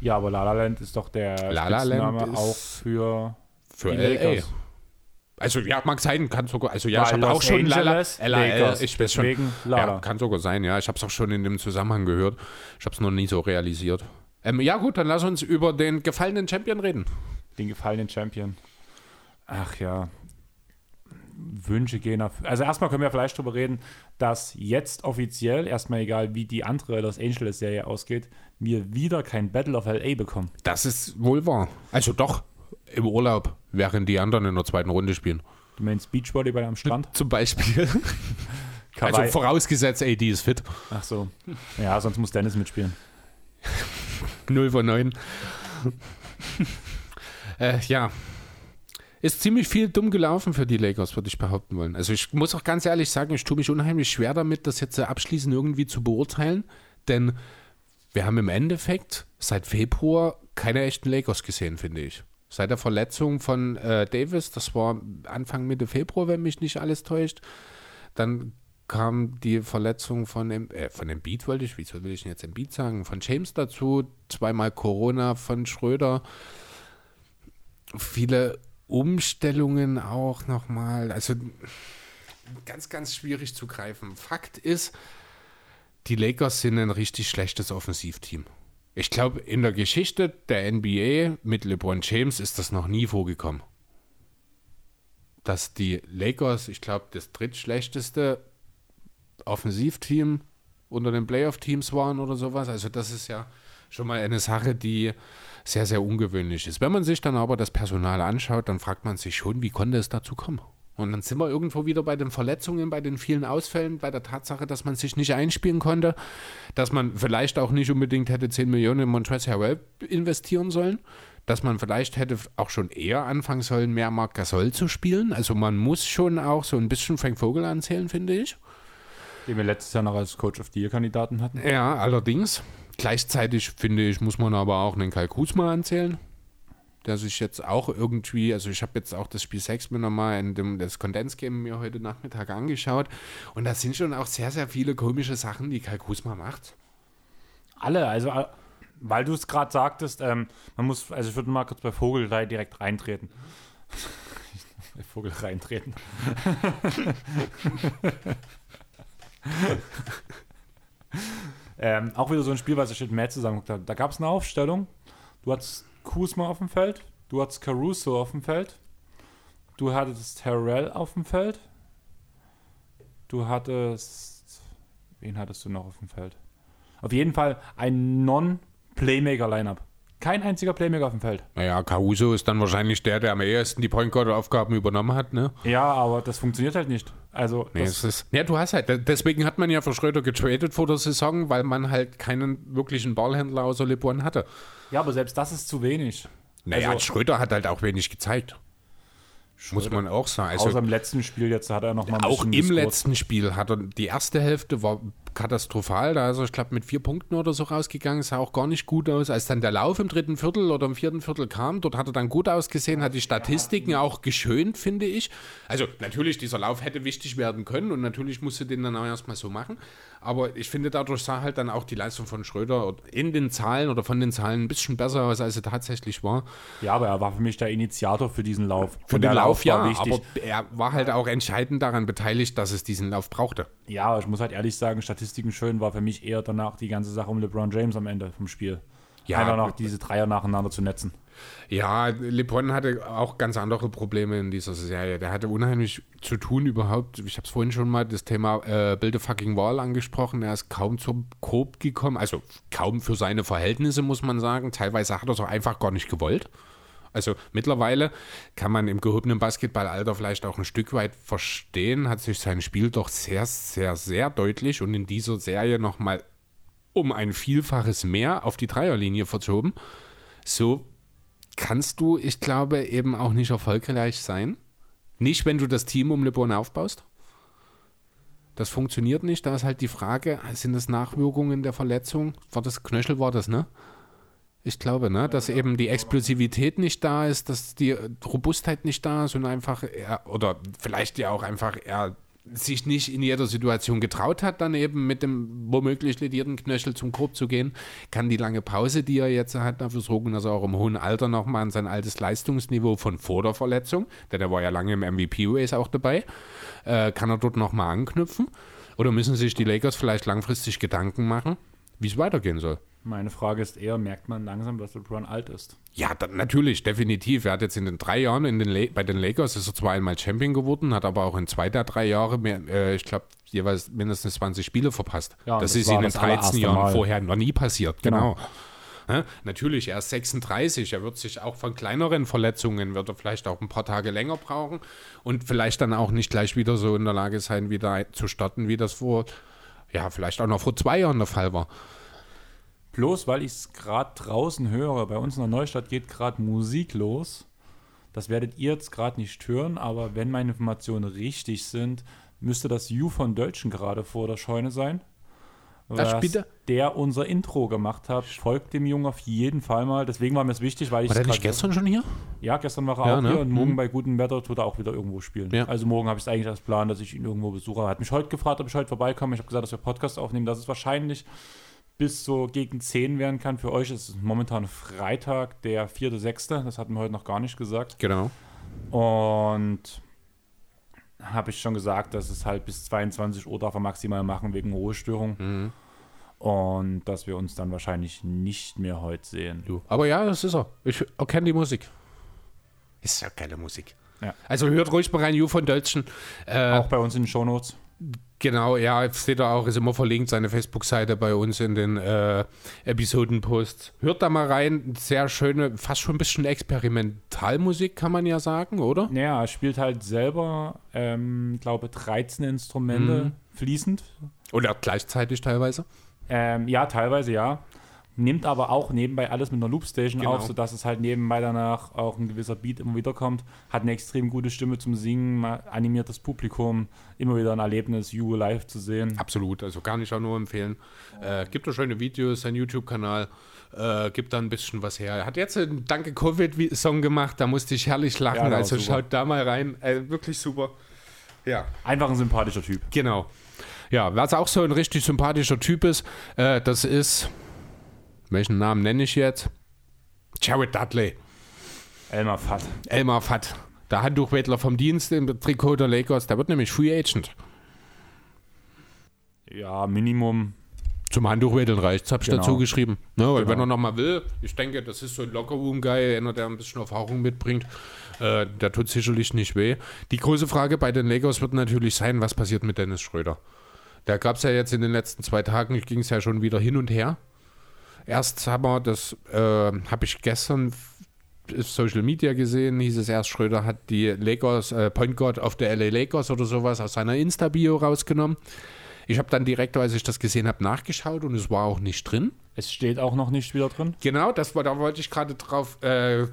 A: Ja, aber Lala Land ist doch der
B: La La Land
A: Spitzname
B: ist
A: auch für
B: Für
A: die
B: LA.
A: Lakers.
B: Also ja, mag sein, kann sogar. Also ja,
A: Weil
B: ich habe
A: Los
B: auch schon Lala,
A: Angeles,
B: LAL,
A: Lakers,
B: ich weiß schon.
A: deswegen Lala.
B: Ja, kann sogar sein, ja. Ich habe es auch schon in dem Zusammenhang gehört. Ich habe es noch nie so realisiert. Ähm, ja gut, dann lass uns über den gefallenen Champion reden.
A: den gefallenen Champion. Ach ja. Wünsche gehen auf. Also erstmal können wir vielleicht darüber reden, dass jetzt offiziell, erstmal egal wie die andere Los Angeles Serie ausgeht, wir wieder kein Battle of LA bekommen.
B: Das ist wohl wahr. Also doch, im Urlaub, während die anderen in der zweiten Runde spielen.
A: Du meinst Beachvolleyball am Strand?
B: Zum Beispiel. also vorausgesetzt, AD ist fit.
A: Ach so. Ja, sonst muss Dennis mitspielen.
B: 0 von 9. äh, ja. Ist ziemlich viel dumm gelaufen für die Lakers, würde ich behaupten wollen. Also ich muss auch ganz ehrlich sagen, ich tue mich unheimlich schwer damit, das jetzt abschließend irgendwie zu beurteilen, denn wir haben im Endeffekt seit Februar keine echten Lakers gesehen, finde ich. Seit der Verletzung von äh, Davis, das war Anfang Mitte Februar, wenn mich nicht alles täuscht. Dann kam die Verletzung von dem, äh, von dem Beat, wollte ich, wieso will ich denn jetzt im Beat sagen, von James dazu, zweimal Corona von Schröder. Viele Umstellungen auch nochmal. Also ganz, ganz schwierig zu greifen. Fakt ist, die Lakers sind ein richtig schlechtes Offensivteam. Ich glaube, in der Geschichte der NBA mit LeBron James ist das noch nie vorgekommen. Dass die Lakers, ich glaube, das drittschlechteste Offensivteam unter den Playoff-Teams waren oder sowas. Also das ist ja schon mal eine Sache, die sehr, sehr ungewöhnlich ist. Wenn man sich dann aber das Personal anschaut, dann fragt man sich schon, wie konnte es dazu kommen? Und dann sind wir irgendwo wieder bei den Verletzungen, bei den vielen Ausfällen, bei der Tatsache, dass man sich nicht einspielen konnte, dass man vielleicht auch nicht unbedingt hätte 10 Millionen in Montrezl Harrell investieren sollen, dass man vielleicht hätte auch schon eher anfangen sollen, mehr Marc Gasol zu spielen. Also man muss schon auch so ein bisschen Frank Vogel anzählen, finde ich.
A: Den wir letztes Jahr noch als Coach of the Year Kandidaten hatten.
B: Ja, allerdings. Gleichzeitig finde ich, muss man aber auch einen Kai Kuzma anzählen, der sich jetzt auch irgendwie, also ich habe jetzt auch das Spiel 6 mir nochmal in dem das Kondensgame mir heute Nachmittag angeschaut und da sind schon auch sehr, sehr viele komische Sachen, die Kai Kuzma macht.
A: Alle, also äh, weil du es gerade sagtest, ähm, man muss, also ich würde mal kurz bei Vogelrei direkt reintreten. bei Vogel reintreten. ähm, auch wieder so ein Spiel, was ich mit Matt zusammengeguckt habe. Da gab es eine Aufstellung. Du hattest Kuzma auf dem Feld, du hattest Caruso auf dem Feld, du hattest Terrell auf dem Feld, du hattest. Wen hattest du noch auf dem Feld? Auf jeden Fall ein Non-Playmaker-Lineup. Kein einziger Playmaker auf dem Feld.
B: Naja, Caruso ist dann wahrscheinlich der, der am ehesten die Point Guard-Aufgaben übernommen hat, ne?
A: Ja, aber das funktioniert halt nicht. Also,
B: nee, es ist, ja, du hast halt, deswegen hat man ja für Schröder getradet vor der Saison, weil man halt keinen wirklichen Ballhändler außer LeBron hatte.
A: Ja, aber selbst das ist zu wenig.
B: Naja, also, Schröder hat halt auch wenig gezeigt. Muss man auch sagen.
A: Also, Außer im letzten Spiel jetzt hat er noch mal ein
B: Auch im gescored. letzten Spiel hat er die erste Hälfte war katastrophal. Da ist er, ich glaube, mit vier Punkten oder so rausgegangen. Sah auch gar nicht gut aus. Als dann der Lauf im dritten Viertel oder im vierten Viertel kam, dort hat er dann gut ausgesehen, hat die Statistiken auch geschönt, finde ich. Also natürlich, dieser Lauf hätte wichtig werden können und natürlich musste den dann auch erstmal so machen. Aber ich finde, dadurch sah halt dann auch die Leistung von Schröder in den Zahlen oder von den Zahlen ein bisschen besser aus, als er tatsächlich war.
A: Ja, aber er war für mich der Initiator für diesen Lauf.
B: Für den Lauf, Lauf ja, aber er war halt auch entscheidend daran beteiligt, dass es diesen Lauf brauchte.
A: Ja, ich muss halt ehrlich sagen, Statistiken schön war für mich eher danach die ganze Sache um LeBron James am Ende vom Spiel. Ja, Einfach noch diese Dreier nacheinander zu netzen.
B: Ja, LeBron hatte auch ganz andere Probleme in dieser Serie. Der hatte unheimlich zu tun überhaupt. Ich habe es vorhin schon mal das Thema äh, Build a fucking Wall angesprochen. Er ist kaum zum Coop gekommen. Also kaum für seine Verhältnisse, muss man sagen. Teilweise hat er es auch einfach gar nicht gewollt. Also mittlerweile kann man im gehobenen Basketballalter vielleicht auch ein Stück weit verstehen, hat sich sein Spiel doch sehr, sehr, sehr deutlich und in dieser Serie nochmal um ein Vielfaches mehr auf die Dreierlinie verzogen. So kannst du, ich glaube, eben auch nicht erfolgreich sein. Nicht, wenn du das Team um LeBron aufbaust. Das funktioniert nicht. Da ist halt die Frage, sind das Nachwirkungen der Verletzung? War das Knöchel, war das, ne? Ich glaube, ne, dass eben die Explosivität nicht da ist, dass die Robustheit nicht da ist und einfach, er, oder vielleicht ja auch einfach er sich nicht in jeder Situation getraut hat, dann eben mit dem womöglich ledierten Knöchel zum Korb zu gehen, kann die lange Pause, die er jetzt hat, dafür sorgen, dass er auch im hohen Alter nochmal an sein altes Leistungsniveau von vor der Verletzung, denn er war ja lange im MVP-Race auch dabei, äh, kann er dort nochmal anknüpfen? Oder müssen sich die Lakers vielleicht langfristig Gedanken machen, wie es weitergehen soll?
A: Meine Frage ist eher, merkt man langsam, dass LeBron alt ist?
B: Ja, dann, natürlich, definitiv. Er hat jetzt in den drei Jahren in den bei den Lakers ist er zwar einmal Champion geworden, hat aber auch in zwei der drei Jahre, mehr, äh, ich glaube, jeweils mindestens 20 Spiele verpasst. Ja, das, das, ist in den 13 Jahren Mal. vorher noch nie passiert. Genau. genau. Ja, natürlich, er ist 36, er wird sich auch von kleineren Verletzungen, wird er vielleicht auch ein paar Tage länger brauchen und vielleicht dann auch nicht gleich wieder so in der Lage sein, wieder zu starten, wie das vor, ja, vielleicht auch noch vor zwei Jahren der Fall war.
A: Bloß weil ich es gerade draußen höre, bei uns in der Neustadt geht gerade Musik los. Das werdet ihr jetzt gerade nicht hören, aber wenn meine Informationen richtig sind, müsste das You von Deutschen gerade vor der Scheune sein.
B: Das
A: was
B: bitte?
A: der unser Intro gemacht hat. Folgt dem Jungen auf jeden Fall mal. Deswegen war mir es wichtig, weil ich
B: War der nicht gestern schon hier?
A: Ja, gestern war er
B: Ja,
A: auch
B: ne?
A: hier und morgen
B: Mhm.
A: bei gutem Wetter tut er auch wieder irgendwo spielen.
B: Ja.
A: Also morgen habe ich es eigentlich als Plan, dass ich ihn irgendwo besuche. Er hat mich heute gefragt, ob ich heute vorbeikomme. Ich habe gesagt, dass wir Podcast aufnehmen, dass es wahrscheinlich bis so gegen 10 werden kann. Für euch ist es momentan Freitag, der 4.6. Das hatten wir heute noch gar nicht gesagt.
B: Genau.
A: Und habe ich schon gesagt, dass es halt bis 22 Uhr darf er maximal machen wegen Ruhestörung.
B: Mhm.
A: Und dass wir uns dann wahrscheinlich nicht mehr heute sehen.
B: Du. Aber ja, das ist er. Ich erkenne die Musik. Ist ja geile Musik.
A: Ja.
B: Also hört ruhig mal rein, Ju von Dölzschen. Äh,
A: Auch bei uns in den Shownotes.
B: Genau, ja, steht er auch, ist immer verlinkt, seine Facebook-Seite bei uns in den äh, Episodenposts. Hört da mal rein, sehr schöne, fast schon ein bisschen Experimentalmusik, kann man ja sagen, oder?
A: Naja, er spielt halt selber, ähm, glaube 13 Instrumente
B: Mhm.
A: fließend.
B: Oder gleichzeitig teilweise.
A: Ähm, ja, teilweise ja. Nimmt aber auch nebenbei alles mit einer Loopstation
B: Genau.
A: auf, sodass es halt nebenbei danach auch ein gewisser Beat immer wieder kommt. Hat eine extrem gute Stimme zum Singen, animiert das Publikum. Immer wieder ein Erlebnis, You live zu sehen.
B: Absolut, also kann ich auch nur empfehlen. Äh, gibt da schöne Videos, sein YouTube-Kanal, äh, gibt da ein bisschen was her. Er hat jetzt einen Danke Covid-Song gemacht, da musste ich herrlich lachen,
A: Ja,
B: also
A: super.
B: schaut da mal rein. Äh, wirklich super. Ja.
A: Einfach ein sympathischer Typ.
B: Genau. Ja, was auch so ein richtig sympathischer Typ ist, äh, das ist, welchen Namen nenne ich jetzt? Jared Dudley,
A: Elmar Fatt.
B: Elmar Fatt, der Handtuchwedler vom Dienst im Trikot der Lakers, der wird nämlich Free Agent.
A: Ja, Minimum.
B: Zum Handtuchwedeln reicht's, habe ich
A: Genau.
B: dazu geschrieben. Ne, weil
A: Genau.
B: wenn er nochmal will, ich denke, das ist so ein Lockerroom-Guy, einer, der ein bisschen Erfahrung mitbringt, äh, der tut sicherlich nicht weh. Die große Frage bei den Lakers wird natürlich sein, was passiert mit Dennis Schröder? Da gab es ja jetzt in den letzten zwei Tagen, ging es ja schon wieder hin und her. Erst haben wir, das äh, habe ich gestern auf Social Media gesehen, hieß es erst, Schröder hat die Lakers, äh, Point Guard auf der LA Lakers oder sowas aus seiner Insta-Bio rausgenommen. Ich habe dann direkt, als ich das gesehen habe, nachgeschaut und es war auch nicht drin.
A: Es steht auch noch nicht wieder drin.
B: Genau, das war, da wollte ich gerade drauf äh,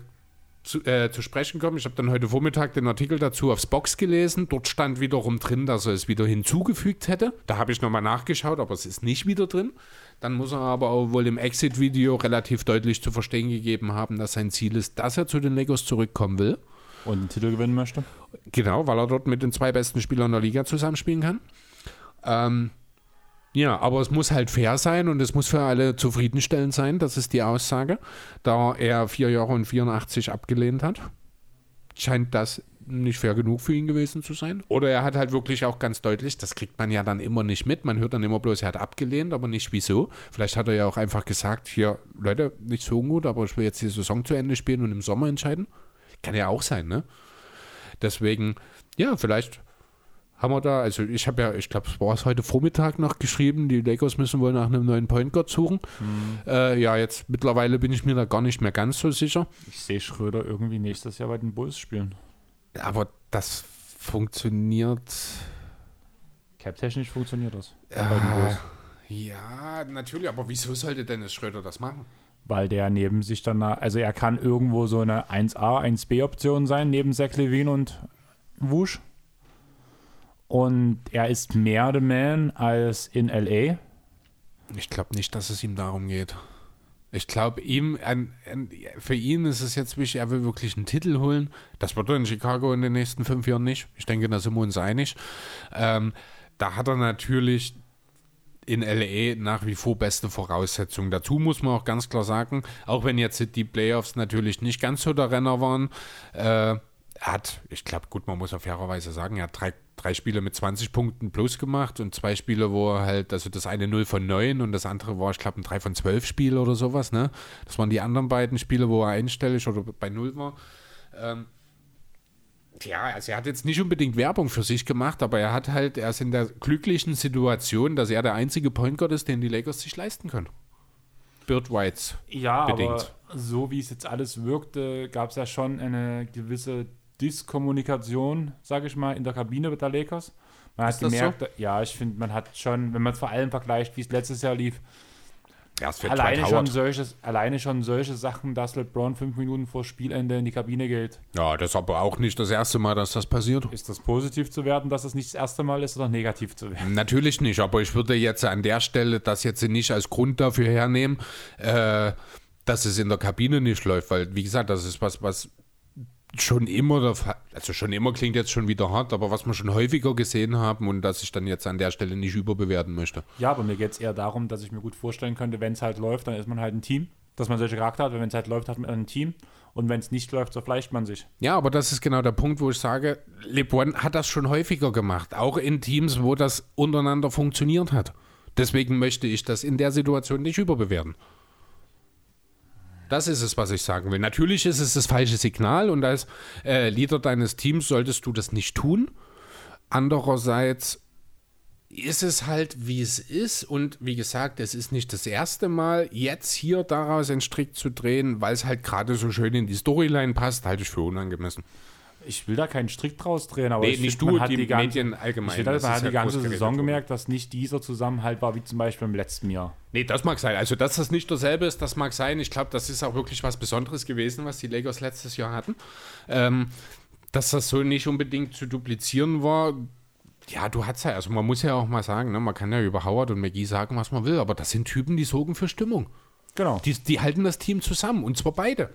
B: zu, äh, zu sprechen kommen. Ich habe dann heute Vormittag den Artikel dazu aufs Box gelesen. Dort stand wiederum drin, dass er es wieder hinzugefügt hätte. Da habe ich nochmal nachgeschaut, aber es ist nicht wieder drin. Dann muss er aber auch wohl im Exit-Video relativ deutlich zu verstehen gegeben haben, dass sein Ziel ist, dass er zu den Lakers zurückkommen will.
A: Und den Titel gewinnen möchte.
B: Genau, weil er dort mit den zwei besten Spielern der Liga zusammenspielen kann. Ähm, ja, aber es muss halt fair sein und es muss für alle zufriedenstellend sein, das ist die Aussage. Da er vier Jahre und 84 abgelehnt hat, scheint das nicht fair genug für ihn gewesen zu sein. Oder er hat halt wirklich auch ganz deutlich, das kriegt man ja dann immer nicht mit. Man hört dann immer bloß, er hat abgelehnt, aber nicht wieso. Vielleicht hat er ja auch einfach gesagt, hier, Leute, nicht so gut, aber ich will jetzt die Saison zu Ende spielen und im Sommer entscheiden. Kann ja auch sein, ne? Deswegen, ja, vielleicht haben wir da, also ich habe ja, ich glaube, es war es heute Vormittag noch geschrieben, die Lakers müssen wohl nach einem neuen Point Guard suchen. Äh, ja, jetzt mittlerweile bin ich mir da gar nicht mehr ganz so sicher.
A: Ich sehe Schröder irgendwie nächstes Jahr bei den Bulls spielen.
B: Aber das funktioniert.
A: Cap-technisch funktioniert das.
B: Äh, ja, natürlich, aber wieso sollte Dennis Schröder das machen?
A: Weil der neben sich dann, also er kann irgendwo so eine 1A, 1B-Option sein, neben Zach Levine und Wusch. Und er ist mehr the man als in LA.
B: Ich glaube nicht, dass es ihm darum geht. Ich glaube, ihm, an, an, für ihn ist es jetzt wichtig, er will wirklich einen Titel holen. Das wird er in Chicago in den nächsten fünf Jahren nicht. Ich denke, da sind wir uns einig. Ähm, da hat er natürlich in LA nach wie vor beste Voraussetzungen. Dazu muss man auch ganz klar sagen, auch wenn jetzt die Playoffs natürlich nicht ganz so der Renner waren, äh, er hat, ich glaube, gut, man muss auf fairerweise sagen, er hat drei, drei Spiele mit 20 Punkten plus gemacht und zwei Spiele, wo er halt, also das eine 0 von 9 und das andere war, ich glaube, ein 3 von 12 Spiel oder sowas, ne? Das waren die anderen beiden Spiele, wo er einstellig oder bei 0 war. Ähm, ja, also er hat jetzt nicht unbedingt Werbung für sich gemacht, aber er hat halt, er ist in der glücklichen Situation, dass er der einzige Point Guard ist, den die Lakers sich leisten können. Bird Whites.
A: Ja,
B: Bedingt.
A: aber so wie es jetzt alles wirkte, gab es ja schon eine gewisse Diskommunikation, sage ich mal, in der Kabine mit der Lakers. Man
B: Ist
A: hat gemerkt, ja, ich finde, man hat schon, wenn man es vor allem vergleicht, wie es letztes Jahr lief,
B: für
A: Alleine schon, solches, alleine schon solche Sachen, dass LeBron fünf Minuten vor Spielende in die Kabine geht.
B: Ja, das ist aber auch nicht das erste Mal, dass das passiert.
A: Ist das positiv zu werden, dass das nicht das erste Mal ist oder negativ zu werden?
B: Natürlich nicht, aber ich würde jetzt an der Stelle das jetzt nicht als Grund dafür hernehmen, äh, dass es in der Kabine nicht läuft, weil, wie gesagt, das ist was, was schon immer, also schon immer klingt jetzt schon wieder hart, aber was wir schon häufiger gesehen haben und dass ich dann jetzt an der Stelle nicht überbewerten möchte.
A: Ja, aber mir geht es eher darum, dass ich mir gut vorstellen könnte, wenn es halt läuft, dann ist man halt ein Team. Dass man solche Charakter hat, wenn es halt läuft, hat man ein Team. Und wenn es nicht läuft, zerfleischt man sich.
B: Ja, aber das ist genau der Punkt, wo ich sage, LeBron hat das schon häufiger gemacht, auch in Teams, wo das untereinander funktioniert hat. Deswegen möchte ich das in der Situation nicht überbewerten. Das ist es, was ich sagen will. Natürlich ist es das falsche Signal und als äh, Leader deines Teams solltest du das nicht tun. Andererseits ist es halt, wie es ist. Und wie gesagt, es ist nicht das erste Mal, jetzt hier daraus einen Strick zu drehen, weil es halt gerade so schön in die Storyline passt, halte ich für unangemessen.
A: Ich will da keinen Strick draus drehen, aber
B: Nee,
A: ich
B: nicht
A: find,
B: du,
A: man hat
B: die
A: die ganze,
B: Medien allgemein.
A: Ich finde, man hat
B: ja
A: die ganze Saison gemerkt, dass nicht dieser Zusammenhalt war, wie zum Beispiel im letzten Jahr.
B: Nee, das mag sein. Also, dass das nicht dasselbe ist, das mag sein. Ich glaube, das ist auch wirklich was Besonderes gewesen, was die Lakers letztes Jahr hatten. Ähm, dass das so nicht unbedingt zu duplizieren war. Ja, du hast ja, also man muss ja auch mal sagen, ne, man kann ja über Howard und McGee sagen, was man will, aber das sind Typen, die sorgen für Stimmung.
A: Genau.
B: Die, die halten das Team zusammen und zwar beide.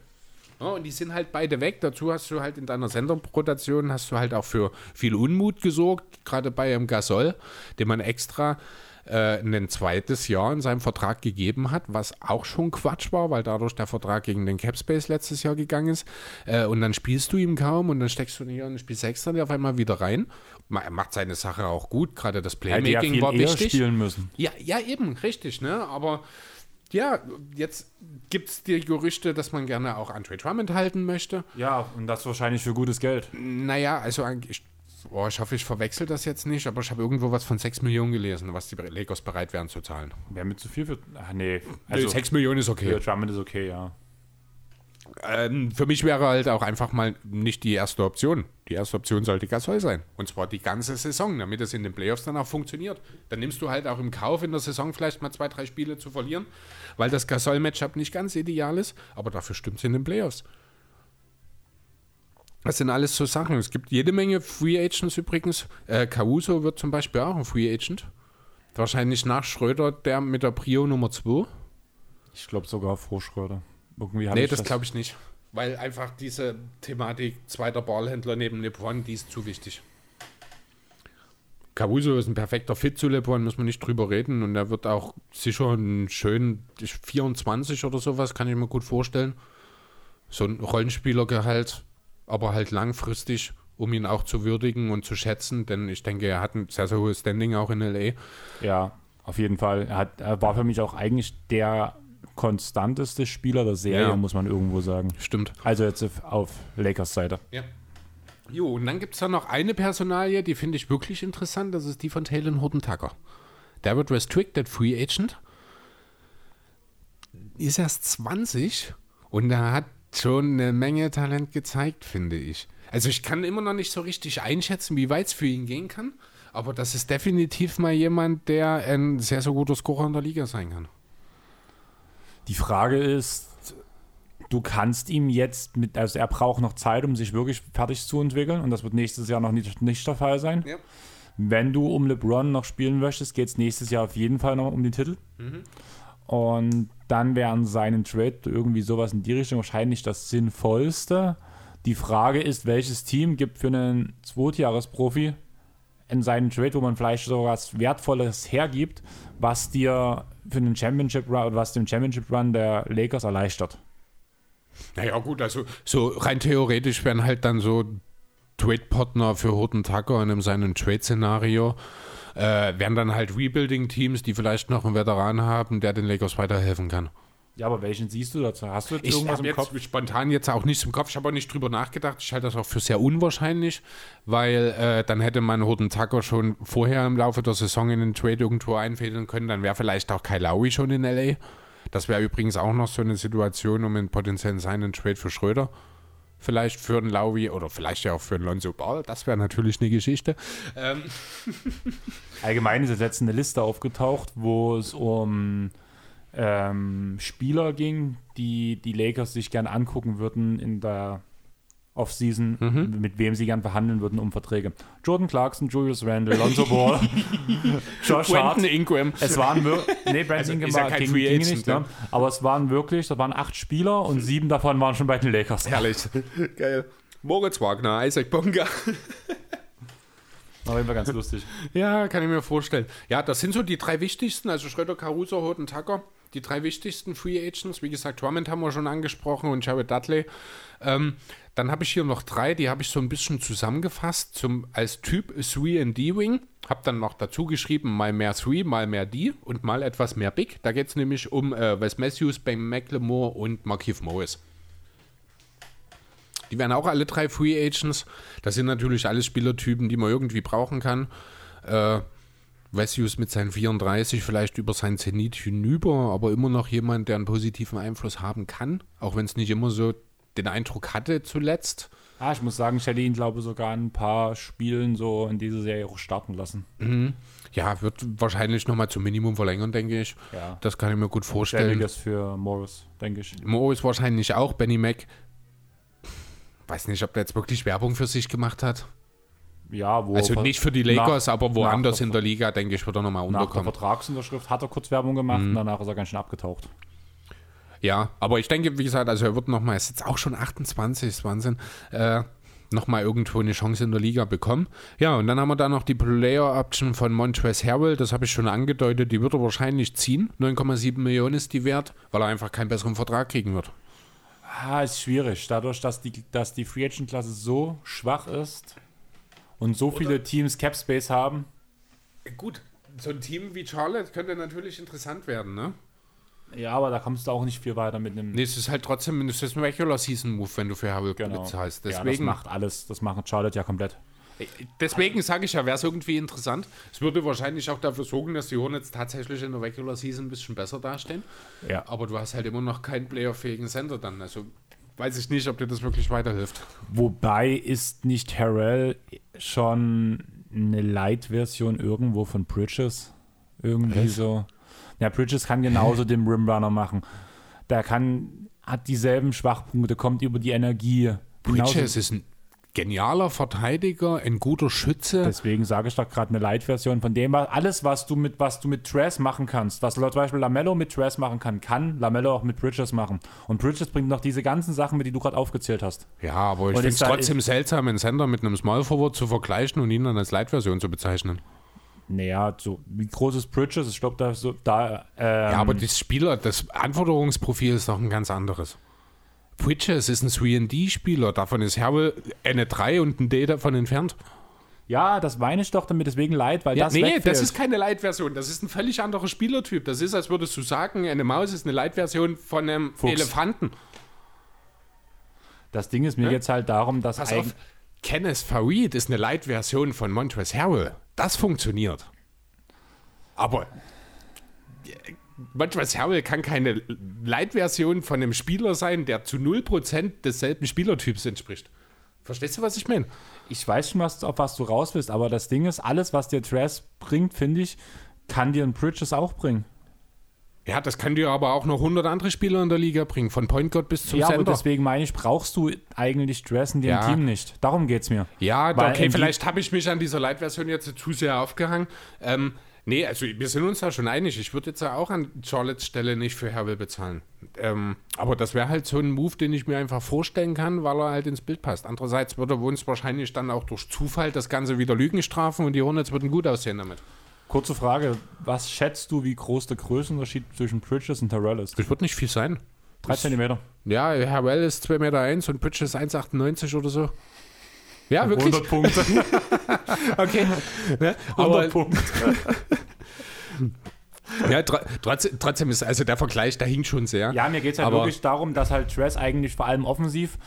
B: Ja, und die sind halt beide weg. Dazu hast du halt in deiner Senderrotation hast du halt auch für viel Unmut gesorgt, gerade bei einem Gasol, dem man extra äh, ein zweites Jahr in seinem Vertrag gegeben hat, was auch schon Quatsch war, weil dadurch der Vertrag gegen den Capspace letztes Jahr gegangen ist. Äh, und dann spielst du ihm kaum und dann steckst du ihn hier und spielst extra auf einmal wieder rein. Er macht seine Sache auch gut, gerade das
A: ja
B: Playmaking
A: viel
B: war wichtig.
A: spielen müssen.
B: Ja, ja, eben, richtig, ne? Aber ja, jetzt gibt es die Gerüchte, dass man gerne auch Andre Drummond halten möchte.
A: Ja, und das wahrscheinlich für gutes Geld.
B: Naja, also eigentlich, oh, ich hoffe, ich verwechsel das jetzt nicht, aber ich habe irgendwo was von 6 Millionen gelesen, was die Lakers bereit wären zu zahlen.
A: Wäre mir zu viel für. Ach nee.
B: Also
A: Also,
B: 6 Millionen ist
A: für
B: okay.
A: Drummond ist okay, ja.
B: Ähm, für mich wäre halt auch einfach mal nicht die erste Option. Die erste Option sollte Gasol sein. Und zwar die ganze Saison, damit es in den Playoffs dann auch funktioniert. Dann nimmst du halt auch im Kauf in der Saison vielleicht mal zwei, drei Spiele zu verlieren, weil das Gasol-Matchup nicht ganz ideal ist, aber dafür stimmt es in den Playoffs. Das sind alles so Sachen. Es gibt jede Menge Free Agents übrigens. Äh, Caruso wird zum Beispiel auch ein Free Agent. Wahrscheinlich nach Schröder, der mit der Prio Nummer 2.
A: Ich glaube sogar vor Schröder. Irgendwie
B: Nee,
A: ich
B: das glaube ich nicht. Weil einfach diese Thematik zweiter Ballhändler neben LeBron, die ist zu wichtig. Caruso ist ein perfekter Fit zu LeBron, muss man nicht drüber reden. Und er wird auch sicher einen schönen 24 oder sowas, kann ich mir gut vorstellen. So ein Rollenspielergehalt, aber halt langfristig, um ihn auch zu würdigen und zu schätzen. Denn ich denke, er hat ein sehr, sehr hohes Standing auch in L.A.
A: Ja, auf jeden Fall. Er, hat, er war für mich auch eigentlich der konstanteste Spieler der Serie,
B: Ja.
A: muss man irgendwo sagen.
B: Stimmt.
A: Also jetzt auf- Lakers Seite.
B: Ja. Jo, und dann gibt es da noch eine Personalie, die finde ich wirklich interessant. Das ist die von Taylor Horton Tucker. Der wird restricted Free Agent. Ist erst 20 und er hat schon eine Menge Talent gezeigt, finde ich. Also ich kann immer noch nicht so richtig einschätzen, wie weit es für ihn gehen kann. Aber das ist definitiv mal jemand, der ein sehr, sehr guter Scorer in der Liga sein kann.
A: Die Frage ist, du kannst ihm jetzt mit, also er braucht noch Zeit, um sich wirklich fertig zu entwickeln und das wird nächstes Jahr noch nicht, nicht der Fall sein.
B: Ja.
A: Wenn du um LeBron noch spielen möchtest, geht es nächstes Jahr auf jeden Fall noch um den Titel. Und dann wäre an seinen Trade irgendwie sowas in die Richtung wahrscheinlich das Sinnvollste. Die Frage ist, welches Team gibt für einen Zweitjahresprofi in seinen Trade, wo man vielleicht sogar was Wertvolles hergibt, was dir für einen Championship Run was dem Championship Run der Lakers erleichtert.
B: Naja, gut, also so rein theoretisch wären halt dann so Trade-Partner für Horton Tucker in einem seinem Trade-Szenario. Äh, wären dann halt Rebuilding-Teams, die vielleicht noch einen Veteran haben, der den Lakers weiterhelfen kann.
A: Ja, aber welchen siehst du dazu? Hast du jetzt
B: Ich
A: irgendwas im Kopf?
B: jetzt spontan jetzt auch nichts im Kopf, ich habe auch nicht drüber nachgedacht. Ich halte das auch für sehr unwahrscheinlich, weil äh, dann hätte man Horton Tucker schon vorher im Laufe der Saison in den Trade irgendwo einfädeln können. Dann wäre vielleicht auch Kyle Lowry schon in L.A. Das wäre übrigens auch noch so eine Situation, um einen potenziellen seinen Trade für Schröder vielleicht für einen Lowry oder vielleicht ja auch für einen Lonzo Ball. Das wäre natürlich eine Geschichte. Ähm,
A: Allgemein ist jetzt eine Liste aufgetaucht, wo es um ähm, Spieler ging, die die Lakers sich gern angucken würden in der Offseason,
B: Mhm.
A: mit wem sie gern verhandeln würden um Verträge. Jordan Clarkson, Julius Randle, Lonzo Ball, Josh Hart.
B: Quentin Ingram.
A: Es waren wirklich, nee, Brandon
B: Also
A: Ingram
B: ist ja
A: war,
B: kein
A: ging, ging nicht,
B: ne?
A: ne? aber es waren wirklich, das waren acht Spieler und sieben davon waren schon bei den Lakers.
B: Herrlich. Geil. Moritz Wagner, Isaac Bonga.
A: Auf jeden Fall ganz lustig.
B: Ja, kann ich mir vorstellen. Ja, das sind so die drei wichtigsten, also Schröder, Caruso, Horton, Tucker. Die drei wichtigsten Free Agents. Wie gesagt, Drummond haben wir schon angesprochen und Jared Dudley. Ähm, dann habe ich hier noch drei, die habe ich so ein bisschen zusammengefasst zum, als Typ 3D-Wing. Habe dann noch dazu geschrieben, mal mehr 3, mal mehr D und mal etwas mehr Big. Da geht es nämlich um äh, Wes Matthews, Ben McLemore und Markeith Morris. Die werden auch alle drei Free Agents. Das sind natürlich alles Spielertypen, die man irgendwie brauchen kann. Äh, Matthews mit seinen 34 vielleicht über sein Zenit hinüber, aber immer noch jemand, der einen positiven Einfluss haben kann, auch wenn es nicht immer so den Eindruck hatte zuletzt.
A: Ah, ich muss sagen, ich hätte ihn, glaube ich, sogar ein paar Spielen so in dieser Serie auch starten lassen.
B: Ja, wird wahrscheinlich nochmal zum Minimum verlängern, denke ich.
A: Ja.
B: Das kann ich mir gut vorstellen.
A: Selbiges für Morris, denke ich.
B: Mo ist wahrscheinlich auch. Benny Mac, weiß nicht, ob der jetzt wirklich Werbung für sich gemacht hat.
A: Ja, wo
B: Also nicht für die Lakers,
A: nach-
B: aber woanders
A: nach
B: in der Liga, denke ich, wird er nochmal
A: Nach der
B: unterkommen.
A: Vertragsunterschrift hat er kurz Werbung gemacht
B: Mhm.
A: und danach ist er ganz schön abgetaucht.
B: Ja, aber ich denke, wie gesagt, also er wird nochmal, ist jetzt auch schon 28, ist Wahnsinn, äh, nochmal irgendwo eine Chance in der Liga bekommen. Ja, und dann haben wir da noch die Player-Option von Montrezl Harrell, das habe ich schon angedeutet, die wird er wahrscheinlich ziehen. 9,7 Millionen ist die wert, weil er einfach keinen besseren Vertrag kriegen wird.
A: Ah, ist schwierig. Dadurch, dass die, dass die Free Agent Klasse so schwach ist und so viele Teams Cap Space haben.
B: Gut, so ein Team wie Charlotte könnte natürlich interessant werden, ne?
A: Ja, aber da kommst du auch nicht viel weiter mit einem.
B: Nee, es ist halt trotzdem es ist ein Regular Season Move, wenn du für Harrell
A: genau.
B: bezahlst.
A: ja, das
B: Deswegen,
A: macht alles. Das macht Charlotte ja komplett.
B: deswegen sage ich ja, wäre es irgendwie interessant. Es würde wahrscheinlich auch dafür sorgen, dass die Hornets tatsächlich in der Regular Season ein bisschen besser dastehen.
A: Ja.
B: Aber du hast halt immer noch keinen playerfähigen Center dann. Also weiß ich nicht, ob dir das wirklich weiterhilft.
A: Wobei ist nicht Harrell schon eine Light-Version irgendwo von Bridges? Irgendwie so. Ja, Bridges kann genauso den Rimrunner machen. Der kann, hat dieselben Schwachpunkte, kommt über die Energie. Genauso-
B: Bridges ist ein genialer Verteidiger, ein guter Schütze.
A: Deswegen sage ich doch gerade eine Light-Version von dem, alles, was du mit, was du mit Tress machen kannst, was zum Beispiel Lamello mit Tress machen kann, kann Lamello auch mit Bridges machen. Und Bridges bringt noch diese ganzen Sachen mit, die du gerade aufgezählt hast.
B: ja, aber ich finde es trotzdem seltsam, einen Center mit einem Small Forward zu vergleichen und ihn dann als Light-Version zu bezeichnen.
A: Naja, so wie groß ist Bridges? Ich glaube, da, so, da ähm,
B: Ja, aber das Spieler, das Anforderungsprofil ist doch ein ganz anderes. Bridges ist ein 3D-Spieler, davon ist Herbe eine 3 und ein D davon entfernt.
A: ja, das meine ich doch damit, deswegen leid, weil
B: Ja,
A: das
B: nee,
A: wegfällt.
B: das ist keine Light-Version, das ist ein völlig anderer Spielertyp. Das ist, als würdest du sagen, eine Maus ist eine Light-Version von einem
A: Fuchs.
B: Elefanten.
A: das Ding ist mir
B: Hä?
A: jetzt halt darum, dass
B: Pass auf, Kenneth Farid ist eine Light-Version von Montrezl Harrell. Das funktioniert. Aber Montrezl Harrell kann keine Light-Version von einem Spieler sein, der zu 0% desselben Spielertyps entspricht. Verstehst du, was ich meine?
A: ich weiß schon, was, auf was du raus willst, aber das Ding ist, alles, was dir Tress bringt, finde ich, kann dir ein Bridges auch bringen.
B: Ja, das kann dir aber auch noch 100 andere Spieler in der Liga bringen, von Point Guard bis zum
A: ja,
B: Center.
A: deswegen meine ich, brauchst du eigentlich Dress in dem
B: Ja.
A: Team nicht. Darum geht es mir.
B: Ja,
A: Weil
B: okay, vielleicht habe ich mich an dieser Light-Version jetzt zu sehr aufgehangen. Ähm, nee, also wir sind uns da schon einig. Ich würde jetzt ja auch an Charlottes Stelle nicht für Hervel bezahlen. Ähm, aber das wäre halt so ein Move, den ich mir einfach vorstellen kann, weil er halt ins Bild passt. Andererseits würde er uns wahrscheinlich dann auch durch Zufall das Ganze wieder Lügen strafen und die Hornets würden gut aussehen damit.
A: Kurze Frage, was schätzt du, wie groß der Größenunterschied zwischen Bridges und Terrell ist?
B: Das wird nicht viel sein.
A: Drei Zentimeter.
B: Ja, Hervel ist 2,1 Meter eins und Bridges 1,98 oder so. Ja, wirklich.
A: 100 Punkte.
B: Okay. Ja,
A: 100
B: aber
A: Punkte.
B: ja, tr trotzdem, trotzdem ist also der Vergleich, der hinkt schon sehr.
A: Ja, mir geht es halt
B: Aber-
A: wirklich darum, dass halt Tress eigentlich vor allem offensiv,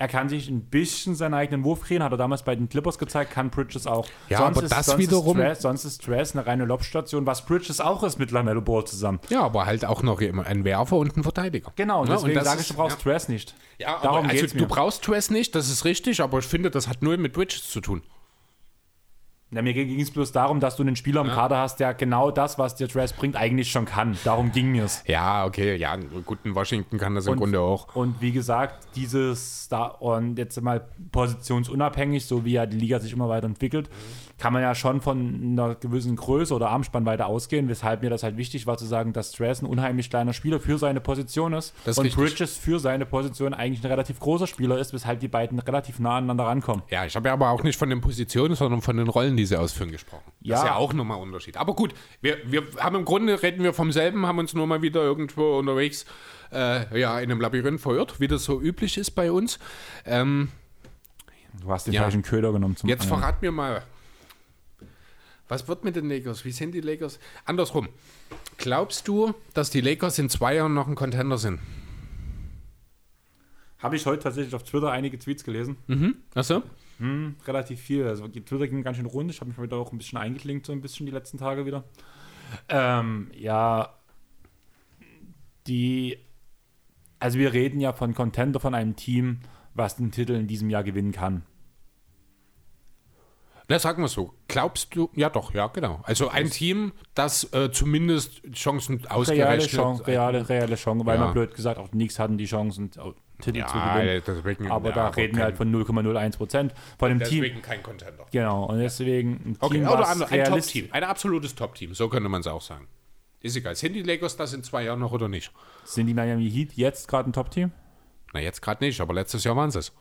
A: er kann sich ein bisschen seinen eigenen Wurf kreieren, hat er damals bei den Clippers gezeigt, kann Bridges auch.
B: Ja, aber das
A: sonst
B: wiederum-
A: Ist Tress, sonst ist Tress eine reine Lobstation, was Bridges auch ist mit Lamello Ball zusammen.
B: Ja, aber halt auch noch immer ein Werfer und ein Verteidiger.
A: Genau, und
B: Ja,
A: deswegen
B: das
A: sage
B: ist-
A: ich, du brauchst Tress nicht.
B: Ja, aber
A: Darum
B: also
A: geht's
B: du brauchst Tress nicht, das ist richtig, aber ich finde, das hat nur mit Bridges zu tun.
A: Na, mir ging es bloß darum, dass du einen Spieler im
B: Ja.
A: Kader hast, der genau das, was dir Trash bringt, eigentlich schon kann. Darum ging mir es.
B: Ja, okay, ja, gut, in Washington kann das im
A: Und-
B: Grunde auch.
A: Und wie gesagt, dieses da und jetzt mal positionsunabhängig, so wie ja die Liga sich immer weiterentwickelt, kann man ja schon von einer gewissen Größe oder Armspannweite ausgehen, weshalb mir das halt wichtig war zu sagen, dass Stress ein unheimlich kleiner Spieler für seine Position ist
B: ist
A: und
B: richtig.
A: Bridges für seine Position eigentlich ein relativ großer Spieler ist, weshalb die beiden relativ nah aneinander rankommen.
B: Ja, ich habe ja aber auch nicht von den Positionen, sondern von den Rollen, die sie ausführen, gesprochen. Das ist
A: Ja.
B: ja auch nochmal ein Unterschied. Aber gut, wir, wir haben im Grunde, reden wir vom selben, haben uns nur mal wieder irgendwo unterwegs äh, ja, in einem Labyrinth verirrt, wie das so üblich ist bei uns. Ähm,
A: Du hast den
B: Ja.
A: falschen Köder genommen zum
B: jetzt
A: Ja.
B: verrat mir mal, was wird mit den Lakers? Wie sind die Lakers? Andersrum. Glaubst du, dass die Lakers in zwei Jahren noch ein Contender sind?
A: Habe ich heute tatsächlich auf Twitter einige Tweets gelesen.
B: Mhm. Achso?
A: Hm, relativ viel. Also die Twitter ging ganz schön rund. Ich habe mich wieder auch ein bisschen eingeklinkt, so ein bisschen die letzten Tage wieder. Ähm, ja, die, also wir reden ja von Contender von einem Team, was den Titel in diesem Jahr gewinnen kann.
B: Na, sagen wir so. Glaubst du, ja doch, ja, genau. Also ein Team, das äh, zumindest Chancen
A: Reale
B: ausgerechnet
A: Chance, reale, reale Chance, weil
B: Ja.
A: man blöd gesagt auch die Knicks hatten die Chancen, auch Titel zu
B: Ja,
A: gewinnen.
B: deswegen,
A: Aber
B: ja,
A: da reden wir halt von 0,01 Prozent. Von dem Team.
B: Deswegen kein Contender.
A: Genau, und deswegen ein
B: Okay,
A: Team,
B: oder ein Top-Team. Ein absolutes Top-Team, so könnte man es auch sagen. Ist egal. Sind die Lakers das in zwei Jahren noch oder nicht?
A: Sind die Miami Heat jetzt gerade ein Top-Team?
B: Na, jetzt gerade nicht, aber letztes Jahr waren sie es.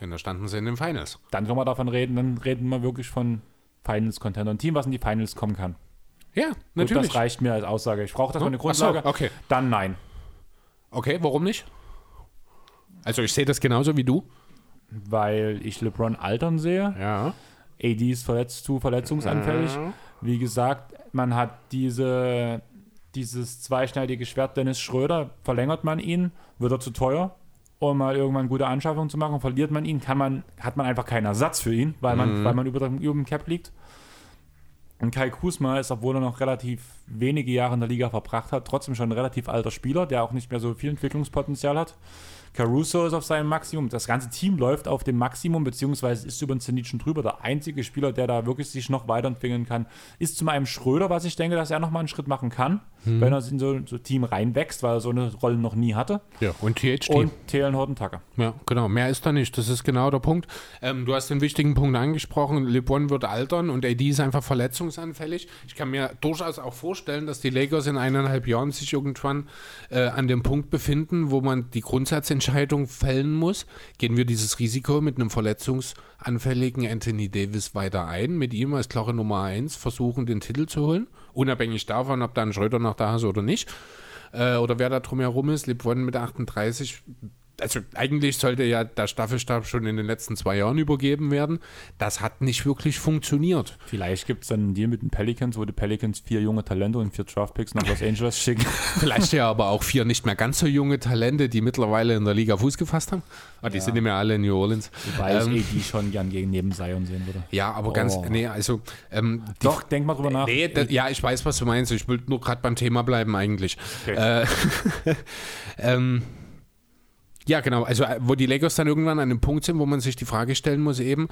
B: Denn da standen sie in den Finals.
A: Dann können wir davon reden, dann reden wir wirklich von Finals-Contender. Ein Team, was in die Finals kommen kann.
B: Ja,
A: Gut,
B: natürlich.
A: das reicht mir als Aussage. Ich brauche das für eine
B: Ach so,
A: Grundlage.
B: okay.
A: Dann nein.
B: Okay, warum nicht? Also ich sehe das genauso wie du.
A: Weil ich LeBron altern sehe.
B: Ja.
A: AD ist verletzt, zu verletzungsanfällig. Wie gesagt, man hat diese, dieses zweischneidige Schwert Dennis Schröder, verlängert man ihn, wird er zu teuer, um mal irgendwann gute Anschaffungen zu machen. Verliert man ihn, kann man, hat man einfach keinen Ersatz für ihn, weil man, weil man über, dem- über dem Cap liegt. Und Kai Kusma ist, obwohl er noch relativ wenige Jahre in der Liga verbracht hat, trotzdem schon ein relativ alter Spieler, der auch nicht mehr so viel Entwicklungspotenzial hat. Caruso ist auf seinem Maximum. Das ganze Team läuft auf dem Maximum, beziehungsweise ist über den Zenit schon drüber. Der einzige Spieler, der da wirklich sich noch weiterentwickeln kann, ist zum einen Schröder, was ich denke, dass er nochmal einen Schritt machen kann, wenn er in so ein so Team reinwächst, weil er so eine Rolle noch nie hatte.
B: Ja, und THT.
A: Und Thelen Horton Tucker.
B: Ja, genau. Mehr ist da nicht. Das ist genau der Punkt. Ähm, du hast den wichtigen Punkt angesprochen. LeBron wird altern und AD ist einfach verletzungsanfällig. Ich kann mir durchaus auch vorstellen, dass die Lakers in eineinhalb Jahren sich irgendwann äh, an dem Punkt befinden, wo man die Grundsatzentscheidung fällen muss. Gehen wir dieses Risiko mit einem verletzungsanfälligen Anthony Davis weiter ein, mit ihm als klare Nummer eins versuchen, den Titel zu holen, unabhängig davon, ob dann Schröder noch da ist oder nicht äh, oder wer da drumherum ist. LeBron mit 38. Also eigentlich sollte ja der Staffelstab schon in den letzten zwei Jahren übergeben werden. Das hat nicht wirklich funktioniert.
A: Vielleicht gibt es dann einen Deal mit den Pelicans, wo die Pelicans vier junge Talente und vier Draftpicks nach Los Angeles schicken.
B: Vielleicht ja aber auch vier nicht mehr ganz so junge Talente, die mittlerweile in der Liga Fuß gefasst haben. Ah, die sind nicht mehr alle in New Orleans.
A: Weil
B: Ähm,
A: ich AD schon gern gegen neben Zion sehen würde.
B: Ja, aber ganz,
A: Oh.
B: nee, also ähm, die
A: Doch, denk mal drüber nach.
B: Nee, da, ja, ich weiß, was du meinst. Ich will nur gerade beim Thema bleiben eigentlich.
A: Okay.
B: Äh, ähm, ja, genau. Also, äh, wo die Lakers dann irgendwann an einem Punkt sind, wo man sich die Frage stellen muss, eben,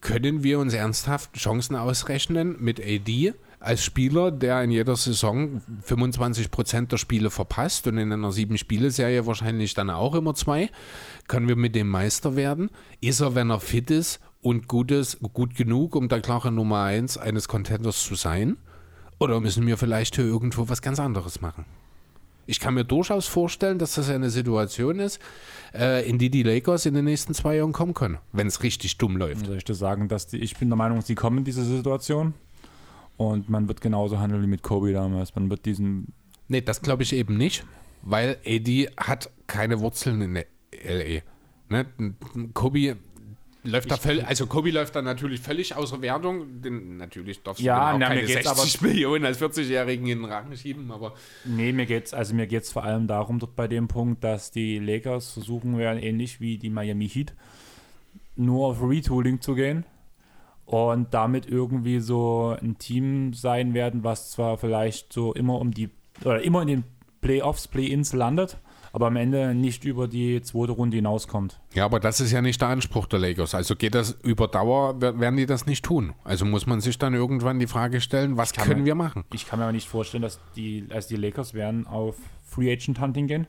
B: können wir uns ernsthaft Chancen ausrechnen mit AD als Spieler, der in jeder Saison 25 Prozent der Spiele verpasst und in einer sieben-Spiele-Serie wahrscheinlich dann auch immer zwei? Können wir mit dem Meister werden? Ist er, wenn er fit ist und gut ist, gut genug, um der klare Nummer eins eines Contenders zu sein? Oder müssen wir vielleicht hier irgendwo was ganz anderes machen? Ich kann mir durchaus vorstellen, dass das eine Situation ist, äh, in die die Lakers in den nächsten zwei Jahren kommen können, wenn es richtig dumm läuft.
A: Soll ich dir sagen, dass die, ich bin der Meinung, sie kommen in diese Situation und man wird genauso handeln wie mit Kobe damals. Man wird diesen
B: Nee, das glaube ich eben nicht, weil AD hat keine Wurzeln in der LA. Ne? Kobe läuft da völlig, also Kobe läuft da natürlich völlig außer Wertung. Denn natürlich darfst du
A: Ja,
B: dem
A: na,
B: auch keine
A: geht's
B: 60 Millionen als 40-Jährigen in den Rang schieben, aber
A: Nee, mir geht's, also mir geht's vor allem darum, dort bei dem Punkt, dass die Lakers versuchen werden, ähnlich wie die Miami Heat, nur auf Retooling zu gehen und damit irgendwie so ein Team sein werden, was zwar vielleicht so immer um die, oder immer in den Playoffs, Play-Ins landet, aber am Ende nicht über die zweite Runde hinauskommt.
B: Ja, aber das ist ja nicht der Anspruch der Lakers. Also geht das über Dauer, wer- werden die das nicht tun. Also muss man sich dann irgendwann die Frage stellen, was können
A: mir-
B: wir machen?
A: Ich kann mir aber nicht vorstellen, dass die, also die Lakers werden auf Free Agent Hunting gehen.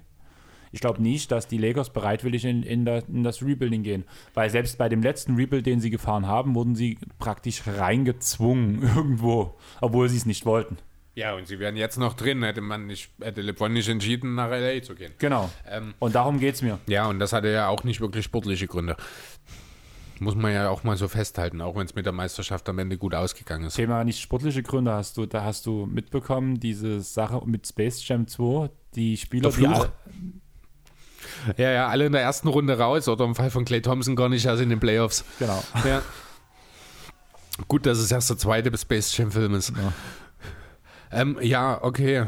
A: Ich glaube nicht, dass die Lakers bereitwillig in, in, der, in das Rebuilding gehen. Weil selbst bei dem letzten Rebuild, den sie gefahren haben, wurden sie praktisch reingezwungen irgendwo, obwohl sie es nicht wollten.
B: Ja, und sie wären jetzt noch drin, hätte man nicht, hätte LeBron nicht entschieden, nach LA zu gehen.
A: Genau.
B: Ähm,
A: Und darum geht es mir.
B: Ja, und das hatte ja auch nicht wirklich sportliche Gründe. Muss man ja auch mal so festhalten, auch wenn es mit der Meisterschaft am Ende gut ausgegangen ist.
A: Thema nicht sportliche Gründe hast du, da hast du mitbekommen, diese Sache mit Space Jam 2, die Spieler, die
B: Ja, ja, alle in der ersten Runde raus oder im Fall von Clay Thompson gar nicht erst in den Playoffs.
A: genau.
B: Ja. Gut, dass es erst der zweite Space Jam Film ist.
A: Ja.
B: Ähm, ja, okay.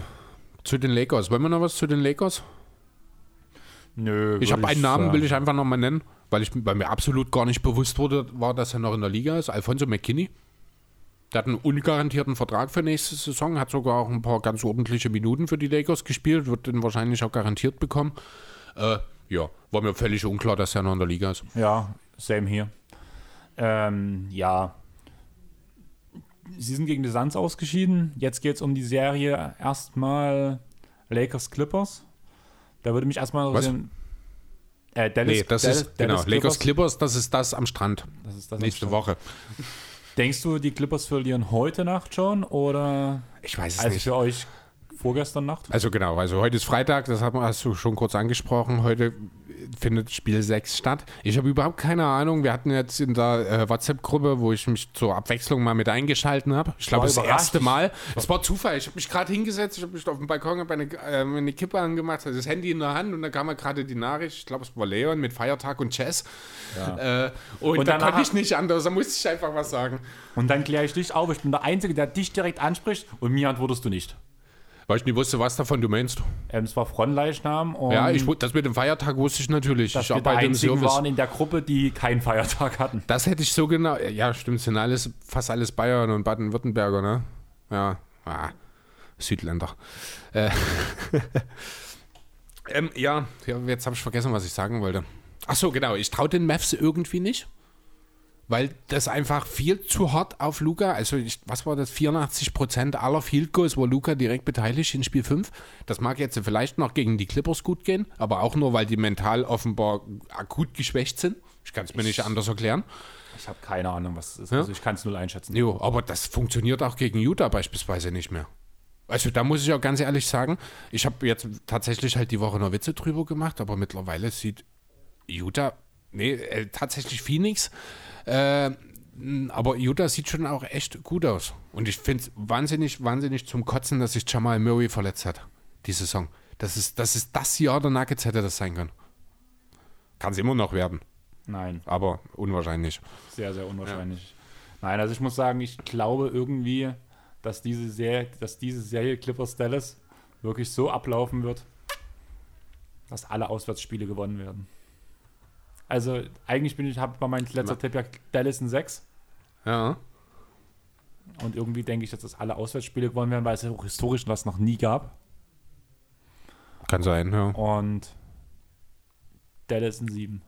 B: Zu den Lakers. Wollen wir noch was zu den Lakers?
A: Nö,
B: Ich habe einen Namen, will
A: sagen.
B: ich einfach nochmal nennen, weil, ich, weil mir absolut gar nicht bewusst wurde, war, dass er noch in der Liga ist. Alfonso McKinney. Der hat einen ungarantierten Vertrag für nächste Saison, hat sogar auch ein paar ganz ordentliche Minuten für die Lakers gespielt, wird den wahrscheinlich auch garantiert bekommen. Äh, ja, war mir völlig unklar, dass er noch in der Liga ist.
A: Ja, same hier. Ähm, ja. Sie sind gegen die Suns ausgeschieden. Jetzt geht es um die Serie erstmal Lakers Clippers. Da würde mich erstmal interessieren. Äh, Dallas,
B: Nee, das
A: Dallas,
B: ist, genau, Lakers Clippers, das ist das am Strand.
A: Das ist das
B: Nächste
A: am
B: Woche.
A: Denkst du, die Clippers verlieren heute Nacht schon oder
B: Ich weiß es
A: also
B: nicht.
A: für euch vorgestern Nacht?
B: Also genau, also heute ist Freitag, das hast du schon kurz angesprochen. Heute findet Spiel 6 statt. Ich habe überhaupt keine Ahnung. Wir hatten jetzt in der äh, WhatsApp-Gruppe, wo ich mich zur Abwechslung mal mit eingeschalten habe. Ich glaube,
A: war
B: das erste Mal. Es war Zufall. Ich habe mich gerade hingesetzt, ich habe mich auf dem Balkon, habe eine, äh, eine Kippe angemacht, hatte das Handy in der Hand und dann kam mir gerade die Nachricht, ich glaube, es war Leon mit Feiertag und Chess. Äh, und,
A: Und
B: da konnte ich nicht anders, da musste ich einfach was sagen.
A: Und dann kläre ich dich auf. Ich bin der Einzige, der dich direkt anspricht und mir antwortest du nicht.
B: Weil ich nicht wusste, was davon du meinst.
A: Ähm, es war Frontleichnam
B: Ja, ich, das mit dem Feiertag wusste ich natürlich.
A: dass
B: ich
A: wir die einzigen waren in der Gruppe, die keinen Feiertag hatten.
B: Das hätte ich so genau. Ja, stimmt, sind alles, fast alles Bayern und Baden-Württemberger, ne? Ja, ah, Südländer. Äh, ähm, ja, ja, jetzt habe ich vergessen, was ich sagen wollte. Ach so, genau. Ich traue den Mavs irgendwie nicht. Weil das einfach viel zu hart auf Luca, also ich, was war das, 84% aller Field Goals war Luca direkt beteiligt in Spiel 5. Das mag jetzt vielleicht noch gegen die Clippers gut gehen, aber auch nur, weil die mental offenbar akut geschwächt sind. Ich kann es mir nicht anders erklären.
A: Ich habe keine Ahnung, was es ist.
B: Ja?
A: Also ich kann es null einschätzen.
B: Jo, aber das funktioniert auch gegen Utah beispielsweise nicht mehr. Also da muss ich auch ganz ehrlich sagen, ich habe jetzt tatsächlich halt die Woche noch Witze drüber gemacht, aber mittlerweile sieht Utah, nee, äh, tatsächlich Phoenix, äh, aber Utah sieht schon auch echt gut aus. Und ich finde es wahnsinnig, wahnsinnig zum Kotzen, dass sich Jamal Murray verletzt hat, die Saison. Das ist, das ist das Jahr der Nuggets hätte das sein können. Kann es immer noch werden,
A: Nein,
B: aber unwahrscheinlich.
A: sehr, sehr unwahrscheinlich. Nein, also ich muss sagen, ich glaube irgendwie, dass diese Serie, dass diese Serie Clippers Dallas wirklich so ablaufen wird, dass alle Auswärtsspiele gewonnen werden. Also eigentlich bin ich, habe bei meinem letzter Tipp ja Dallas in 6
B: Ja.
A: und irgendwie denke ich, dass das alle Auswärtsspiele gewonnen werden, weil es ja auch historisch was noch nie gab.
B: Kann sein, ja.
A: Und Dallas in 7.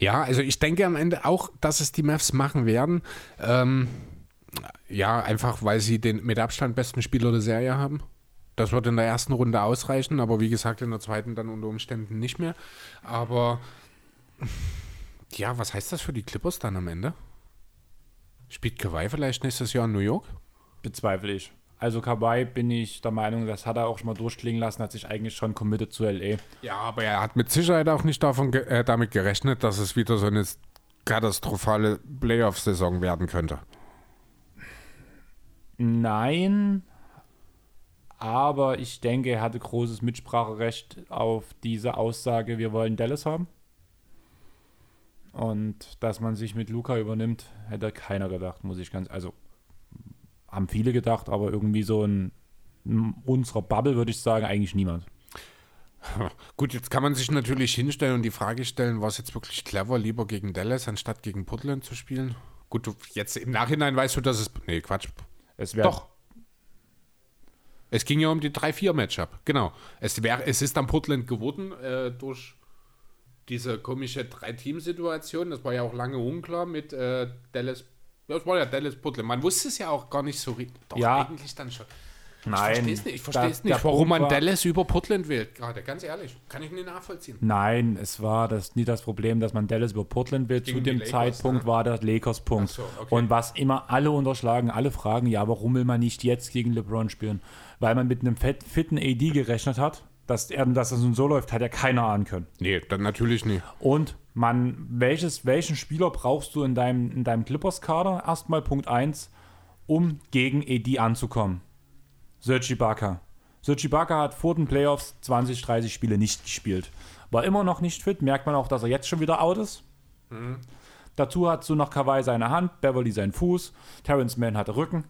B: Ja, also ich denke am Ende auch, dass es die Mavs machen werden. Ähm, ja, einfach weil sie den mit Abstand besten Spieler der Serie haben. Das wird in der ersten Runde ausreichen, aber wie gesagt, in der zweiten dann unter Umständen nicht mehr. Aber ja, was heißt das für die Clippers dann am Ende? Spielt Kawhi vielleicht nächstes Jahr in New York?
A: Bezweifle ich. Also Kawhi bin ich der Meinung, das hat er auch schon mal durchklingen lassen, hat sich eigentlich schon committed zu LA.
B: Ja, aber er hat mit Sicherheit auch nicht davon ge äh, damit gerechnet, dass es wieder so eine katastrophale Playoff-Saison werden könnte.
A: Nein, aber ich denke, er hatte großes Mitspracherecht auf diese Aussage, wir wollen Dallas haben. Und dass man sich mit Luca übernimmt, hätte keiner gedacht, muss ich ganz, also haben viele gedacht, aber irgendwie so in unserer Bubble würde ich sagen, eigentlich niemand.
B: Gut, jetzt kann man sich natürlich hinstellen und die Frage stellen, war es jetzt wirklich clever, lieber gegen Dallas anstatt gegen Portland zu spielen? Gut, du, jetzt im Nachhinein weißt du, dass es. Nee, Quatsch.
A: Es wäre
B: Doch. Es ging ja um die 3-4-Matchup, genau. Es, wär, es ist dann Portland geworden äh, durch diese komische Drei-Team-Situation. Das war ja auch lange unklar mit äh, Dallas. Das war ja Dallas Portland. Man wusste es ja auch gar nicht so richtig. Doch,
A: Ja.
B: eigentlich dann schon.
A: Nein.
B: Ich verstehe es nicht, ich nicht warum
A: Punkt
B: man
A: war-
B: Dallas über Portland wählt. Gerade, ganz ehrlich. Kann ich nicht nachvollziehen.
A: Nein, es war das nie das Problem, dass man Dallas über Portland will. Zu dem
B: Lakers,
A: Zeitpunkt
B: ne?
A: war der Lakers-Punkt.
B: Ach so, okay.
A: Und was immer alle unterschlagen, alle fragen, ja, warum will man nicht jetzt gegen LeBron spielen? Weil man mit einem fitten AD gerechnet hat, dass, er, dass das nun so läuft, hat ja keiner ahnen können.
B: Nee, dann natürlich nicht.
A: Und man, welches, welchen Spieler brauchst du in deinem, in deinem Clippers-Kader? Erstmal Punkt 1, um gegen AD anzukommen. Serge Ibaka. Serge Ibaka hat vor den Playoffs 20, 30 Spiele nicht gespielt. War immer noch nicht fit, merkt man auch, dass er jetzt schon wieder out ist. Dazu hast du noch Kawhi seine Hand, Beverly seinen Fuß, Terrence Mann hatte Rücken.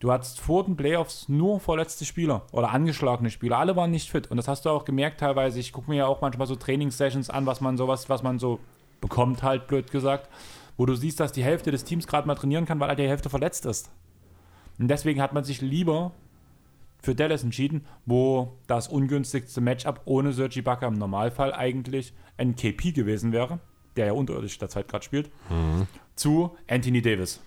A: Du hattest vor den Playoffs nur verletzte Spieler oder angeschlagene Spieler. Alle waren nicht fit. Und das hast du auch gemerkt teilweise. Ich gucke mir ja auch manchmal so Trainingssessions an, was man sowas, was man so bekommt, halt blöd gesagt. Wo du siehst, dass die Hälfte des Teams gerade mal trainieren kann, weil halt die Hälfte verletzt ist. Und deswegen hat man sich lieber für Dallas entschieden, wo das ungünstigste Matchup ohne Serge Ibaka im Normalfall eigentlich ein KP gewesen wäre, der ja unterirdisch derzeit gerade spielt, zu Anthony Davis.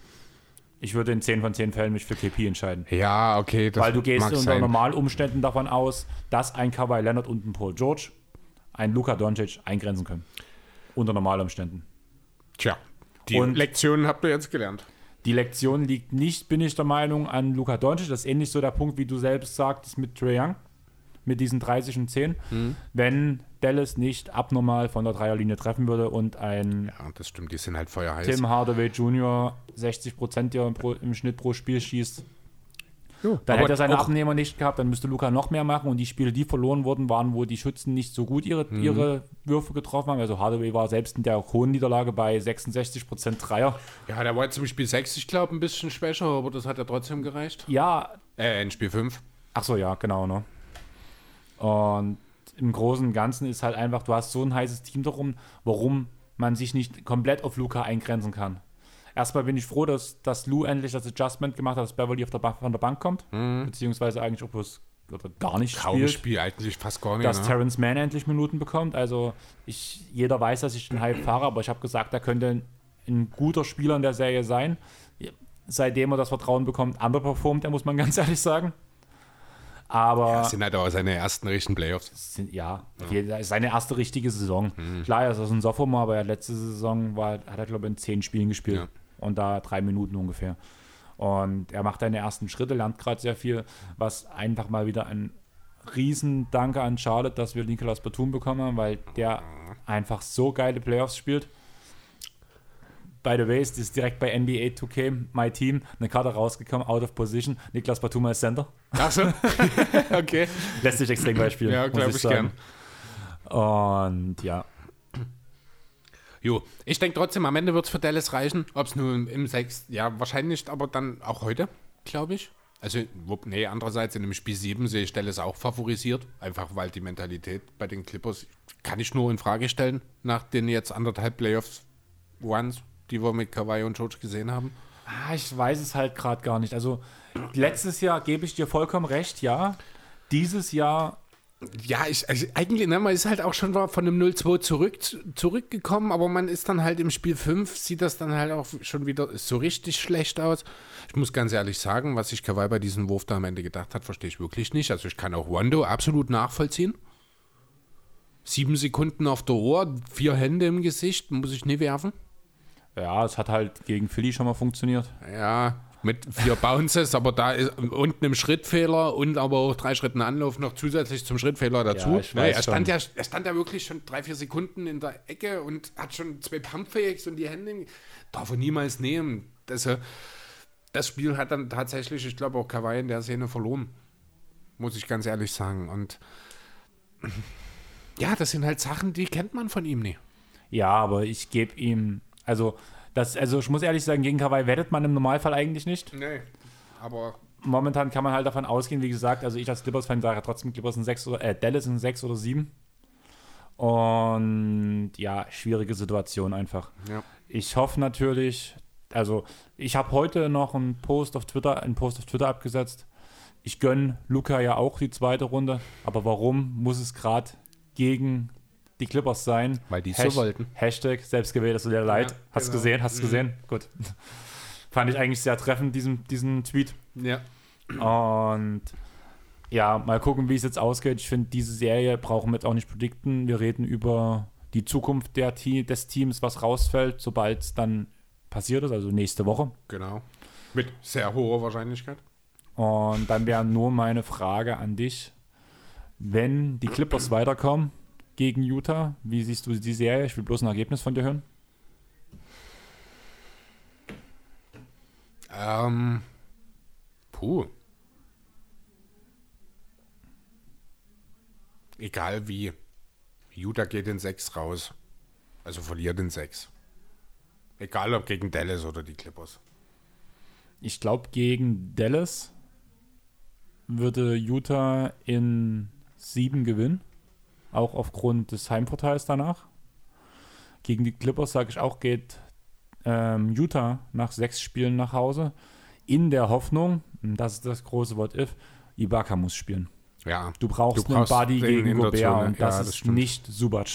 A: Ich würde in 10 von 10 Fällen mich für KP entscheiden.
B: Ja, okay. Das
A: Weil du gehst unter
B: sein.
A: Normalumständen davon aus, dass ein Kawhi Leonard und ein Paul George ein Luka Doncic eingrenzen können. Unter Normalumständen.
B: Tja, die
A: Und-
B: Lektionen habt ihr jetzt gelernt.
A: Die Lektion liegt nicht, bin ich der Meinung, an Luka Doncic. Das ist ähnlich so der Punkt, wie du selbst sagtest mit Trae Young, mit diesen 30 und 10.
B: Mhm.
A: Wenn Dallas nicht abnormal von der Dreierlinie treffen würde und ein
B: Ja, das stimmt, die sind halt feuerheiß.
A: Tim Hardaway Jr. 60 Prozent im, pro, im Schnitt pro Spiel schießt,
B: Jo,
A: dann hätte er seine
B: auch-
A: Abnehmer nicht gehabt, dann müsste Luca noch mehr machen und die Spiele, die verloren wurden, waren, wo die Schützen nicht so gut ihre,
B: Mhm.
A: ihre Würfe getroffen haben. Also Hardaway war selbst in der hohen Niederlage bei 66% Dreier.
B: Ja, der war zum Spiel 6, ich glaube, ein bisschen schwächer, aber das hat ja trotzdem gereicht.
A: Ja,
B: Äh, in Spiel 5.
A: ach so, ja, genau, ne? Und im Großen und Ganzen ist halt einfach, du hast so ein heißes Team darum, warum man sich nicht komplett auf Luca eingrenzen kann. Erstmal bin ich froh, dass, dass Lou endlich das Adjustment gemacht hat, dass Beverly auf der ba von der Bank kommt, beziehungsweise eigentlich auch bloß oder gar nicht
B: Mhm. Kaum
A: spielt.
B: Spiel, eigentlich fast gar nicht.
A: dass
B: ne?
A: Terrence Mann endlich Minuten bekommt. Also ich, jeder weiß, dass ich den Hype fahre, aber ich habe gesagt, er könnte ein, ein guter Spieler in der Serie sein. Seitdem er das Vertrauen bekommt, underperformt, er muss man ganz ehrlich sagen. Aber
B: Das sind halt auch seine ersten richtigen Playoffs.
A: sind, ja, ist seine erste richtige Saison. Klar, er ist aus ein Sophomore, aber er hat letzte Saison war, hat er, glaube ich, in zehn Spielen gespielt.
B: Ja.
A: Und da drei Minuten ungefähr. Und er macht seine ersten Schritte, lernt gerade sehr viel, was einfach mal wieder ein Riesendanke an Charlotte, dass wir Nicolas Batum bekommen haben, weil der einfach so geile Playoffs spielt. By the way, es ist direkt bei NBA 2K, my Team, eine Karte rausgekommen, out of position. Niklas Batum als Center.
B: Achso. okay.
A: Lässt sich extrem spielen.
B: Ja, glaube ich
A: sagen. Und ja,
B: Jo, ich denke trotzdem, am Ende wird es für Dallas reichen. Ob es nun im 6. Ja, wahrscheinlich, aber dann auch heute, glaube ich. Also, nee, andererseits in dem Spiel 7 sehe ich Dallas auch favorisiert. Einfach weil die Mentalität bei den Clippers kann ich nur in Frage stellen, nach den jetzt anderthalb Playoffs Ones, die wir mit Kawhi und George gesehen haben.
A: Ah, ich weiß es halt gerade gar nicht. Also letztes Jahr gebe ich dir vollkommen recht, ja. Dieses Jahr,
B: Ja, ich, also eigentlich, ne, man ist halt auch schon von einem 0-2 zurück, zurückgekommen, aber man ist dann halt im Spiel 5, sieht das dann halt auch schon wieder so richtig schlecht aus. Ich muss ganz ehrlich sagen, was sich Kawhi bei diesem Wurf da am Ende gedacht hat, verstehe ich wirklich nicht. Also ich kann auch Wando absolut nachvollziehen. Sieben Sekunden auf der Ohr, vier Hände im Gesicht, muss ich nie werfen.
A: Ja, es hat halt gegen Philly schon mal funktioniert.
B: Ja, mit vier Bounces, aber da ist und einem Schrittfehler und aber auch drei Schritten Anlauf noch zusätzlich zum Schrittfehler dazu.
A: Ja,
B: er, stand
A: schon.
B: ja, er stand ja wirklich schon drei, vier Sekunden in der Ecke und hat schon zwei Pumpfakes und die Hände. im- Darf er niemals nehmen. Das, äh, das Spiel hat dann tatsächlich, ich glaube, auch Kawhi in der Szene verloren. Muss ich ganz ehrlich sagen. Und ja, das sind halt Sachen, die kennt man von ihm nie.
A: Ja, aber ich gebe ihm, also, das, also ich muss ehrlich sagen, gegen Kawhi wettet man im Normalfall eigentlich nicht.
B: Nee, aber
A: Momentan kann man halt davon ausgehen, wie gesagt, also ich als Clippers-Fan sage trotzdem, Clippers sind 6 oder, äh, Dallas sind 6 oder 7. Und ja, schwierige Situation einfach.
B: ja.
A: Ich hoffe natürlich, also ich habe heute noch einen Post auf Twitter, einen Post auf Twitter abgesetzt, ich gönne Luca ja auch die zweite Runde, aber warum muss es gerade gegen die Clippers sein?
B: Weil die so wollten.
A: Hashtag selbstgewählt, das tut dir leid.
B: Ja,
A: Hast du
B: genau.
A: gesehen? Hast du
B: Mhm.
A: gesehen? Gut. Fand ich eigentlich sehr treffend, diesen, diesen Tweet.
B: Ja.
A: Und ja, mal gucken, wie es jetzt ausgeht. Ich finde, diese Serie brauchen wir jetzt auch nicht predikten. Wir reden über die Zukunft der Te des Teams, was rausfällt, sobald es dann passiert ist, also nächste Woche.
B: Genau. Mit sehr hoher Wahrscheinlichkeit.
A: Und dann wäre nur meine Frage an dich, wenn die Clippers weiterkommen gegen Utah, wie siehst du die Serie? Ich will bloß ein Ergebnis von dir hören.
B: Ähm. Puh. Egal wie. Utah geht in 6 raus. Also verliert in 6. Egal ob gegen Dallas oder die Clippers.
A: Ich glaube, gegen Dallas würde Utah in sieben gewinnen. Auch aufgrund des Heimvorteils danach. Gegen die Clippers, sage ich auch, geht ähm, Utah nach sechs Spielen nach Hause. In der Hoffnung, und das ist das große Wort if, Ibaka muss spielen.
B: Ja.
A: Du brauchst,
B: Du brauchst
A: einen Buddy gegen Gobert
B: Zone.
A: und
B: Ja,
A: das
B: das
A: ist
B: stimmt.
A: nicht Subac.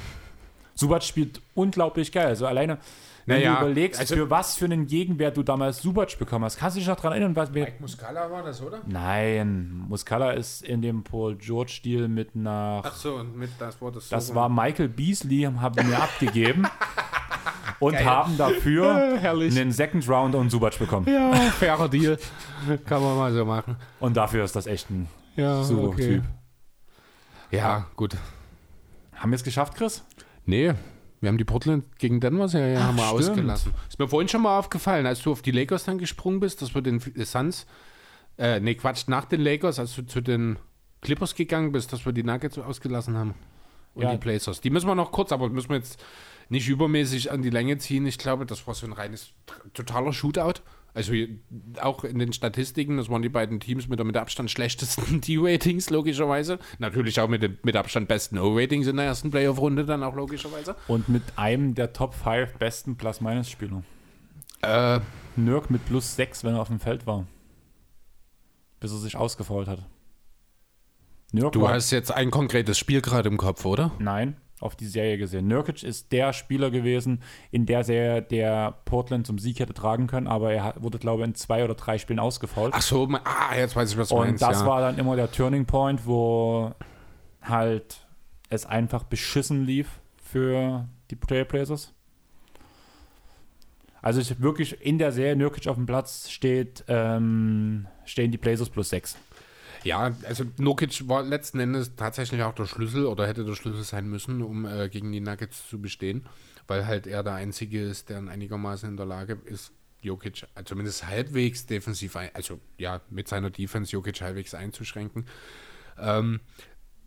A: Subac spielt unglaublich geil. Also alleine, wenn
B: Naja,
A: du überlegst,
B: also-
A: für was für einen Gegenwert du damals Subac bekommen hast, kannst du dich noch daran erinnern, was wir
B: Mike Muscala war das, oder?
A: Nein, Muscala ist in dem Paul George-Stil mit nach.
B: Ach so, und mit das Wort ist
A: das war Michael Beasley, haben wir mir abgegeben und haben dafür einen Second Rounder und Subac bekommen.
B: Ja, fairer Deal. Kann man mal so machen.
A: Und dafür ist das echt ein
B: Ja,
A: super Typ.
B: Ja, gut.
A: Haben wir es geschafft, Chris?
B: Nee, wir haben die Portland gegen Denver-Serie haben wir
A: stimmt.
B: ausgelassen. Ist mir vorhin schon mal aufgefallen, als du auf die Lakers dann gesprungen bist, dass wir den Suns, äh, nee, Quatsch, nach den Lakers, als du zu den Clippers gegangen bist, dass wir die Nuggets ausgelassen haben. Und
A: Ja.
B: die Blazers. Die müssen wir noch kurz, aber müssen wir jetzt nicht übermäßig an die Länge ziehen. Ich glaube, das war so ein reines, totaler Shootout. Also auch in den Statistiken, das waren die beiden Teams mit der mit Abstand schlechtesten D-Ratings, logischerweise. Natürlich auch mit dem mit Abstand besten O-Ratings in der ersten Playoff-Runde dann auch logischerweise.
A: Und mit einem der Top 5 besten Plus-Minus-Spieler.
B: Äh,
A: Nürk mit plus 6, wenn er auf dem Feld war. Bis er sich ausgefault hat. Nürk
B: du hast jetzt ein konkretes Spiel gerade im Kopf, oder?
A: Nein, auf die Serie gesehen. Nurkic ist der Spieler gewesen in der Serie, der Portland zum Sieg hätte tragen können, aber er wurde, glaube ich, in zwei oder drei Spielen ausgefault.
B: Ach so, ah, jetzt weiß ich, was du
A: Und
B: meinst.
A: das
B: ja.
A: war dann immer der Turning Point, wo halt es einfach beschissen lief für die Trailblazers. Also ich wirklich in der Serie Nurkic auf dem Platz steht, ähm, stehen die Blazers plus 6.
B: Ja, also Nokic war letzten Endes tatsächlich auch der Schlüssel oder hätte der Schlüssel sein müssen, um äh, gegen die Nuggets zu bestehen, weil halt er der Einzige ist, der einigermaßen in der Lage ist, Jokic äh, zumindest halbwegs defensiv, ein, also ja, mit seiner Defense Jokic halbwegs einzuschränken. Ähm,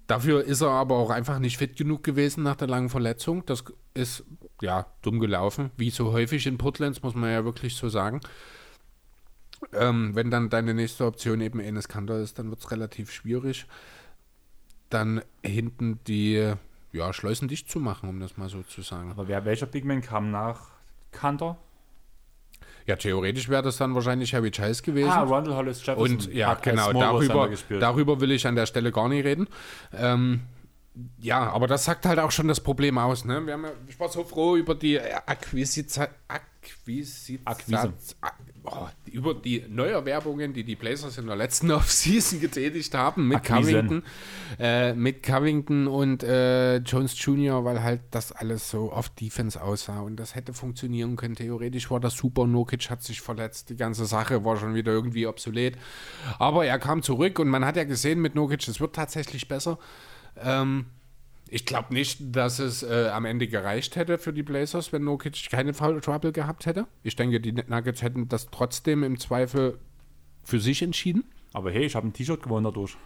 B: dafür ist er aber auch einfach nicht fit genug gewesen nach der langen Verletzung. Das ist ja dumm gelaufen, wie so häufig in Portlands, muss man ja wirklich so sagen. Ähm, wenn dann deine nächste Option eben Enes Kanter ist, dann wird es relativ schwierig. Dann hinten die ja, Schleusen dicht zu machen, um das mal so zu sagen.
A: Aber wer, welcher Big Man kam nach Kanter?
B: Ja, theoretisch wäre das dann wahrscheinlich Harry Giles gewesen.
A: Ah, Rondell Hollis Jefferson.
B: Und ja,
A: Hat
B: genau, darüber, darüber will ich an der Stelle gar nicht reden. Ähm, ja, aber das sagt halt auch schon das Problem aus. Ne? Wir haben ich war so froh über die Akquisition. Akquisition.
A: Akquise.
B: Oh, über die Neuerwerbungen, die die Blazers in der letzten Offseason getätigt haben mit
A: Akquisen.
B: Covington, äh, mit Covington und äh, Jones Jr., weil halt das alles so auf Defense aussah und das hätte funktionieren können. Theoretisch war das super. Nokic hat sich verletzt, die ganze Sache war schon wieder irgendwie obsolet. Aber er kam zurück und man hat ja gesehen mit Nokic, es wird tatsächlich besser. Ähm, ich glaube nicht, dass es äh, am Ende gereicht hätte für die Blazers, wenn Nokic keine Foul Trouble gehabt hätte. Ich denke, die Nuggets hätten das trotzdem im Zweifel für sich entschieden.
A: Aber hey, ich habe ein T-Shirt gewonnen dadurch.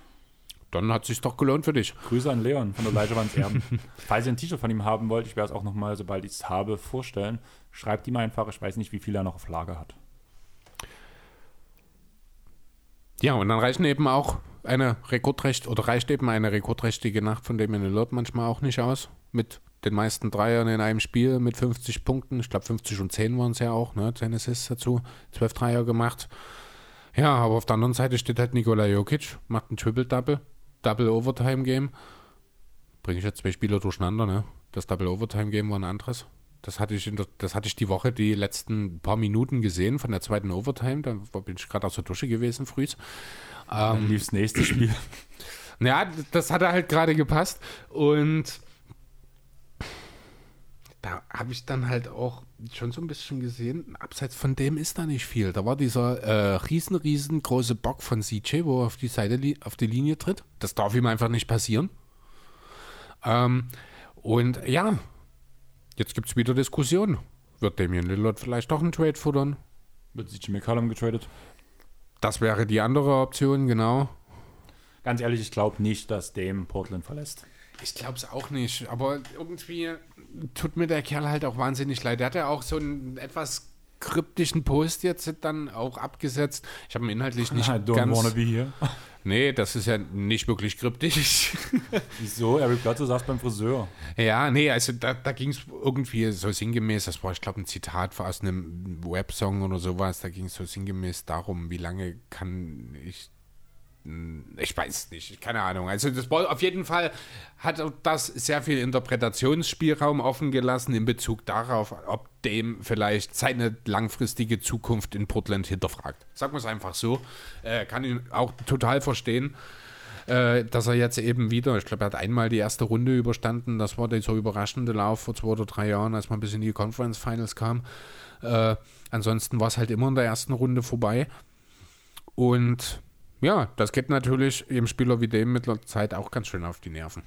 B: Dann hat es sich doch gelohnt für dich.
A: Grüße an Leon von der Leicherwands Erben. Falls ihr ein T-Shirt von ihm haben wollt, ich werde es auch nochmal, sobald ich es habe, vorstellen. Schreibt ihm einfach, ich weiß nicht, wie viel er noch auf Lager hat.
B: Ja, und dann reichen eben auch eine Rekordrecht oder reicht eben eine rekordträchtige Nacht von Damian Lillard manchmal auch nicht aus. Mit den meisten Dreiern in einem Spiel mit 50 Punkten. Ich glaube 50 und 10 waren es ja auch, ne? 10 Assists dazu, 12 Dreier gemacht. Ja, aber auf der anderen Seite steht halt Nikola Jokic, macht ein Triple-Double, Double Overtime-Game. Bringe ich jetzt zwei Spieler durcheinander, ne? Das Double Overtime-Game war ein anderes. Das hatte, ich der, das hatte ich die Woche die letzten paar Minuten gesehen von der zweiten Overtime. Da bin ich gerade aus der Dusche gewesen früh.
A: Dann lief das nächste Spiel.
B: Ja, das hat halt gerade gepasst. Und da habe ich dann halt auch schon so ein bisschen gesehen, abseits von dem ist da nicht viel. Da war dieser äh, riesen, riesengroße Bock von CJ, wo er auf die Seite, auf die Linie tritt. Das darf ihm einfach nicht passieren. Ähm, und ja, jetzt gibt es wieder Diskussionen. Wird Damian Lillard vielleicht doch einen Trade futtern?
A: Wird CJ McCollum getradet?
B: Das wäre die andere Option, genau.
A: Ganz ehrlich, ich glaube nicht, dass Dame Portland verlässt.
B: Ich glaube es auch nicht, aber irgendwie tut mir der Kerl halt auch wahnsinnig leid. Der hat ja auch so einen etwas kryptischen Post jetzt dann auch abgesetzt. Ich habe ihn inhaltlich nicht
A: Don't
B: ganz...
A: wanna be here.
B: Nee, das ist ja nicht wirklich kryptisch.
A: Wieso? Eric Bledsoe saß beim Friseur.
B: ja, nee, also da, da ging es irgendwie so sinngemäß, das war, ich glaube, ein Zitat aus einem Websong oder sowas, da ging es so sinngemäß darum, wie lange kann ich ich weiß nicht, keine Ahnung. Also das auf jeden Fall hat das sehr viel Interpretationsspielraum offen gelassen in Bezug darauf, ob dem vielleicht seine langfristige Zukunft in Portland hinterfragt. Sagen wir es einfach so. Äh, kann ich auch total verstehen, äh, dass er jetzt eben wieder, ich glaube, er hat einmal die erste Runde überstanden. Das war der so überraschende Lauf vor zwei oder drei Jahren, als man bis in die Conference Finals kam. Äh, ansonsten war es halt immer in der ersten Runde vorbei. Und ja, das geht natürlich dem Spieler wie dem mit der Zeit auch ganz schön auf die Nerven.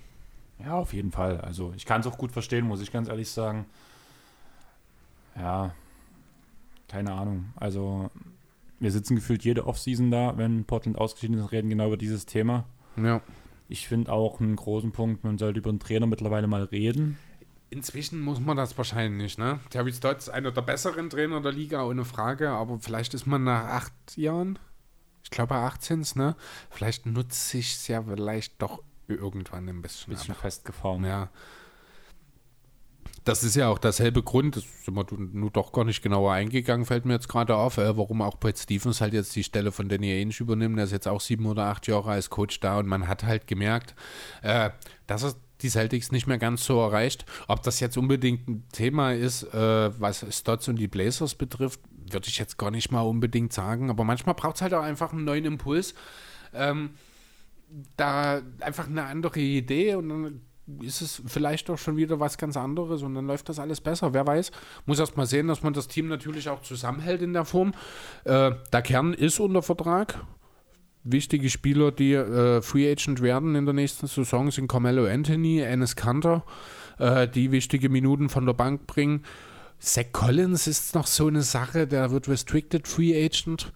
A: Ja, auf jeden Fall. Also ich kann es auch gut verstehen, muss ich ganz ehrlich sagen. Ja, keine Ahnung. Also wir sitzen gefühlt jede Offseason da, wenn Portland ausgeschieden ist, reden genau über dieses Thema.
B: Ja.
A: Ich finde auch einen großen Punkt, man sollte über den Trainer mittlerweile mal reden.
B: Inzwischen muss man das wahrscheinlich nicht, ne? Terry Stott ist einer der besseren Trainer der Liga, ohne Frage, aber vielleicht ist man nach acht Jahren ich glaube 18, ne? Vielleicht nutze ich es ja vielleicht doch irgendwann ein bisschen,
A: bisschen festgefahren.
B: Ja. Das ist ja auch dasselbe Grund, das sind wir nur doch gar nicht genauer eingegangen, fällt mir jetzt gerade auf, äh, warum auch Brett Stevens halt jetzt die Stelle von Danny Ainge übernimmt. Der ist jetzt auch sieben oder acht Jahre als Coach da und man hat halt gemerkt, äh, dass er die Celtics nicht mehr ganz so erreicht. Ob das jetzt unbedingt ein Thema ist, äh, was Stotts und die Blazers betrifft, würde ich jetzt gar nicht mal unbedingt sagen, aber manchmal braucht es halt auch einfach einen neuen Impuls. Ähm, da einfach eine andere Idee und dann ist es vielleicht doch schon wieder was ganz anderes und dann läuft das alles besser. Wer weiß, muss erst mal sehen, dass man das Team natürlich auch zusammenhält in der Form. Äh, der Kern ist unter Vertrag. Wichtige Spieler, die äh, Free Agent werden in der nächsten Saison, sind Carmelo Anthony, Enes Kanter, äh, die wichtige Minuten von der Bank bringen. Zach Collins ist noch so eine Sache, der wird Restricted Free Agent.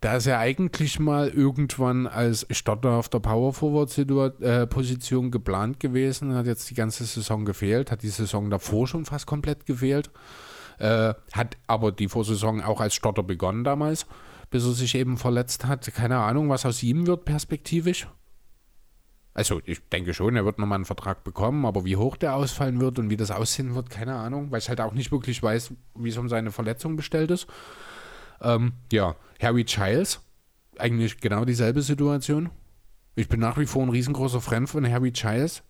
B: Da ist er eigentlich mal irgendwann als Starter auf der Power Forward äh, Position geplant gewesen, hat jetzt die ganze Saison gefehlt, hat die Saison davor schon fast komplett gefehlt, äh, hat aber die Vorsaison auch als Starter begonnen damals, bis er sich eben verletzt hat. Keine Ahnung, was aus ihm wird perspektivisch. Also ich denke schon, er wird nochmal einen Vertrag bekommen, aber wie hoch der ausfallen wird und wie das aussehen wird, keine Ahnung, weil ich halt auch nicht wirklich weiß, wie es um seine Verletzung bestellt ist. Ähm, ja, Harry Giles, eigentlich genau dieselbe Situation. Ich bin nach wie vor ein riesengroßer Fan von Harry Giles.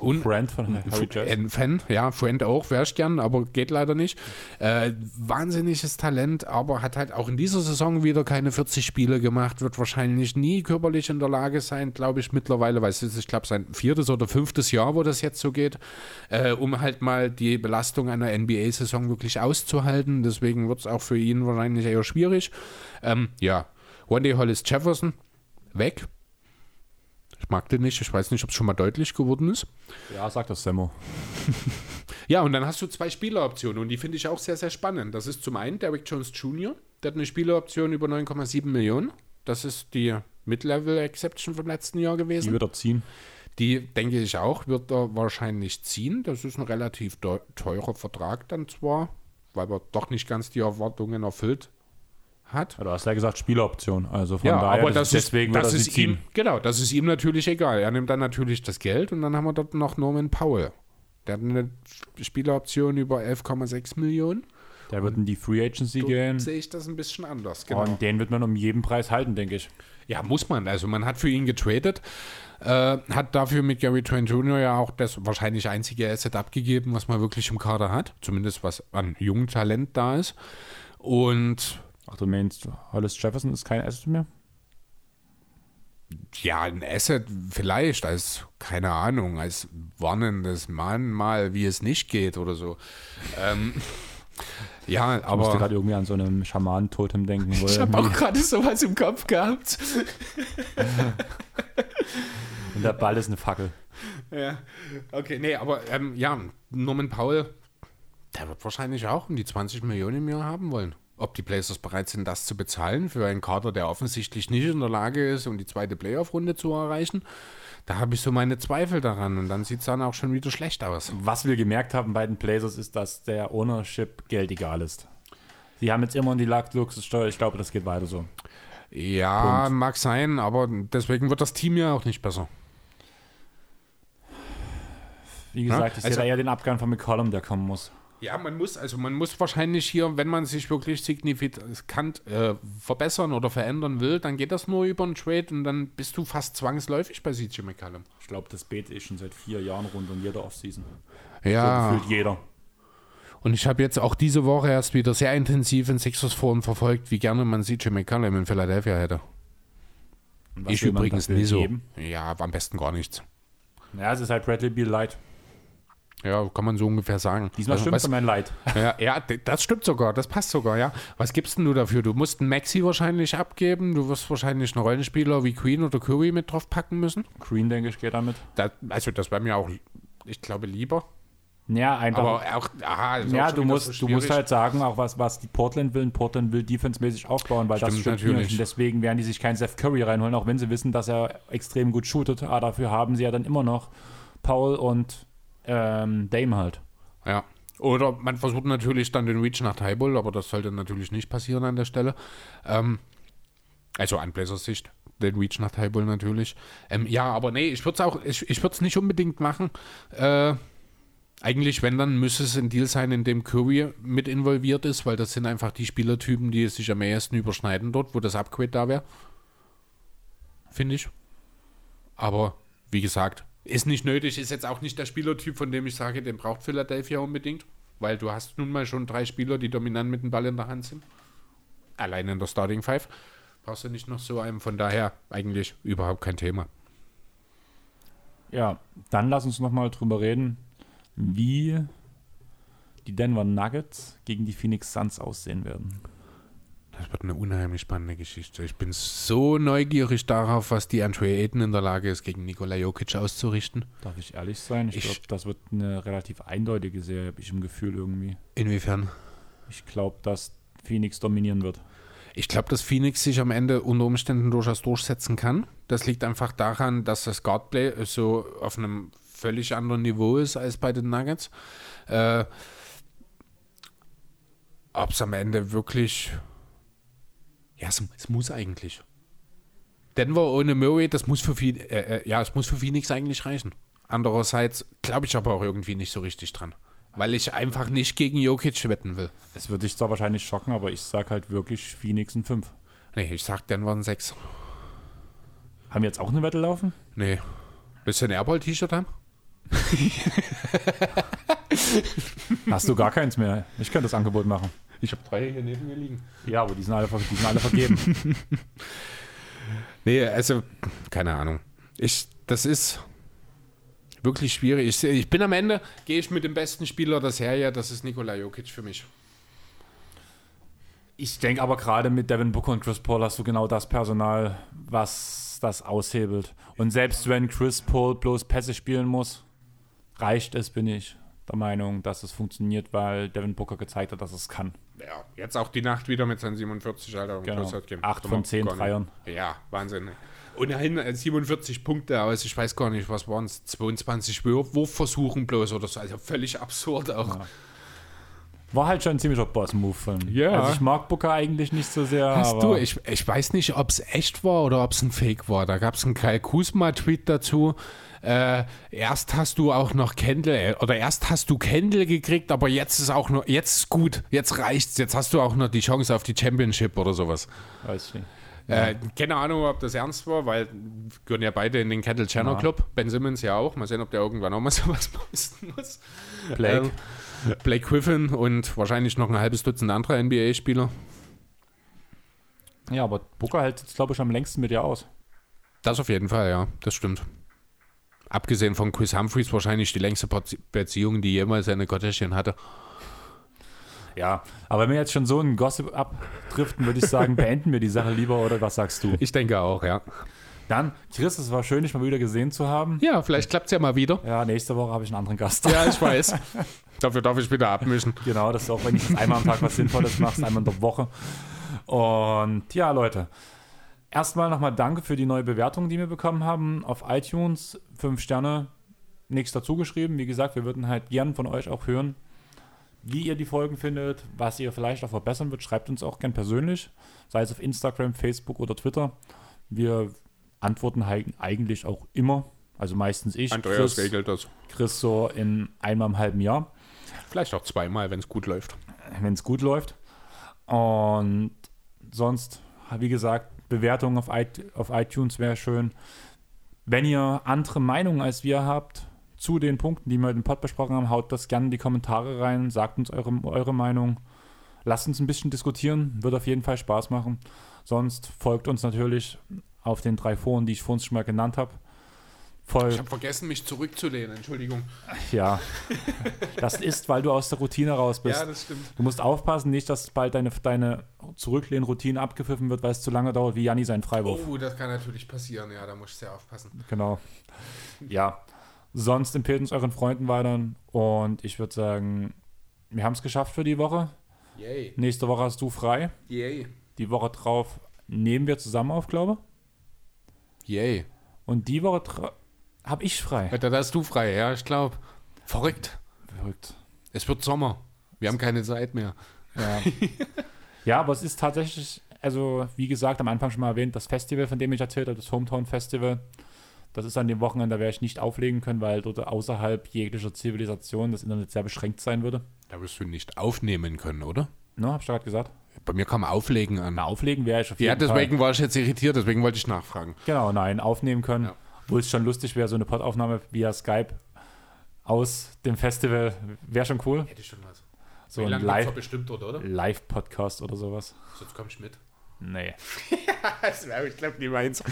A: Und Friend von Harry.
B: Ein Fan, ja, Friend auch, wäre ich gern, aber geht leider nicht. Äh, wahnsinniges Talent, aber hat halt auch in dieser Saison wieder keine 40 Spiele gemacht, wird wahrscheinlich nie körperlich in der Lage sein, glaube ich, mittlerweile, weil es ist, ich glaube, sein viertes oder fünftes Jahr, wo das jetzt so geht, äh, um halt mal die Belastung einer NBA-Saison wirklich auszuhalten. Deswegen wird es auch für ihn wahrscheinlich eher schwierig. Ähm, ja, Wendy Hollis Jefferson, weg ich mag den nicht. Ich weiß nicht, ob es schon mal deutlich geworden ist.
A: Ja, sagt das Semmo.
B: ja, und dann hast du zwei Spieleroptionen und die finde ich auch sehr, sehr spannend. Das ist zum einen Derrick Jones Jr., der hat eine Spieleroption über 9,7 Millionen. Das ist die Mid-Level-Exception vom letzten Jahr gewesen.
A: Die wird er ziehen.
B: Die, denke ich auch, wird er wahrscheinlich ziehen. Das ist ein relativ teurer Vertrag dann zwar, weil er doch nicht ganz die Erwartungen erfüllt hat.
A: Ja, du hast ja gesagt Spieleroption, also
B: von ja, daher aber das deswegen ist, das ist ihm, genau, das ist ihm natürlich egal. Er nimmt dann natürlich das Geld und dann haben wir dort noch Norman Powell. Der hat eine Spieleroption über 11,6 Millionen.
A: Der wird in die Free Agency gehen.
B: Sehe ich das ein bisschen anders,
A: genau. Und den wird man um jeden Preis halten, denke ich.
B: Ja, muss man. Also man hat für ihn getradet, äh, hat dafür mit Gary Trent Jr. ja auch das wahrscheinlich einzige Asset abgegeben, was man wirklich im Kader hat. Zumindest was an jungem Talent da ist. Und.
A: Ach, du meinst, Hollis Jefferson ist kein Asset mehr?
B: Ja, ein Asset vielleicht als, keine Ahnung, als warnendes Mann mal, wie es nicht geht oder so. ähm, ja,
A: ich
B: aber. Ich
A: musste gerade irgendwie an so einem Schaman-Totem denken.
B: ich habe auch gerade sowas im Kopf gehabt.
A: Und der Ball ist eine Fackel.
B: Ja, okay, nee, aber ähm, ja, Norman Paul, der wird wahrscheinlich auch um die 20 Millionen im Jahr haben wollen. Ob die Blazers bereit sind, das zu bezahlen für einen Kader, der offensichtlich nicht in der Lage ist, um die zweite Playoff-Runde zu erreichen, da habe ich so meine Zweifel daran und dann sieht es dann auch schon wieder schlecht aus.
A: Was wir gemerkt haben bei den Blazers ist, dass der Ownership Geld egal ist. Sie haben jetzt immer in die Luxussteuer, ich glaube, das geht weiter so.
B: Ja, Punkt. mag sein, aber deswegen wird das Team ja auch nicht besser.
A: Wie gesagt, ja? ich sehe also, da eher den Abgang von McCollum, der kommen muss.
B: Ja, man muss, also man muss wahrscheinlich hier, wenn man sich wirklich signifikant äh, verbessern oder verändern will, dann geht das nur über einen Trade und dann bist du fast zwangsläufig bei CJ McCallum.
A: Ich glaube, das bete ich schon seit vier Jahren rund und jeder Offseason.
B: Ja.
A: So gefühlt jeder.
B: Und ich habe jetzt auch diese Woche erst wieder sehr intensiv in Sixers Forum verfolgt, wie gerne man CJ McCallum in Philadelphia hätte. Ich übrigens nie so. Ja, am besten gar nichts.
A: Ja, es ist halt Bradley Beal Light.
B: Ja, kann man so ungefähr sagen.
A: Diesmal also, stimmt es mein Leid.
B: Ja, ja, das stimmt sogar, das passt sogar, ja. Was gibst denn du dafür? Du musst einen Maxi wahrscheinlich abgeben, du wirst wahrscheinlich einen Rollenspieler wie Queen oder Curry mit drauf packen müssen.
A: Queen, denke ich, geht damit.
B: Das, also das wäre mir auch, ich glaube, lieber.
A: Ja, einfach.
B: Aber auch, aha,
A: ja, du musst, so du musst halt sagen, auch was, was die Portland will. Portland will defensemäßig aufbauen, weil Stimmt, das natürlich. Und deswegen werden die sich keinen Seth Curry reinholen, auch wenn sie wissen, dass er extrem gut shootet. Aber dafür haben sie ja dann immer noch Paul und ähm, Dame halt.
B: Ja. Oder man versucht natürlich dann den Reach nach Tybull, aber das sollte natürlich nicht passieren an der Stelle. Ähm, also an Blazers Sicht, den Reach nach Tybull natürlich. Ähm, ja, aber nee, ich würde es auch, ich, ich würde es nicht unbedingt machen. Äh, eigentlich, wenn, dann müsste es ein Deal sein, in dem Curry mit involviert ist, weil das sind einfach die Spielertypen, die sich am ehesten überschneiden dort, wo das Upgrade da wäre. Finde ich. Aber wie gesagt, ist nicht nötig, ist jetzt auch nicht der Spielertyp, von dem ich sage, den braucht Philadelphia unbedingt, weil du hast nun mal schon drei Spieler, die dominant mit dem Ball in der Hand sind. Allein in der Starting Five brauchst du nicht noch so einen, von daher eigentlich überhaupt kein Thema.
A: Ja, dann lass uns nochmal drüber reden, wie die Denver Nuggets gegen die Phoenix Suns aussehen werden.
B: Das wird eine unheimlich spannende Geschichte. Ich bin so neugierig darauf, was die Andre Ayton in der Lage ist, gegen Nikola Jokic auszurichten.
A: Darf ich ehrlich sein? Ich, ich glaube, das wird eine relativ eindeutige Serie, habe ich im Gefühl irgendwie.
B: Inwiefern?
A: Ich glaube, dass Phoenix dominieren wird.
B: Ich glaube, dass Phoenix sich am Ende unter Umständen durchaus durchsetzen kann. Das liegt einfach daran, dass das Guardplay so auf einem völlig anderen Niveau ist als bei den Nuggets. Äh, Ob es am Ende wirklich ja, es, es, muss eigentlich. Denver ohne Murray, das muss für viel, äh, äh, ja, es muss für Phoenix eigentlich reichen. Andererseits glaube ich aber auch irgendwie nicht so richtig dran. Weil ich einfach nicht gegen Jokic wetten will.
A: Es würde dich zwar wahrscheinlich schocken, aber ich sage halt wirklich Phoenix ein 5.
B: Nee, ich sag Denver ein 6.
A: Haben wir jetzt auch eine Wette laufen?
B: Nee. Willst du ein Airball-T-Shirt haben?
A: Hast du gar keins mehr? Ich könnte das Angebot machen.
B: Ich habe drei hier neben mir liegen.
A: Ja, aber die sind alle, die sind alle vergeben.
B: nee, also, keine Ahnung. Ich, das ist wirklich schwierig. Ich, ich bin am Ende, gehe ich mit dem besten Spieler der Serie, das ist Nikola Jokic für mich.
A: Ich denke aber gerade mit Devin Booker und Chris Paul hast du genau das Personal, was das aushebelt. Und selbst wenn Chris Paul bloß Pässe spielen muss, reicht es, bin ich der Meinung, dass es funktioniert, weil Devin Booker gezeigt hat, dass es kann.
B: Ja, jetzt auch die Nacht wieder mit seinen 47, Alter.
A: Genau. 8 von 10 Dreiern.
B: Ja, Wahnsinn. Ohnehin 47 Punkte aus, ich weiß gar nicht, was waren es, 22 Wurfversuchen bloß oder so, also völlig absurd auch. Ja.
A: War halt schon ein ziemlicher Boss-Move von.
B: Ja.
A: Also ich mag Booker eigentlich nicht so sehr.
B: Hast du, ich, ich weiß nicht, ob es echt war oder ob es ein Fake war. Da gab es einen Kyle Kuzma-Tweet dazu, äh, erst hast du auch noch Kendall, äh, oder erst hast du Kendall gekriegt, aber jetzt ist auch noch, jetzt ist gut, jetzt reicht's, jetzt hast du auch noch die Chance auf die Championship oder sowas.
A: Weiß ich nicht.
B: Äh, keine Ahnung, ob das ernst war, weil wir gehören ja beide in den Kendall Jenner
A: Ja.
B: Club. Ben Simmons ja auch. Mal sehen, ob der irgendwann auch mal sowas posten muss.
A: Blake.
B: Ähm, Blake Griffin und wahrscheinlich noch ein halbes Dutzend andere NBA-Spieler.
A: Ja, aber Booker hält jetzt, glaube ich, am längsten mit dir aus.
B: Das auf jeden Fall, ja, das stimmt. Abgesehen von Chris Humphreys wahrscheinlich die längste Bezie- Beziehung, die jemals eine Gottessin hatte.
A: Ja, aber wenn wir jetzt schon so einen Gossip abdriften, würde ich sagen, beenden wir die Sache lieber, oder was sagst du?
B: Ich denke auch, ja.
A: Dann, Chris, es war schön, dich mal wieder gesehen zu haben.
B: Ja, vielleicht klappt es ja mal wieder.
A: Ja, nächste Woche habe ich einen anderen Gast.
B: Ja, ich weiß. Dafür darf ich wieder abmischen.
A: Genau, das ist auch, wenn ich das einmal am Tag was Sinnvolles machst, einmal in der Woche. Und ja, Leute, erstmal nochmal danke für die neue Bewertung, die wir bekommen haben auf iTunes. Fünf Sterne, nichts dazu geschrieben. Wie gesagt, wir würden halt gern von euch auch hören, wie ihr die Folgen findet, was ihr vielleicht auch verbessern wird. Schreibt uns auch gern persönlich, sei es auf Instagram, Facebook oder Twitter. Wir antworten halt eigentlich auch immer. Also meistens ich,
B: Andreas
A: Chris,
B: regelt das.
A: Chris so in einmal im halben Jahr.
B: Vielleicht auch zweimal, wenn es gut läuft.
A: wenn es gut läuft. Und sonst, wie gesagt, Bewertungen auf, auf iTunes wäre schön. Wenn ihr andere Meinungen als wir habt zu den Punkten, die wir im Pod besprochen haben, haut das gerne in die Kommentare rein, sagt uns eure, eure Meinung. Lasst uns ein bisschen diskutieren, wird auf jeden Fall Spaß machen. Sonst folgt uns natürlich auf den drei Foren, die ich vorhin schon mal genannt habe. Voll,
B: Ich habe vergessen, mich zurückzulehnen. Entschuldigung.
A: ja. Das ist, weil du aus der Routine raus bist.
B: das stimmt.
A: Du musst aufpassen, nicht, dass bald deine, deine Zurücklehnroutine abgepfiffen wird, weil es zu lange dauert, wie Janni sein Freiwurf.
B: Oh, das kann natürlich passieren. Ja, da muss ich sehr aufpassen.
A: Genau. Ja. Sonst empfehlt uns euren Freunden weiter. Und ich würde sagen, wir haben es geschafft für die Woche.
B: Yay.
A: Nächste Woche hast du frei.
B: Yay.
A: Die Woche drauf nehmen wir zusammen auf, glaube
B: Yay.
A: Und die Woche drauf habe ich frei.
B: Alter, da hast du frei, ja, ich glaube. Verrückt.
A: Verrückt.
B: Es wird Sommer. Wir haben keine Zeit mehr.
A: Ja. ja, aber es ist tatsächlich, also wie gesagt, am Anfang schon mal erwähnt, das Festival, von dem ich erzählt habe, das Hometown Festival. Das ist an dem Wochenende, da werde ich nicht auflegen können, weil dort außerhalb jeglicher Zivilisation das Internet sehr beschränkt sein würde.
B: Da wirst du nicht aufnehmen können, oder?
A: Ne, hab ich gerade gesagt.
B: Bei mir kam Auflegen an.
A: Na, auflegen wäre ich auf jeden
B: Ja, deswegen war ich jetzt irritiert, deswegen wollte ich nachfragen.
A: Fall. Genau, nein, aufnehmen können.
B: Ja.
A: Wo es schon lustig wäre, so eine Podaufnahme via Skype aus dem Festival wäre schon cool.
B: Hätte ich schon was.
A: So ein Live-
B: bestimmt dort, oder?
A: Live-Podcast oder sowas.
B: Sonst komm ich mit.
A: Nee.
B: Das wäre, ich glaube, nie meins.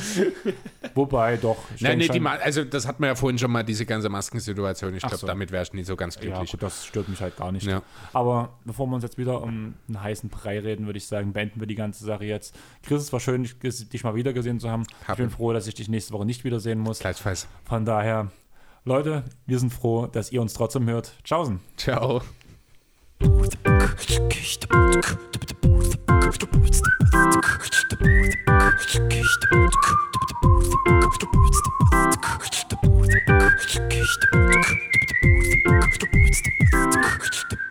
A: Wobei doch. ich
B: Nein, nee, die Ma also das hatten wir ja vorhin schon mal, diese ganze Maskensituation. Ich glaube,
A: so.
B: damit wäre ich nie so ganz
A: Ja,
B: glücklich.
A: gut, das stört mich halt gar nicht.
B: Ja.
A: Aber bevor wir uns jetzt wieder um einen heißen Brei reden, würde ich sagen, beenden wir die ganze Sache jetzt. Chris, es war schön, dich, mal wieder gesehen zu haben. Ich
B: Hab
A: bin froh, dass ich dich nächste Woche nicht wiedersehen muss.
B: Gleichfalls.
A: Von daher, Leute, wir sind froh, dass ihr uns trotzdem hört. Tschaußen.
B: Ciao.
C: Stop.